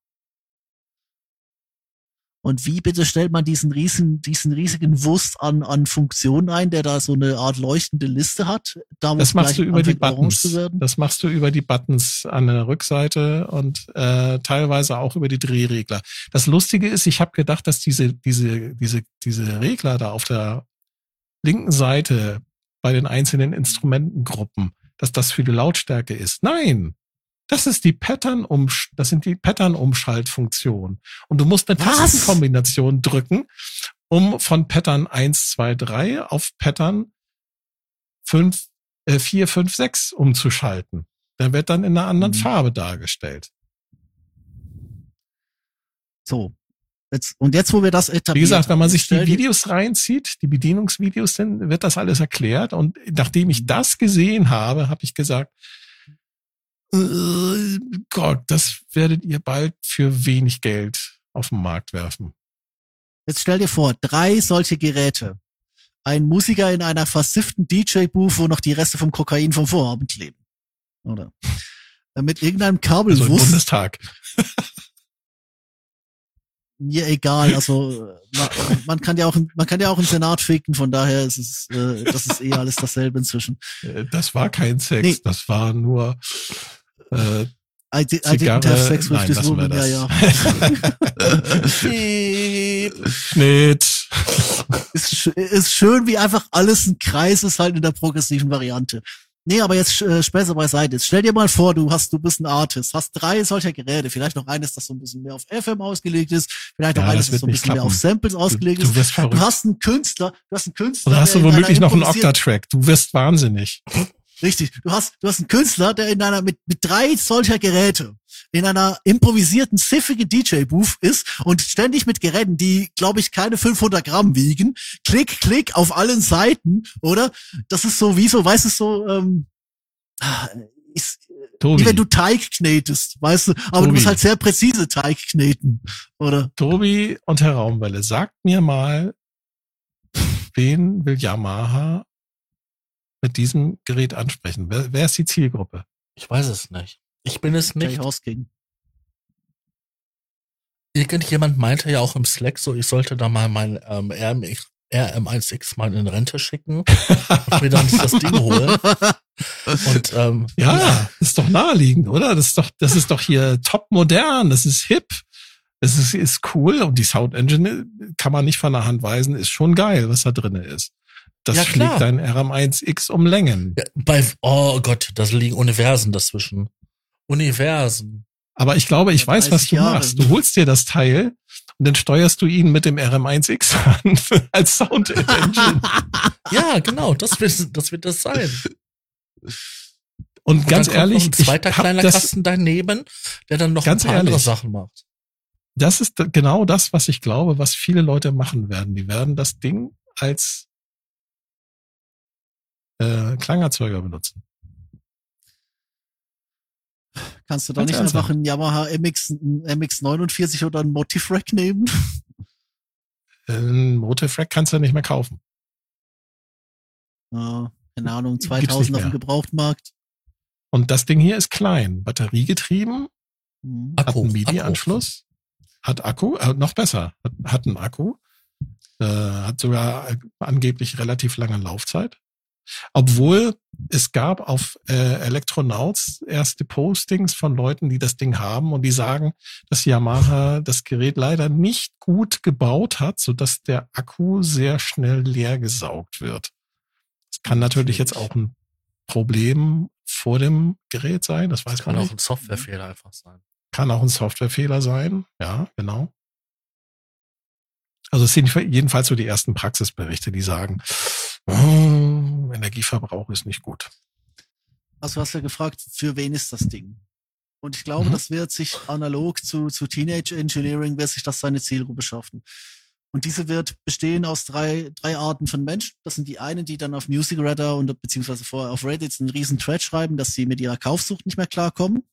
Und wie bitte stellt man diesen riesen, diesen riesigen Wust an, an Funktionen ein, der da so eine Art leuchtende Liste hat? Da wo Das machst du über die Buttons. zu werden? Das machst du über die Buttons an der Rückseite und äh, teilweise auch über die Drehregler. Das Lustige ist, ich habe gedacht, dass diese diese diese diese Regler da auf der linken Seite bei den einzelnen Instrumentengruppen, dass das für die Lautstärke ist. Nein, das ist die Pattern um das sind die Pattern Umschaltfunktionen und du musst eine Was? Tastenkombination drücken, um von Pattern 1 2 3 auf Pattern 5 äh, 4 5 6 umzuschalten. Der wird dann in einer anderen Mhm. Farbe dargestellt. So. Jetzt, und jetzt, wo wir das etablieren. Wie gesagt, wenn man sich die Videos reinzieht, die Bedienungsvideos, dann wird das alles erklärt. Und nachdem ich das gesehen habe, habe ich gesagt, äh, Gott, das werdet ihr bald für wenig Geld auf den Markt werfen. Jetzt stell dir vor, drei solche Geräte. Ein Musiker in einer versifften DJ-Booth, wo noch die Reste vom Kokain vom Vorabend kleben. Oder? Mit irgendeinem Also im. Bundestag. Mir egal. Also äh, man, man kann ja auch, man kann ja auch im Senat ficken. Von daher ist es, äh, das ist eh alles dasselbe inzwischen. Äh, Das war kein Sex, Nee. das war nur äh, I, di- I didn't have sex with Nein, this woman. Ja, ja. Schnitt. ist, ist schön, wie einfach alles ein Kreis ist halt in der progressiven Variante. Nee, aber jetzt äh, Späße beiseite. Jetzt stell dir mal vor, du hast, du bist ein Artist, hast drei solcher Geräte, vielleicht noch eines, das so ein bisschen mehr auf FM ausgelegt ist, vielleicht noch Ja, eines, das das so ein bisschen mehr klappen. auf Samples ausgelegt Du, du ist. Du hast einen Künstler, du hast einen Künstler. Und hast du womöglich noch einen Octatrack. Du wirst wahnsinnig. Richtig. Du hast, du hast einen Künstler, der in einer, mit, mit drei solcher Geräte in einer improvisierten, siffigen DJ-Booth ist und ständig mit Geräten, die, glaube ich, keine 500 Gramm wiegen, klick, klick auf allen Seiten, oder? Das ist so, wie so, weißt du, so, ähm, ah, ist, wie wenn du Teig knetest, weißt du, aber Tobi. du musst halt sehr präzise Teig kneten, oder? Tobi und Herr Raumwelle, sagt mir mal, wen will Yamaha mit diesem Gerät ansprechen? Wer, wer ist die Zielgruppe? Ich weiß es nicht. Ich bin es nicht. Hosking. Irgendjemand meinte ja auch im Slack so, ich sollte da mal mein ähm, RMX, RM1X mal in Rente schicken und mir dann das Ding holen. Und ähm, Ja, ist doch naheliegend, oder? Das ist doch, das ist doch hier top modern, das ist hip. Das ist, ist cool und die Sound Engine kann man nicht von der Hand weisen, ist schon geil, was da drinne ist. Das Ja, schlägt dein RM1X um Längen. ja, bei, oh Gott, da liegen Universen dazwischen. Universen. Aber ich glaube, ich weiß, was 30 du Jahre. machst. Du holst dir das Teil und dann steuerst du ihn mit dem RM1X an als Sound Engine. Ja, genau, das wird das, wird das sein. Und Und ganz ehrlich, ein zweiter kleiner das, Kasten daneben, der dann noch Ganz ein paar andere ehrlich. Sachen macht. das ist genau das, was ich glaube, was viele Leute machen werden. Die werden das Ding als äh, Klangerzeuger benutzen. Kannst du da Ganz nicht ernsthaft. einfach einen Yamaha MX, einen MX49 oder einen Motiv-Rack nehmen? Ein Motiv-Rack kannst du nicht mehr kaufen. Ja, keine Ahnung, Gibt's 2000 nicht auf dem. Gebrauchtmarkt. Und das Ding hier ist klein, batteriegetrieben, Mhm. hat Akku, einen MIDI-Anschluss, hat Akku, äh, noch besser, hat, hat einen Akku, äh, hat sogar äh, angeblich relativ lange Laufzeit. Obwohl es gab auf äh, Electronauts erste Postings von Leuten, die das Ding haben und die sagen, dass Yamaha das Gerät leider nicht gut gebaut hat, so dass der Akku sehr schnell leer gesaugt wird. Das kann natürlich jetzt auch ein Problem vor dem Gerät sein, das weiß Das kann man auch nicht. ein Softwarefehler einfach sein. Kann auch ein Softwarefehler sein. Ja, genau. Also es sind jedenfalls so die ersten Praxisberichte, die sagen, oh, Energieverbrauch ist nicht gut. Also du hast ja gefragt, für wen ist das Ding? Und ich glaube, Mhm. das wird sich analog zu, zu Teenage Engineering, wird sich das seine Zielgruppe schaffen. Und diese wird bestehen aus drei, drei Arten von Menschen. Das sind die einen, die dann auf Music Radar und beziehungsweise vorher auf Reddit einen riesen Thread schreiben, dass sie mit ihrer Kaufsucht nicht mehr klarkommen.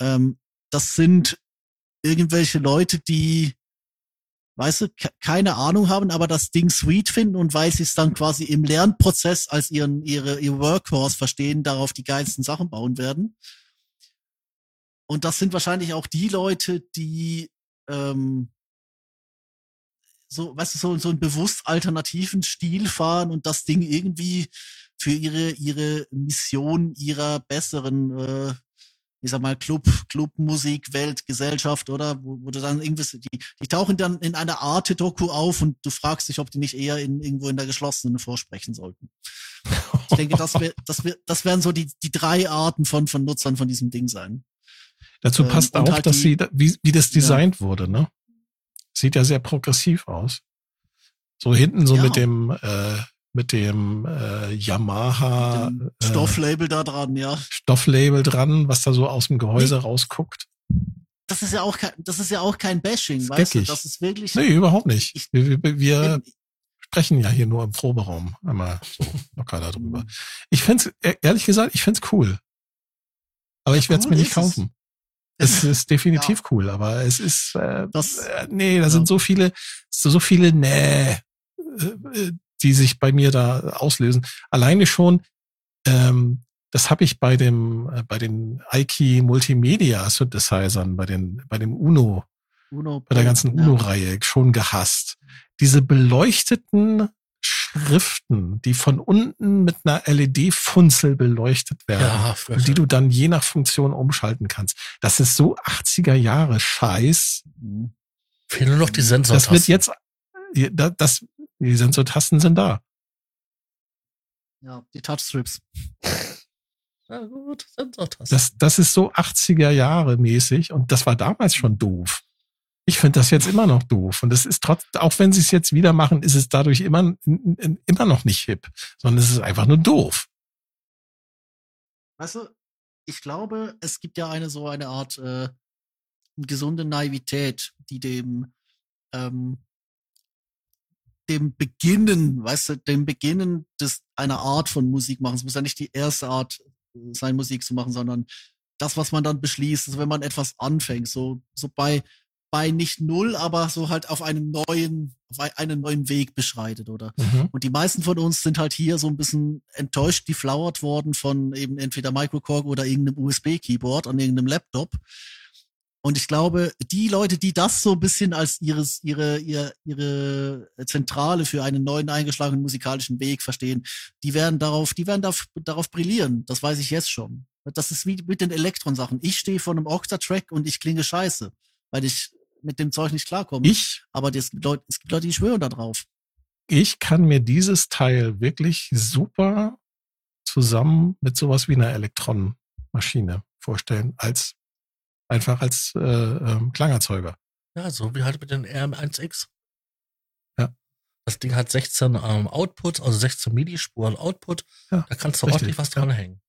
Ähm, das sind irgendwelche Leute, die, weißt du, keine Ahnung haben, aber das Ding sweet finden und weil sie es dann quasi im Lernprozess als ihren, ihre, ihr Workhorse verstehen, darauf die geilsten Sachen bauen werden. Und das sind wahrscheinlich auch die Leute, die ähm, so, weißt du, so, so einen bewusst alternativen Stil fahren und das Ding irgendwie für ihre, ihre Mission ihrer besseren, äh, ich sag mal, Club, Clubmusik, Welt, Gesellschaft, oder? Wo, wo du dann irgendwie, die, die tauchen dann in einer Art Doku auf und du fragst dich, ob die nicht eher in, irgendwo in der geschlossenen vorsprechen sollten. Ich denke, das, wär, das, wär, das werden so die, die drei Arten von, von Nutzern von diesem Ding sein. Dazu ähm, passt ähm, auch, halt dass die, sie, wie, wie das designt ja. wurde, ne? Sieht ja sehr progressiv aus. So hinten so ja. mit dem äh, mit dem äh, Yamaha dem äh, Stofflabel äh, da dran, ja. Stofflabel dran, was da so aus dem Gehäuse nee. rausguckt. Das ist ja auch kein, das ist ja auch kein Bashing, weißt du? Das ist wirklich. Nee, überhaupt nicht. Ich, wir, wir, wir sprechen ja hier nur im Proberaum einmal so locker darüber. Ich find's, e-, ehrlich gesagt, ich find's cool. Aber ja, ich werde es cool mir nicht kaufen. Es ist definitiv ja. cool, aber es ist äh, das, äh, nee, da ja. sind so viele, so viele nee, äh, äh, die sich bei mir da auslösen. Alleine schon, ähm, das habe ich bei dem äh, bei den Aiki Multimedia Synthesizern, bei den bei dem Uno, Uno bei der ganzen Uno-Reihe schon gehasst. Diese beleuchteten Schriften, die von unten mit einer LED-Funzel beleuchtet werden, ja, die du dann je nach Funktion umschalten kannst. Das ist so 80er Jahre Scheiß. Fehlen nur noch die Sensortasten. Das wird jetzt, das, die Sensortasten sind da. Ja, die Touchstrips. Na gut, Sensortasten. Das, das ist so 80er Jahre mäßig und das war damals schon doof. Ich finde das jetzt immer noch doof. Und es ist trotz, auch wenn sie es jetzt wieder machen, ist es dadurch immer, immer noch nicht hip, sondern es ist einfach nur doof. Weißt du, ich glaube, es gibt ja eine so eine Art äh, gesunde Naivität, die dem ähm, dem Beginnen, weißt du, dem Beginnen des einer Art von Musik machen. Es muss ja nicht die erste Art sein, Musik zu machen, sondern das, was man dann beschließt, also wenn man etwas anfängt, so so bei bei nicht null, aber so halt auf einem neuen, auf einen neuen Weg beschreitet, oder? Mhm. Und die meisten von uns sind halt hier so ein bisschen enttäuscht, geflauert worden von eben entweder Microcorg oder irgendeinem USB-Keyboard an irgendeinem Laptop. Und ich glaube, die Leute, die das so ein bisschen als ihres, ihre, ihre, ihre Zentrale für einen neuen eingeschlagenen musikalischen Weg verstehen, die werden darauf, die werden darauf, darauf brillieren. Das weiß ich jetzt schon. Das ist wie mit den Elektron-Sachen. Ich stehe vor einem Octa-Track und ich klinge scheiße, weil ich mit dem Zeug nicht klarkommen. Ich? Aber es gibt Leute, es gibt Leute, die schwören da drauf. Ich kann mir dieses Teil wirklich super zusammen mit sowas wie einer Elektronenmaschine vorstellen, als einfach als äh, ähm, Klangerzeuger. Ja, so wie halt mit den RM1X. Ja. Das Ding hat 16 ähm, Outputs, also 16 MIDI-Spuren Output. Ja, da kannst du richtig. ordentlich was dran hängen.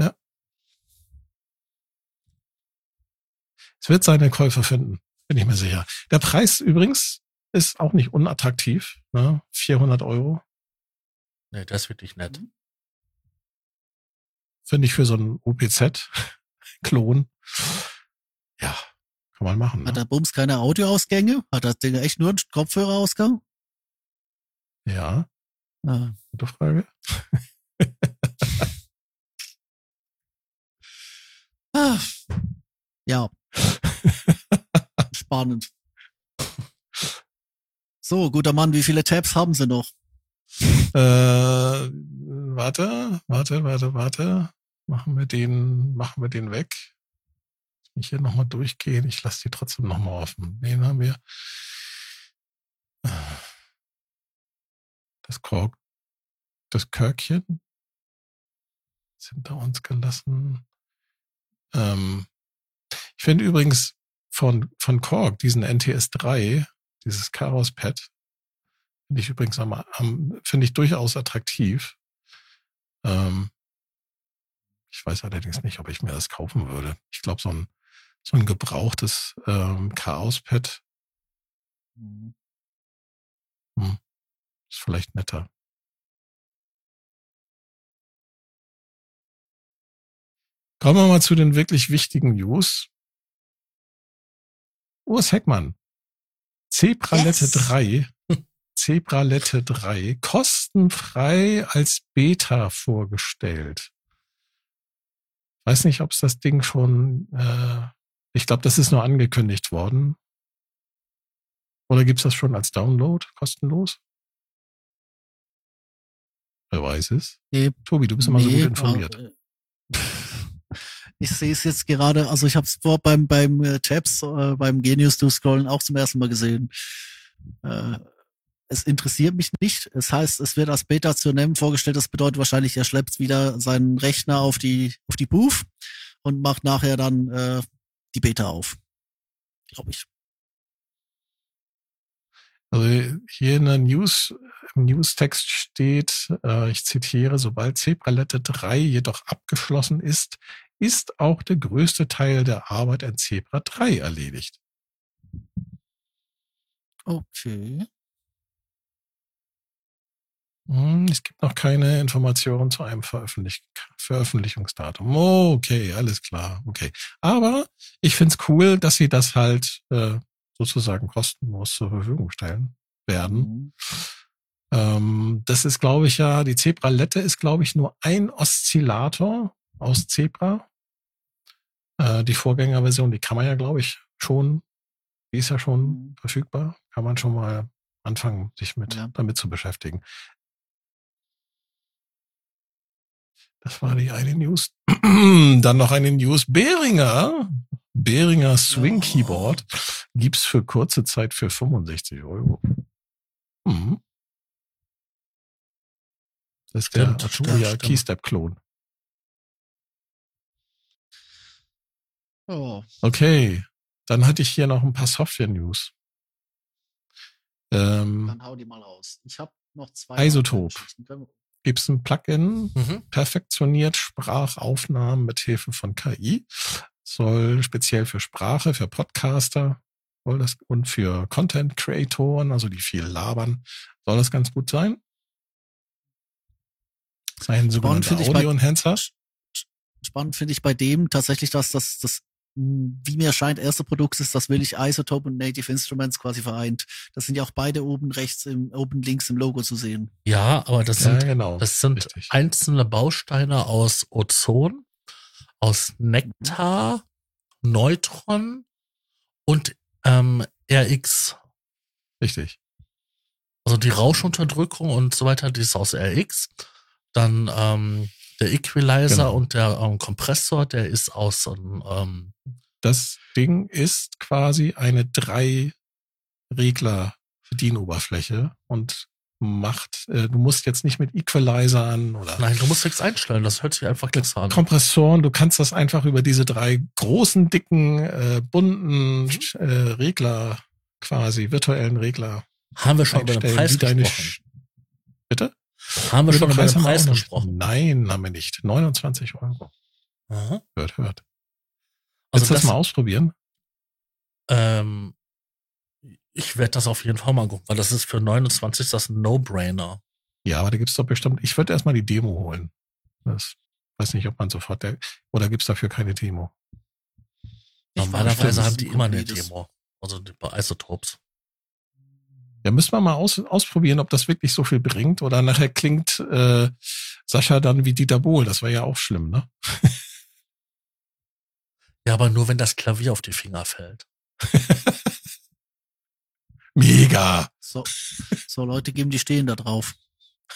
Ja. Es wird seine Käufer finden. Bin ich mir sicher. Der Preis übrigens ist auch nicht unattraktiv. Ne? 400 Euro. Nee, das ist wirklich nett. Mhm. Finde ich für so einen OPZ-Klon. Ja, kann man machen. Ne? Hat der Bums keine Audioausgänge? Hat das Ding echt nur einen Kopfhörerausgang? Ja. Ah. Gute Frage. ah. Ja. Spannend. So, guter Mann, wie viele Tabs haben Sie noch? Äh, warte, warte, warte, warte. Machen wir den, machen wir den weg. Ich hier nochmal durchgehen. Ich lasse die trotzdem nochmal offen. Den haben wir. Das Kork, das Körkchen ist hinter uns gelassen. Ähm, ich finde übrigens, von, von Korg, diesen NTS 3, dieses Chaos Pad, finde ich übrigens am, am finde ich durchaus attraktiv. Ähm, ich weiß allerdings nicht, ob ich mir das kaufen würde. Ich glaube, so ein, so ein gebrauchtes ähm, Chaos Pad, mhm. Hm. Ist vielleicht netter. Kommen wir mal zu den wirklich wichtigen News. Urs Heckmann. Zebralette Yes. 3. Zebralette 3. Kostenfrei als Beta vorgestellt. Weiß nicht, ob es das Ding schon, äh, ich glaube, das ist nur angekündigt worden. Oder gibt's das schon als Download, kostenlos? Wer weiß es? Nee, Tobi, du bist immer so Nee, gut informiert. aber, äh, Ich sehe es jetzt gerade, also ich habe es vor beim beim äh, Tabs, äh, beim Genius to Scrollen auch zum ersten Mal gesehen. Äh, es interessiert mich nicht. Es heißt, es wird als Beta zu nehmen vorgestellt. Das bedeutet wahrscheinlich, er schleppt wieder seinen Rechner auf die auf die Booth und macht nachher dann äh, die Beta auf. Glaube ich. Also hier in der News, im Newstext steht, äh, ich zitiere, sobald Zebralette 3 jedoch abgeschlossen ist, ist auch der größte Teil der Arbeit an Zebra 3 erledigt. Okay. Hm, Es gibt noch keine Informationen zu einem Veröffentlich Veröffentlichungsdatum. Okay, alles klar, okay. Aber ich find's cool, dass sie das halt äh, sozusagen kostenlos zur Verfügung stellen werden. Mhm. Ähm, das ist, glaube ich, ja, die Zebralette ist, glaube ich, nur ein Oszillator aus Zebra. Äh, die Vorgängerversion, die kann man ja, glaube ich, schon, die ist ja schon Mhm. verfügbar. Kann man schon mal anfangen, sich mit Ja. damit zu beschäftigen. Das war die eine News. Dann noch eine News. Behringer, Behringer Swing. Keyboard gibt's für kurze Zeit für 65 Euro. Mhm. Das ist Stimmt, der Arturia. Keystep-Klon. Oh. Okay, dann hatte ich hier noch ein paar Software-News. Ähm, Dann hau die mal aus. Ich habe noch zwei. Isotop. Wir- gibt's ein Plugin, Mhm. perfektioniert Sprachaufnahmen mit Hilfe von KI. Soll speziell für Sprache, für Podcaster soll das, und für Content Creatoren, also die viel labern, soll das ganz gut sein. Ein sogenannter Audio Enhancer. Spannend finde ich bei dem tatsächlich, dass das, das, wie mir scheint, erste Produkt ist, das will ich Isotope und Native Instruments quasi vereint. Das sind ja auch beide oben rechts im, oben links im Logo zu sehen. Ja, aber das Ja, sind, genau. das sind richtig. einzelne Bausteine aus Ozon, aus Nektar, Neutron und ähm, RX. Richtig. Also die Rauschunterdrückung und so weiter, die ist aus RX. Dann ähm, der Equalizer Genau. und der ähm, Kompressor, der ist aus ähm, ähm, Das Ding ist quasi eine drei Regler Bedienoberfläche und macht, äh, du musst jetzt nicht mit Equalizern oder Nein, du musst nichts einstellen, das hört sich einfach klasse an. Kompressoren, du kannst das einfach über diese drei großen, dicken, äh, bunten äh, Regler quasi, virtuellen Regler Haben wir schon über den Preis gesprochen? Haben wir schon über den Preis gesprochen? Nein, haben wir nicht. 29 Euro. Aha. Hört, hört. Also Willst du das das, mal ausprobieren? ähm, ich werde das auf jeden Fall mal gucken, weil das ist für 29 das No-Brainer. Ja, aber da gibt's doch bestimmt, ich würde erstmal die Demo holen. Das weiß nicht, ob man sofort, der, oder gibt's dafür keine Demo? Normalerweise haben die immer eine Demo. Also bei Isotopes. Ja, müssen wir mal aus, ausprobieren, ob das wirklich so viel bringt oder nachher klingt äh, Sascha dann wie Dieter Bohl. Das war ja auch schlimm, ne? Ja, aber nur wenn das Klavier auf die Finger fällt. Mega. So, so Leute geben, die stehen da drauf.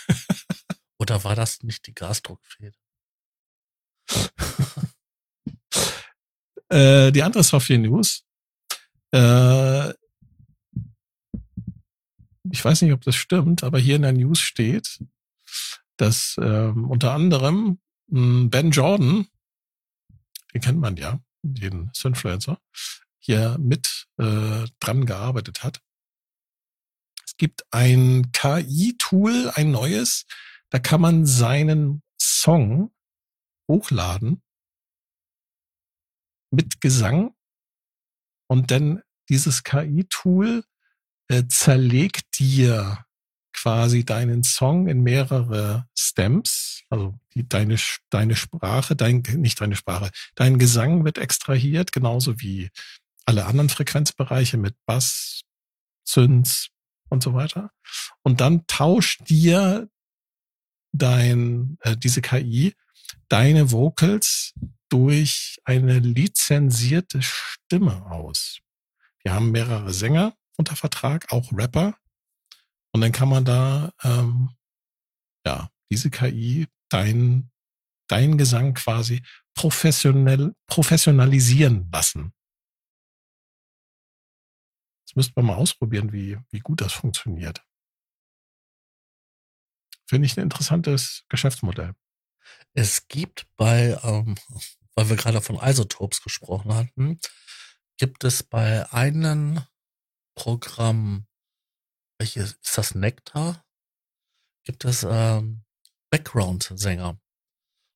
Oder war das nicht die Gasdruckfeder? Äh, die andere Software-News. Äh, ich weiß nicht, ob das stimmt, aber hier in der News steht, dass ähm, unter anderem mh, Ben Jordan, den kennt man ja, den Synfluencer, hier mit äh, dran gearbeitet hat. Es gibt ein KI-Tool, ein neues, da kann man seinen Song hochladen mit Gesang und dann dieses KI-Tool äh, zerlegt dir quasi deinen Song in mehrere Stems, also die, deine, deine Sprache, dein, nicht deine Sprache, dein Gesang wird extrahiert, genauso wie alle anderen Frequenzbereiche mit Bass, Synths und so weiter. Und dann tauscht dir dein, äh, diese KI deine Vocals durch eine lizenzierte Stimme aus. Wir haben mehrere Sänger unter Vertrag, auch Rapper. Und dann kann man da ähm, ja diese KI dein dein Gesang quasi professionell professionalisieren lassen. Das müsste man mal ausprobieren, wie wie gut das funktioniert. Finde ich ein interessantes Geschäftsmodell. Es gibt bei, ähm, weil wir gerade von Isotopes gesprochen hatten, gibt es bei einem Programm, welches ist das Nektar? Gibt es ähm, Background-Sänger.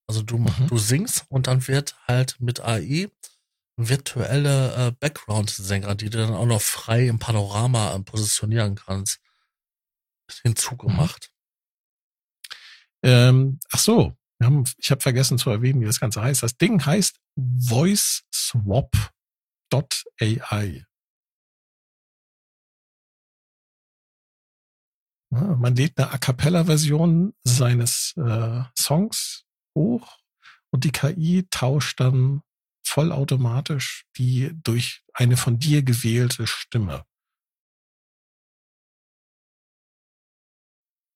Also du, mhm. du singst und dann wird halt mit AI virtuelle äh, Background-Sänger, die du dann auch noch frei im Panorama äh, positionieren kannst, hinzugemacht. Ähm, ach so, haben, ich habe vergessen zu erwähnen, wie das Ganze heißt. Das Ding heißt VoiceSwap.ai. man lädt eine A cappella-Version seines äh, Songs hoch und die KI tauscht dann vollautomatisch die durch eine von dir gewählte Stimme.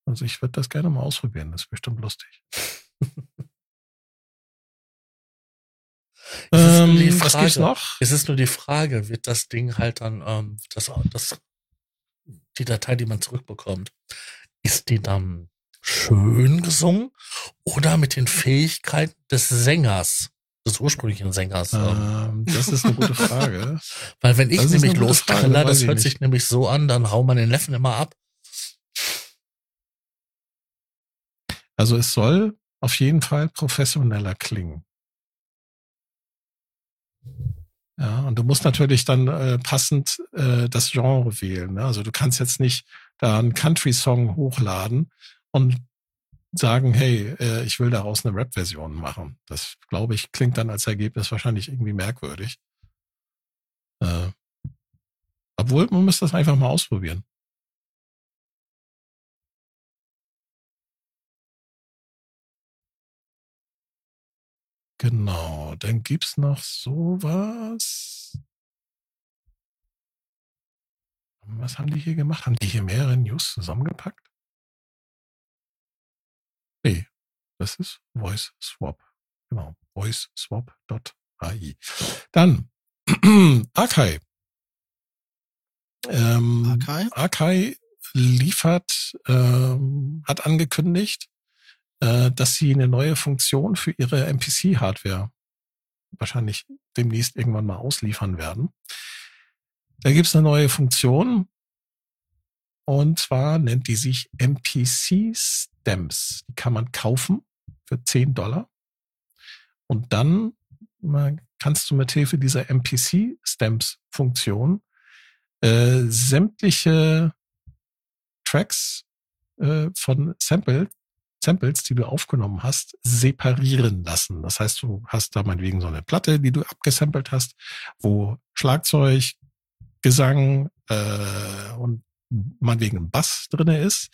Also ich würde das gerne mal ausprobieren, das ist bestimmt lustig. es ähm, Frage, was gibt's noch? Es ist nur die Frage, wird das Ding halt dann, ähm, das, das, die Datei, die man zurückbekommt, ist die dann schön gesungen oder mit den Fähigkeiten des Sängers, des ursprünglichen Sängers? Ähm, das ist eine gute Frage. Weil wenn ich das nämlich lostrille, das hört sich nämlich so an, dann hau man den Neffen immer ab. Also es soll auf jeden Fall professioneller klingen. Ja, und du musst natürlich dann äh, passend äh, das Genre wählen. Ne? Also du kannst jetzt nicht da einen Country-Song hochladen und sagen, hey, äh, ich will daraus eine Rap-Version machen. Das, glaube ich, klingt dann als Ergebnis wahrscheinlich irgendwie merkwürdig. Äh, obwohl, man müsste das einfach mal ausprobieren. Genau, dann gibt's noch sowas. Was haben die hier gemacht? Haben die hier mehrere News zusammengepackt? Nee, das ist Voice Swap. Genau, voiceswap.ai. Dann Akai. Ähm, Akai? Akai liefert, ähm, hat angekündigt, äh, dass sie eine neue Funktion für ihre MPC-Hardware wahrscheinlich demnächst irgendwann mal ausliefern werden. Da gibt's eine neue Funktion und zwar nennt die sich MPC Stamps. Die kann man kaufen für 10 Dollar und dann kannst du mit Hilfe dieser MPC Stamps Funktion äh, sämtliche Tracks äh, von Sample Samples, die du aufgenommen hast, separieren lassen. Das heißt, du hast da meinetwegen so eine Platte, die du abgesampelt hast, wo Schlagzeug, Gesang äh, und meinetwegen ein Bass drinne ist.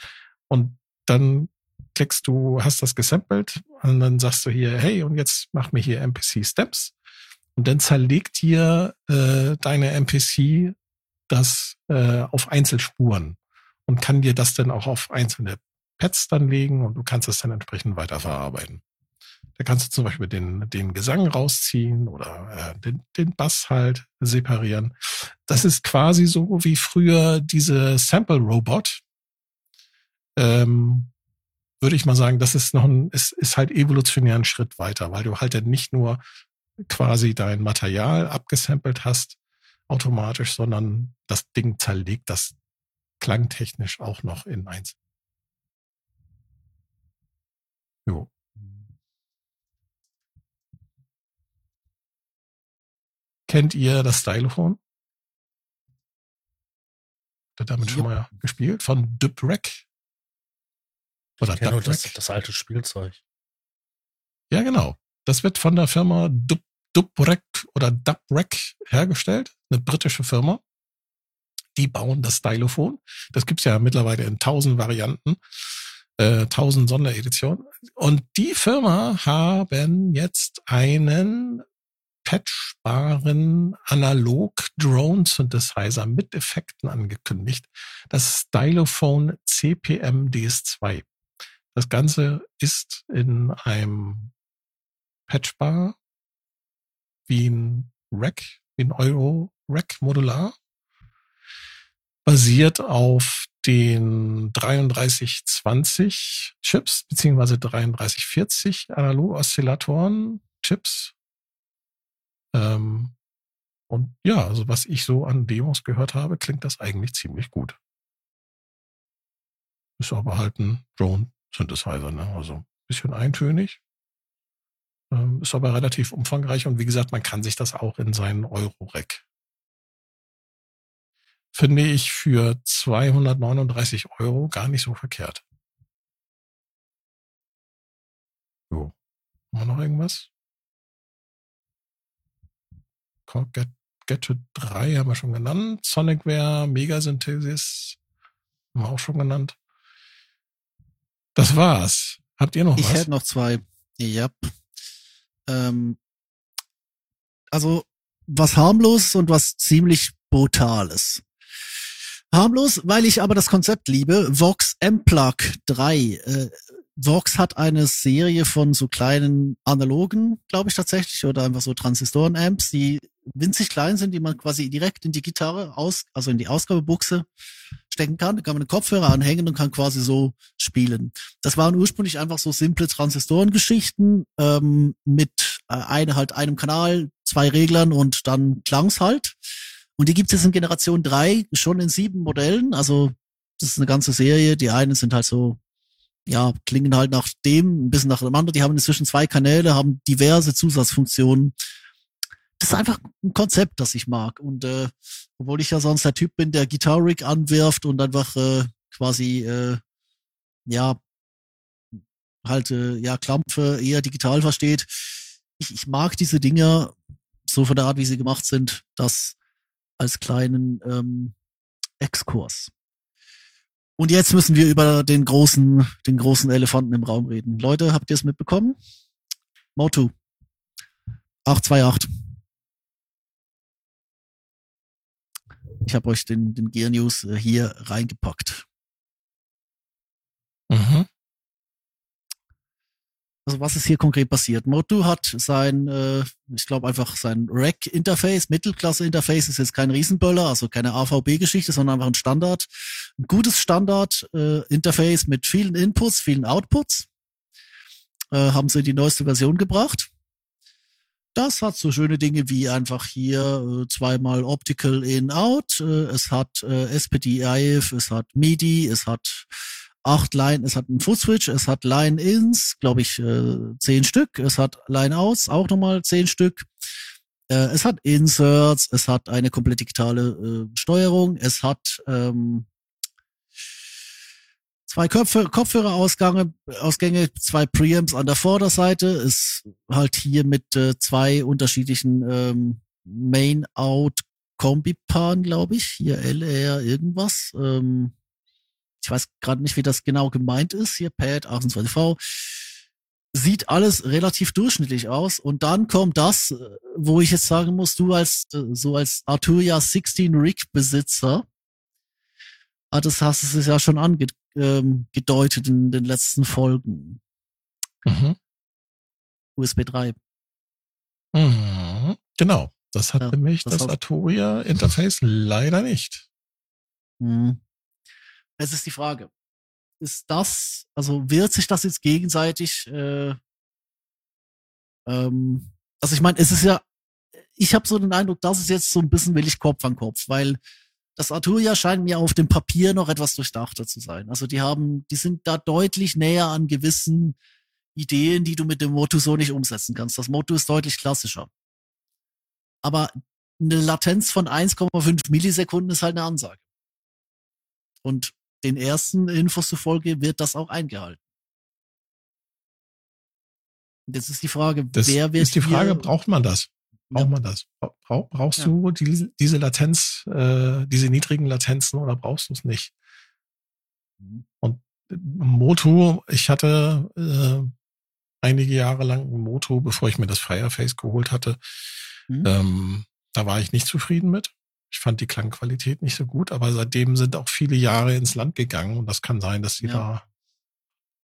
Und dann klickst du, hast das gesampelt und dann sagst du hier, hey, und jetzt mach mir hier MPC Steps. Und dann zerlegt dir äh, deine MPC das äh, auf Einzelspuren und kann dir das dann auch auf einzelne Pads dann legen und du kannst es dann entsprechend weiterverarbeiten. Da kannst du zum Beispiel den, den Gesang rausziehen oder äh, den, den Bass halt separieren. Das ist quasi so wie früher diese Sample Robot. Ähm, würde ich mal sagen, das ist noch ein, ist, ist halt evolutionär ein Schritt weiter, weil du halt dann nicht nur quasi dein Material abgesampelt hast automatisch, sondern das Ding zerlegt das klangtechnisch auch noch in eins. Jo. Kennt ihr das Stylophon? Ihr damit ja. schon mal gespielt? Von Dubrek? Oder Ich kenne nur das, das alte Spielzeug. Ja, genau. Das wird von der Firma Dub Dubrek oder Dubrek hergestellt, eine britische Firma. Die bauen das Stylophon. Das gibt's ja mittlerweile in tausend Varianten, äh, tausend Sondereditionen. Und die Firma haben jetzt einen patchbaren Analog-Drone-Synthesizer mit Effekten angekündigt. Das Stylophone CPM DS2. Das Ganze ist in einem patchbar wie ein Rack, wie ein Euro Rack Modular, basiert auf den 3320 Chips beziehungsweise 3340 Analog-Oszillatoren Chips. Ähm, und ja, also was ich so an Demos gehört habe, klingt das eigentlich ziemlich gut. Ist aber halt ein Drone-Synthesizer, ne? Also ein bisschen eintönig. Ähm, ist aber relativ umfangreich und wie gesagt, man kann sich das auch in seinen Euro-Rack. Finde ich für 239 Euro gar nicht so verkehrt. So. Haben wir noch irgendwas? Get Gadget 3 haben wir schon genannt. Sonicware, Megasynthesis haben wir auch schon genannt. Das war's. Habt ihr noch Ich was? hätte noch zwei. Ja. Ähm, also was harmlos und was ziemlich brutales. Harmlos, weil ich aber das Konzept liebe. Vox M-Plug 3. Äh, Vox hat eine Serie von so kleinen analogen, glaube ich tatsächlich, oder einfach so Transistoren-Amps, die winzig klein sind, die man quasi direkt in die Gitarre aus, also in die Ausgabebuchse stecken kann. Da kann man einen Kopfhörer anhängen und kann quasi so spielen. Das waren ursprünglich einfach so simple Transistorengeschichten ähm, mit äh, eine, halt einem Kanal, zwei Reglern und dann Klangs halt. Und die gibt es in Generation 3 schon in sieben Modellen. Also das ist eine ganze Serie. Die einen sind halt so, ja, klingen halt nach dem, ein bisschen nach dem anderen. Die haben inzwischen zwei Kanäle, haben diverse Zusatzfunktionen. Das ist einfach ein Konzept, das ich mag. Und äh, obwohl ich ja sonst der Typ bin, der Guitar Rig anwirft und einfach äh, quasi äh, ja halt äh, ja Klampfe eher digital versteht. Ich, ich mag diese Dinger so von der Art, wie sie gemacht sind, das als kleinen ähm, Exkurs. Und jetzt müssen wir über den großen, den großen Elefanten im Raum reden. Leute, habt ihr es mitbekommen? Motu. 828. Ich habe euch den, den Gear News äh, hier reingepackt. Mhm. Also was ist hier konkret passiert? Motu hat sein, äh, ich glaube einfach sein Rack-Interface, Mittelklasse-Interface, ist jetzt kein Riesenböller, also keine AVB-Geschichte, sondern einfach ein Standard, ein gutes Standard-Interface mit vielen Inputs, vielen Outputs. Äh, haben sie in die neueste Version gebracht. Das hat so schöne Dinge wie einfach hier äh, zweimal Optical In-Out, äh, es hat äh, SPD-IF, es hat MIDI, es hat acht Line, es hat einen Foot-Switch, es hat Line-Ins, glaube ich, äh, zehn Stück, es hat Line-Outs, auch nochmal zehn Stück. Äh, es hat Inserts, es hat eine komplett digitale äh, Steuerung, es hat ähm, zwei Köpfe, Kopfhörerausgänge, Ausgänge, zwei Preamps an der Vorderseite, ist halt hier mit äh, zwei unterschiedlichen ähm, Main-Out Kombipan, glaube ich, hier LR irgendwas. Ähm, ich weiß gerade nicht, wie das genau gemeint ist. Hier Pad 28V. Sieht alles relativ durchschnittlich aus. Und dann kommt das, äh, wo ich jetzt sagen muss, du als, äh, so als Arturia 16 Rig Besitzer, ah, das hast du es ja schon angedeutet ähm, in den letzten Folgen. Mhm. USB 3. Mhm. Genau. Das hat Ja, nämlich das das, Arturia Interface leider nicht. Hm. Es ist die Frage. Ist das, also wird sich das jetzt gegenseitig, äh, ähm, also ich meine, es ist ja, ich habe so den Eindruck, das ist jetzt so ein bisschen willig Kopf an Kopf, weil das Arturia scheint mir auf dem Papier noch etwas durchdachter zu sein. Also die haben, die sind da deutlich näher an gewissen Ideen, die du mit dem Motu so nicht umsetzen kannst. Das Motu ist deutlich klassischer. Aber eine Latenz von 1,5 Millisekunden ist halt eine Ansage. Und den ersten Infos zufolge wird das auch eingehalten. Jetzt ist die Frage, Das wer wird ist die Frage, braucht man das? Braucht Ja. man das? Brauch, brauchst Ja. du diese, diese Latenz, äh, diese niedrigen Latenzen oder brauchst du es nicht? Moto, ich hatte äh, einige Jahre lang ein Moto, bevor ich mir das Fireface geholt hatte. Mhm. Ähm, da war ich nicht zufrieden mit. Ich fand die Klangqualität nicht so gut, aber seitdem sind auch viele Jahre ins Land gegangen und das kann sein, dass sie Ja. da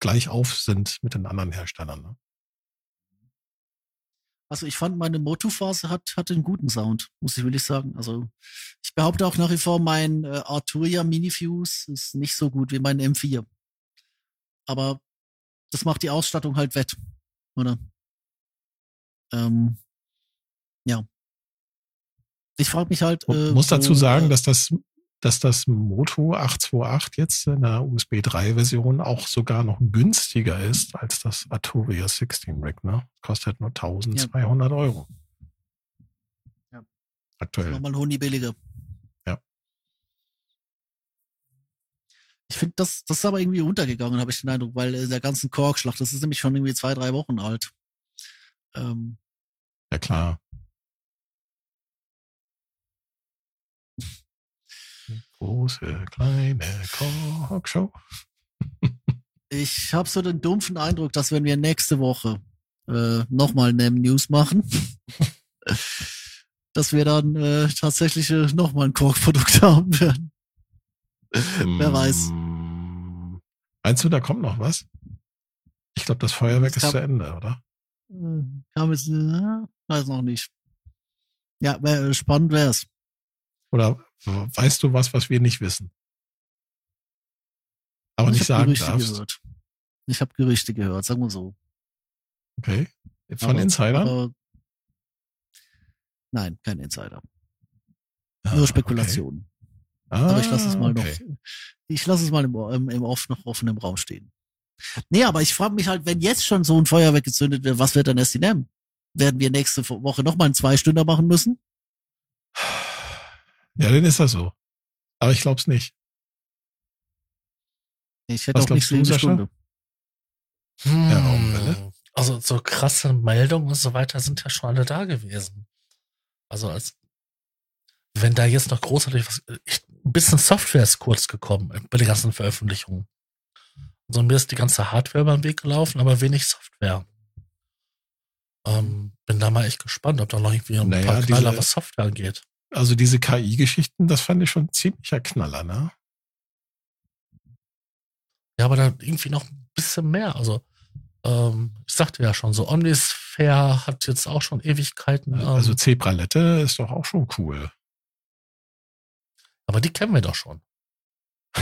gleich auf sind mit den anderen Herstellern. Ne? Also ich fand meine Motu-Phase hat, hatte einen guten Sound, muss ich wirklich sagen. Also ich behaupte auch nach wie vor, mein äh, Arturia Minifuse ist nicht so gut wie mein M4. Aber das macht die Ausstattung halt wett, oder? Ähm, ja. Ich frage mich halt. Äh, muss dazu wo, sagen, äh, dass das, dass das Moto 828 jetzt in der USB 3 Version auch sogar noch günstiger ist als das Arturia 16 Rig, ne? Kostet nur 1200 Euro. Ja. Aktuell. Nochmal Honig billiger. Ja. Ich finde, das, das ist aber irgendwie untergegangen, habe ich den Eindruck, weil äh, der ganzen Korkschlacht, das ist nämlich schon irgendwie zwei, drei Wochen alt. Ähm, Ja klar. Große, kleine Talkshow. ich habe so den dumpfen Eindruck, dass wenn wir nächste Woche äh, nochmal NEM News machen, dass wir dann äh, tatsächlich äh, nochmal ein Korkprodukt haben werden. Wer weiß. Mm, Meinst du, da kommt noch was? Ich glaube, das Feuerwerk Es ist zu Ende, oder? Äh, Kam jetzt, äh, weiß noch nicht. Ja, wär, spannend wär's. Oder weißt du was, was wir nicht wissen? Aber ich nicht sagen Gerüchte darfst. gehört. Ich habe Gerüchte gehört, sagen wir so. Okay. Von Aber- Insidern? aber- nein, kein Insider. Ah, Nur Spekulationen. Okay. Ah, Aber ich lasse es mal okay. noch. Ich lasse es mal im, im, im Off noch offen im Raum stehen. Nee, aber ich frage mich halt, wenn jetzt schon so ein Feuerwerk gezündet wird, was wird dann NEM? Werden wir nächste Woche nochmal einen Zwei-Stünder machen müssen? Ja, dann ist das so. Aber ich glaube es nicht. Ich hätte Was auch nicht glaubst du, eine Sascha? Stunde. Hm, Ja, Raumwelle. Also so krasse Meldungen und so weiter sind ja schon alle da gewesen. Also als wenn da jetzt noch großartig was, ich, ein bisschen Software ist kurz gekommen bei den ganzen Veröffentlichungen. Also mir ist die ganze Hardware über den Weg gelaufen, aber wenig Software. Ähm, bin da mal echt gespannt, ob da noch irgendwie ein Naja, paar Knaller, diese- was Software angeht. Also diese KI-Geschichten, das fand ich schon ziemlicher Knaller, ne? Ja, aber da irgendwie noch ein bisschen mehr. Also, ähm, ich sagte ja schon, so Omnisphere hat jetzt auch schon Ewigkeiten. Ähm, Also Zebralette ist doch auch schon cool. aber die kennen wir doch schon.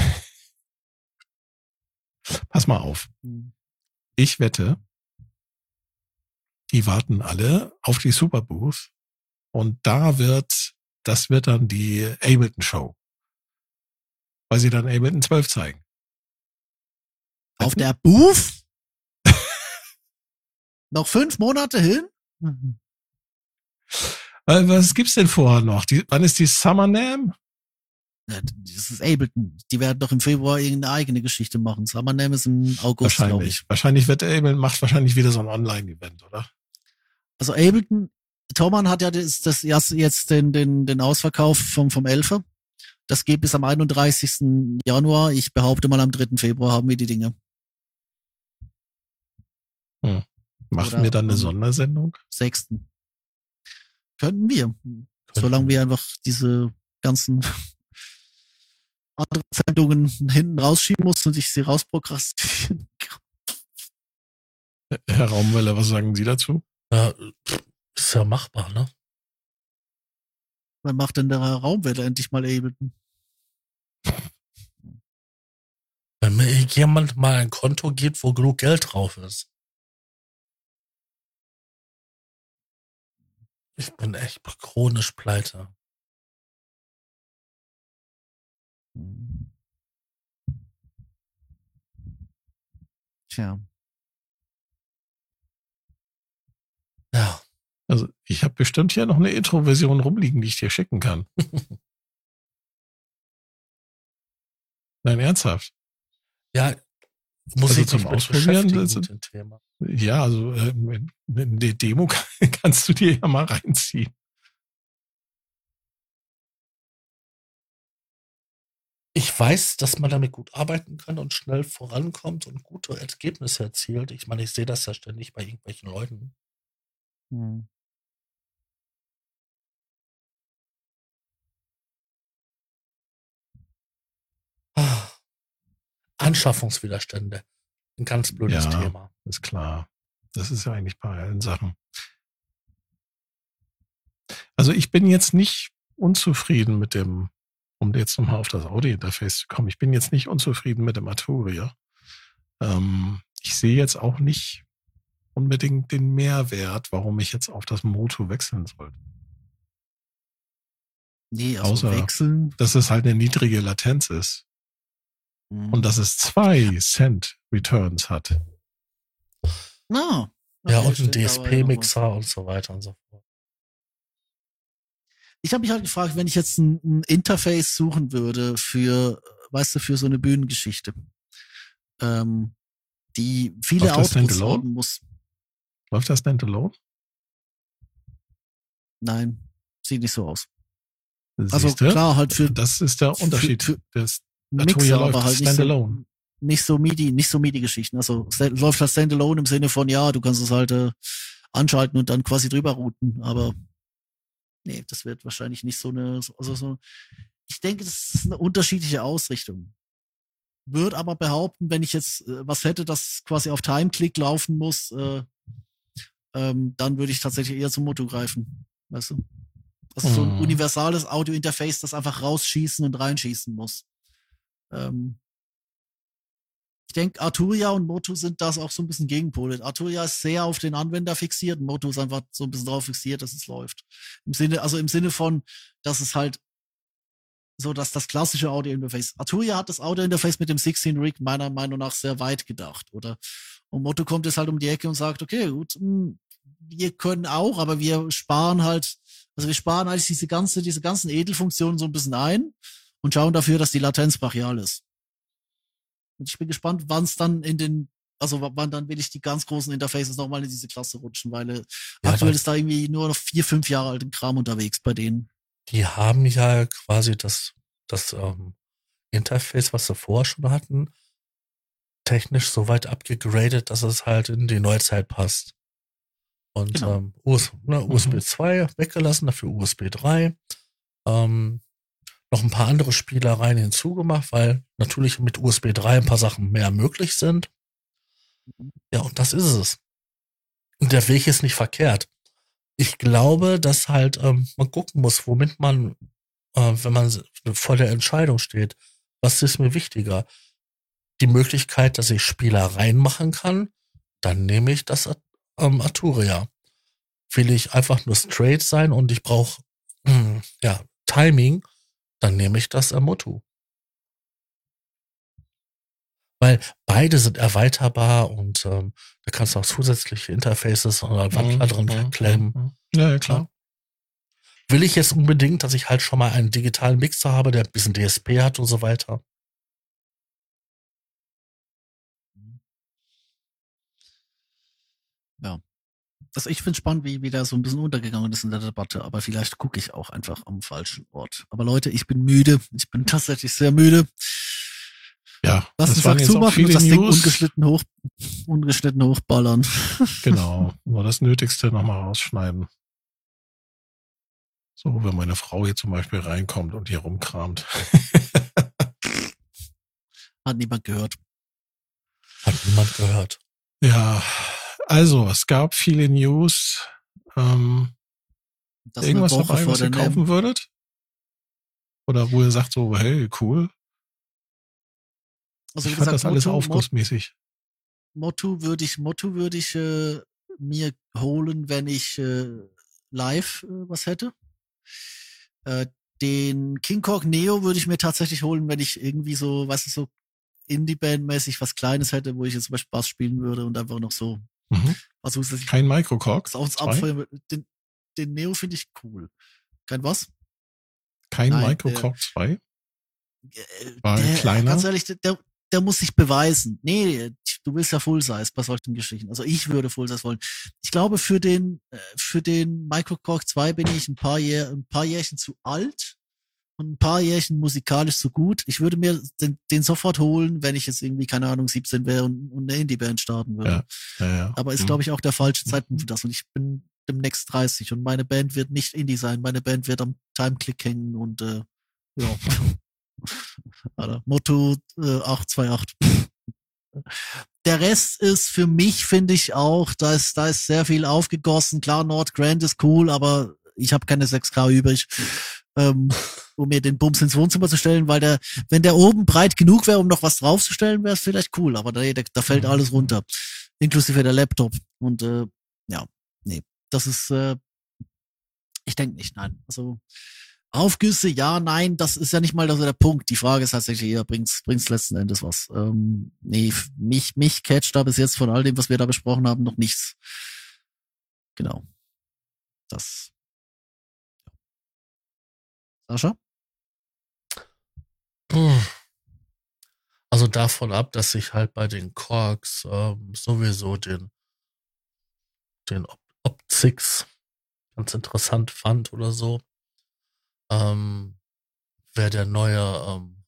Pass mal auf. Ich wette, die warten alle auf die Superbooth und da wird, das wird dann die Ableton Show. Weil sie dann Ableton 12 zeigen. Auf der Booth? noch fünf Monate hin? Weil, was gibt's denn vorher noch? Die, wann ist die Summer Nam? Ja, das ist Ableton. Die werden doch im Februar irgendeine eigene Geschichte machen. Summer Name ist im August, glaube ich. Wahrscheinlich. Wahrscheinlich wird Ableton, macht wahrscheinlich wieder so ein Online-Event, oder? Also Ableton, Thomann hat ja das, das jetzt den, den, den Ausverkauf vom, vom Elfer. Das geht bis am 31. Januar. Ich behaupte mal, am 3. Februar haben wir die Dinge. Machen Oder wir dann eine Sondersendung? 6. Könnten wir. Solange wir einfach diese ganzen anderen Sendungen hinten rausschieben muss und ich sie rausprokrastinieren. Herr Raumwelle, was sagen Sie dazu? Ja, ist ja machbar, ne? Wann macht denn der Raumwetter endlich mal Ableton? Wenn mir jemand mal ein Konto gibt, wo genug Geld drauf ist. Ich bin echt chronisch pleite. Tja. Ja, Also ich habe bestimmt hier noch eine Intro-Version rumliegen, die ich dir schicken kann. Nein, ernsthaft. ja, Muss Also ich zum Ausprobieren, Thema. Ja, also äh, eine Demo kannst du dir ja mal reinziehen. Ich weiß, dass man damit gut arbeiten kann und schnell vorankommt und gute Ergebnisse erzielt. Ich meine, ich sehe das ja ständig bei irgendwelchen Leuten. Hm. Anschaffungswiderstände. Ein ganz blödes Ja. Thema. Ist klar. Das ist ja eigentlich bei allen Sachen. Also ich bin jetzt nicht unzufrieden mit dem, um jetzt nochmal auf das Audio-Interface zu kommen, ich bin jetzt nicht unzufrieden mit dem Arturia. Ähm, ich sehe jetzt auch nicht unbedingt den Mehrwert, warum ich jetzt auf das Moto wechseln sollte. Nee, also Außer- wechseln. Dass es halt eine niedrige Latenz ist. Und dass es zwei Cent Returns hat. Na. Ja, und ein stimmt, aber ja noch was. DSP-Mixer und so weiter und so fort. Ich habe mich halt gefragt, wenn ich jetzt ein, ein Interface suchen würde für, weißt du, für so eine Bühnengeschichte, ähm, die viele Läuft das Outputs haben muss. Läuft das Standalone? Nein, sieht nicht so aus. Also Siehste? klar, halt für Das ist der Unterschied. für- das Mixer, aber halt nicht so, nicht so MIDI, nicht so MIDI-Geschichten. Also läuft halt Standalone im Sinne von, ja, du kannst es halt äh, anschalten und dann quasi drüber routen, aber nee, das wird wahrscheinlich nicht so eine, also so, ich denke, das ist eine unterschiedliche Ausrichtung. Würde aber behaupten, wenn ich jetzt äh, was hätte, das quasi auf Time-Click laufen muss, äh, ähm, dann würde ich tatsächlich eher zum Motto greifen. Weißt du? Das ist so ein Mhm. universales Audio-Interface, das einfach rausschießen und reinschießen muss. Ähm, ich denke, Arturia und Moto sind das auch so ein bisschen Gegenpole. Arturia ist sehr auf den Anwender fixiert, Moto ist einfach so ein bisschen drauf fixiert, dass es läuft. Im Sinne, also im Sinne von, dass es halt so, dass das klassische Audio-Interface. Arturia hat das Audio-Interface mit dem 16-Rig meiner Meinung nach sehr weit gedacht, oder? Und Moto kommt jetzt halt um die Ecke und sagt, okay, gut, mh, wir können auch, aber wir sparen halt, also wir sparen eigentlich diese ganze, diese ganzen Edelfunktionen so ein bisschen ein und schauen dafür, dass die Latenz brachial ist. Und ich bin gespannt, wann es dann in den, also wann dann will ich die ganz großen Interfaces nochmal in diese Klasse rutschen, weil äh, Ja, aktuell ist da irgendwie nur noch vier, fünf Jahre alten Kram unterwegs bei denen. Die haben ja quasi das, das ähm, Interface, was sie vorher schon hatten, technisch so weit abgegradet, dass es halt in die Neuzeit passt. Und Genau. ähm, US, ne, USB 2 weggelassen, dafür USB 3. Ähm, noch ein paar andere Spielereien hinzugemacht, weil natürlich mit USB 3 ein paar Sachen mehr möglich sind. Ja, und das ist es. Und der Weg ist nicht verkehrt. Ich glaube, dass halt ähm, man gucken muss, womit man, äh, wenn man vor der Entscheidung steht, was ist mir wichtiger? Die Möglichkeit, dass ich Spielereien machen kann, dann nehme ich das ähm, Arturia. Will ich einfach nur straight sein und ich brauche ja Timing, dann nehme ich das Motu. Weil beide sind erweiterbar und ähm, da kannst du auch zusätzliche Interfaces oder Wandler drin Mhm, klemmen. mhm. Ja, ja, klar. Will ich jetzt unbedingt, dass ich halt schon mal einen digitalen Mixer habe, der ein bisschen DSP hat und so weiter? Also ich finde spannend, wie, wie der so ein bisschen untergegangen ist in der Debatte, aber vielleicht gucke ich auch einfach am falschen Ort. Aber Leute, ich bin müde. Ich bin tatsächlich sehr müde. Ja, Lass das uns Sack zumachen und das Ding News. ungeschnitten hoch, ungeschnitten hochballern. Genau, nur das Nötigste nochmal rausschneiden. So, wenn meine Frau hier zum Beispiel reinkommt und hier rumkramt. Hat niemand gehört. Hat niemand gehört. Ja, also es gab viele News. Ähm, irgendwas dabei, vor was ihr kaufen würdet? Oder wo ihr sagt so, hey, cool. Also wie ich fand gesagt, das alles aufgussmäßig. Motto würde ich, Motto würde ich äh, mir holen, wenn ich äh, live äh, was hätte. Äh, den King Kong Neo würde ich mir tatsächlich holen, wenn ich irgendwie so, weißt du, so Indie-Band-mäßig was Kleines hätte, wo ich jetzt zum Beispiel Bass spielen würde und einfach noch so Mhm. zusätzlich Kein Microcox. aufs zwei? Abfeuern. würde. Den, den Neo finde ich cool. Kein was? Kein Nein, Microcox 2. Äh, War der, kleiner? Ganz ehrlich, der, der, muss sich beweisen. Nee, du willst ja Full Size bei solchen Geschichten. Also ich würde Full Size wollen. Ich glaube, für den, äh, für den Microcork 2 bin ich ein paar, Jahr, ein paar Jährchen zu alt ein paar Jährchen musikalisch zu gut. Ich würde mir den, den sofort holen, wenn ich jetzt irgendwie, keine Ahnung, 17 wäre und, und eine Indie-Band starten würde. Ja, ja, ja. Aber ist, Mhm. glaube ich, auch der falsche Zeitpunkt für das. Und ich bin demnächst 30 und meine Band wird nicht Indie sein. Meine Band wird am Timeclick hängen und äh, ja. Alter, Motto äh, 828. Der Rest ist für mich, finde ich auch, da ist, da ist sehr viel aufgegossen. Klar, Nord Grand ist cool, aber ich habe keine 6K übrig, ähm, um mir den Bums ins Wohnzimmer zu stellen, weil der, wenn der oben breit genug wäre, um noch was draufzustellen, wäre es vielleicht cool, aber da, da, da fällt Mhm. alles runter, inklusive der Laptop. Und äh, ja, nee, das ist, äh, ich denke nicht, nein. Also Aufgüsse, ja, nein, das ist ja nicht mal so der Punkt. Die Frage ist tatsächlich eher, bringt's, bringt's letzten Endes was? Ähm, nee, mich, mich catcht da bis jetzt von all dem, was wir da besprochen haben, noch nichts. Genau. Das. Sascha? Also davon ab, dass ich halt bei den Korks ähm, sowieso den, den Op Optics ganz interessant fand oder so, ähm, wäre der neue ähm,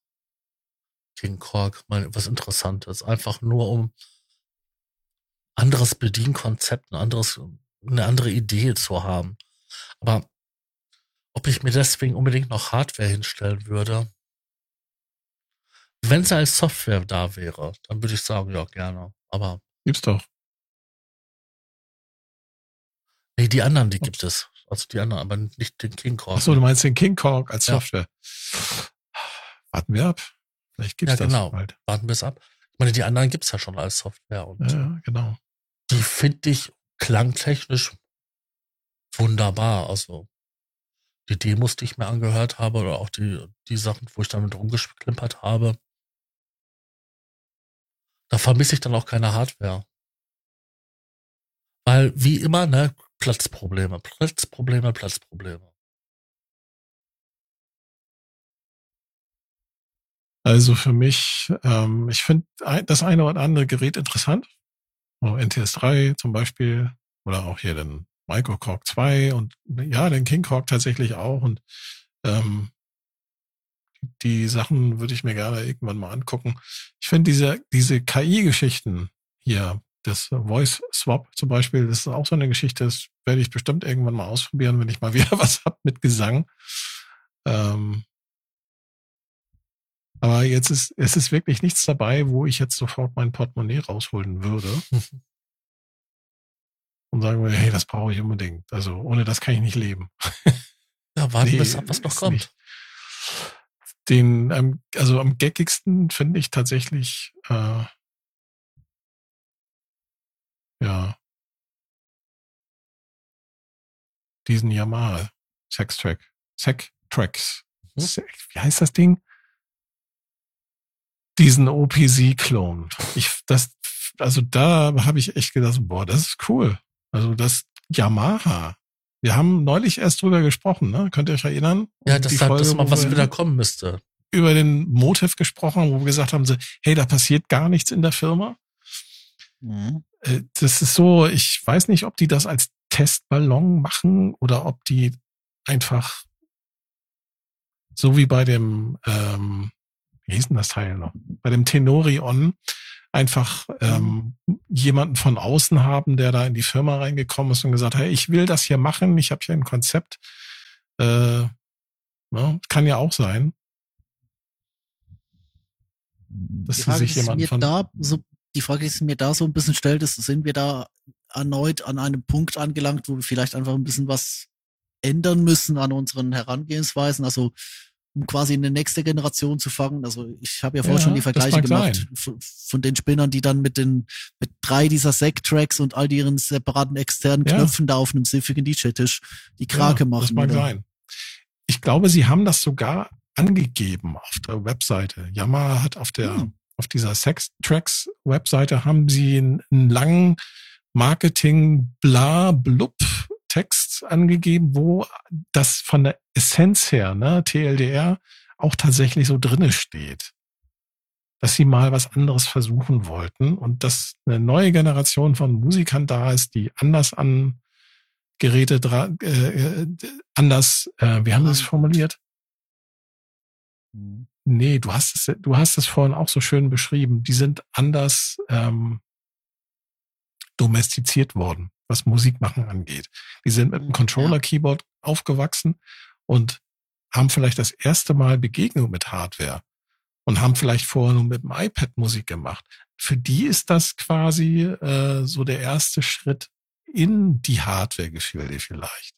King Kork mal was Interessantes. Einfach nur um anderes Bedienkonzept, ein anderes, eine andere Idee zu haben. Aber ob ich mir deswegen unbedingt noch Hardware hinstellen würde, wenn es als Software da wäre, dann würde ich sagen, ja, gerne. Aber Gibt's doch. nee, die anderen, die gibt es. Also die anderen, aber nicht den King Kork. Ach so, du meinst den King Korg als Ja. Software. Warten wir ab. Vielleicht gibt's Ja, genau. das bald. Warten wir es ab. Ich meine, die anderen gibt's ja schon als Software und Ja, genau. die finde ich klangtechnisch wunderbar. Also die Demos, die ich mir angehört habe oder auch die, die Sachen, wo ich damit rumgeklimpert habe, da vermisse ich dann auch keine Hardware. Weil, wie immer, ne, Platzprobleme, Platzprobleme, Platzprobleme. Also für mich, ähm, ich finde das eine oder andere Gerät interessant. So NTS3 zum Beispiel oder auch hier den Microcork 2 und ja, den King Korg tatsächlich auch. Und ähm, die Sachen würde ich mir gerne irgendwann mal angucken. Ich finde diese, diese KI-Geschichten hier, das Voice Swap zum Beispiel, das ist auch so eine Geschichte, das werde ich bestimmt irgendwann mal ausprobieren, wenn ich mal wieder was hab mit Gesang. Ähm, aber jetzt ist, es ist wirklich nichts dabei, wo ich jetzt sofort mein Portemonnaie rausholen würde und sagen würde, hey, das brauche ich unbedingt. Also ohne das kann ich nicht leben. Ja, warten Nee, wir es ab, was noch kommt. nicht. Den, ähm, also am gaggigsten finde ich tatsächlich, äh, ja, diesen Yamaha Sex-Track, Sec-Tracks. Mhm. Se- Wie heißt das Ding? Diesen OPZ-Clone. Ich, das, also da habe ich echt gedacht, boah, das ist cool. Also das Yamaha. Wir haben neulich erst drüber gesprochen, ne? Könnt ihr euch erinnern? Ja, das sagt das mal, was wieder kommen müsste. über den Motiv gesprochen wo wir gesagt haben, so, hey, da passiert gar nichts in der Firma. Mhm. Äh, Das ist so, ich weiß nicht, ob die das als Testballon machen oder ob die einfach so wie bei dem, ähm, wie hieß denn das Teil noch? Bei dem Tenorion einfach ähm, jemanden von außen haben, der da in die Firma reingekommen ist und gesagt, hey, ich will das hier machen, ich habe hier ein Konzept. Äh, ja, kann ja auch sein. Dass die Frage, sich die sich jemanden mir von- da so, die Frage, die sich mir da so ein bisschen stellt, ist, sind wir da erneut an einem Punkt angelangt, wo wir vielleicht einfach ein bisschen was ändern müssen an unseren Herangehensweisen, also um quasi eine nächste Generation zu fangen. Also ich habe ja vorher Ja, schon die Vergleiche gemacht von, von den Spinnern, die dann mit den mit drei dieser Sec-Tracks und all ihren separaten externen Ja. Knöpfen da auf einem siffigen DJ-Tisch die Krake Ja, machen. Das mag oder? sein. Ich glaube, sie haben das sogar angegeben auf der Webseite. Yamaha hat auf der, Hm. auf dieser Sex Tracks Webseite haben sie einen, einen langen Marketing bla blub Text angegeben, wo das von der Essenz her, ne, TLDR, auch tatsächlich so drinne steht. dass sie mal was anderes versuchen wollten und dass eine neue Generation von Musikern da ist, die anders an Geräte dra äh, anders, äh, wie haben sie es formuliert? Mhm. Nee, du hast es, du hast es vorhin auch so schön beschrieben. Die sind anders ähm, domestiziert worden, was Musikmachen angeht. Die sind mit einem Controller-Keyboard aufgewachsen und haben vielleicht das erste Mal Begegnung mit Hardware und haben vielleicht vorher nur mit dem iPad Musik gemacht. Für die ist das quasi äh, so der erste Schritt in die Hardware-Gefilde vielleicht.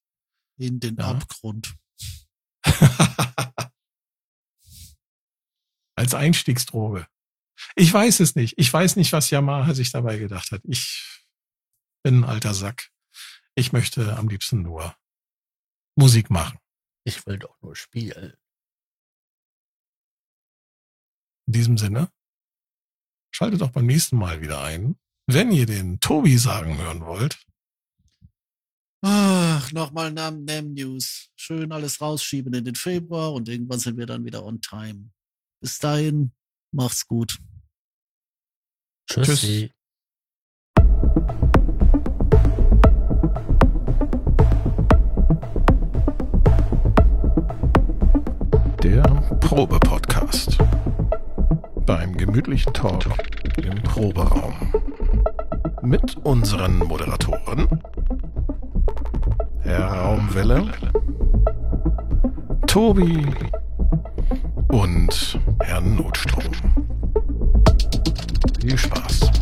In den Ja. Abgrund. Als Einstiegsdroge. Ich weiß es nicht. Ich weiß nicht, was Yamaha sich dabei gedacht hat. Ich bin ein alter Sack. Ich möchte am liebsten nur Musik machen. Ich will doch nur spielen. In diesem Sinne, schaltet auch beim nächsten Mal wieder ein. Wenn ihr den Tobi sagen hören wollt, Ach, nochmal Nam Nam News. Schön alles rausschieben in den Februar und irgendwann sind wir dann wieder on time. Bis dahin, macht's gut. Tschüssi. Der Probe-Podcast. Beim gemütlichen Talk im Proberaum. Mit unseren Moderatoren Herr Raumwelle, Tobi und Herrn Notstrom. Viel Spaß.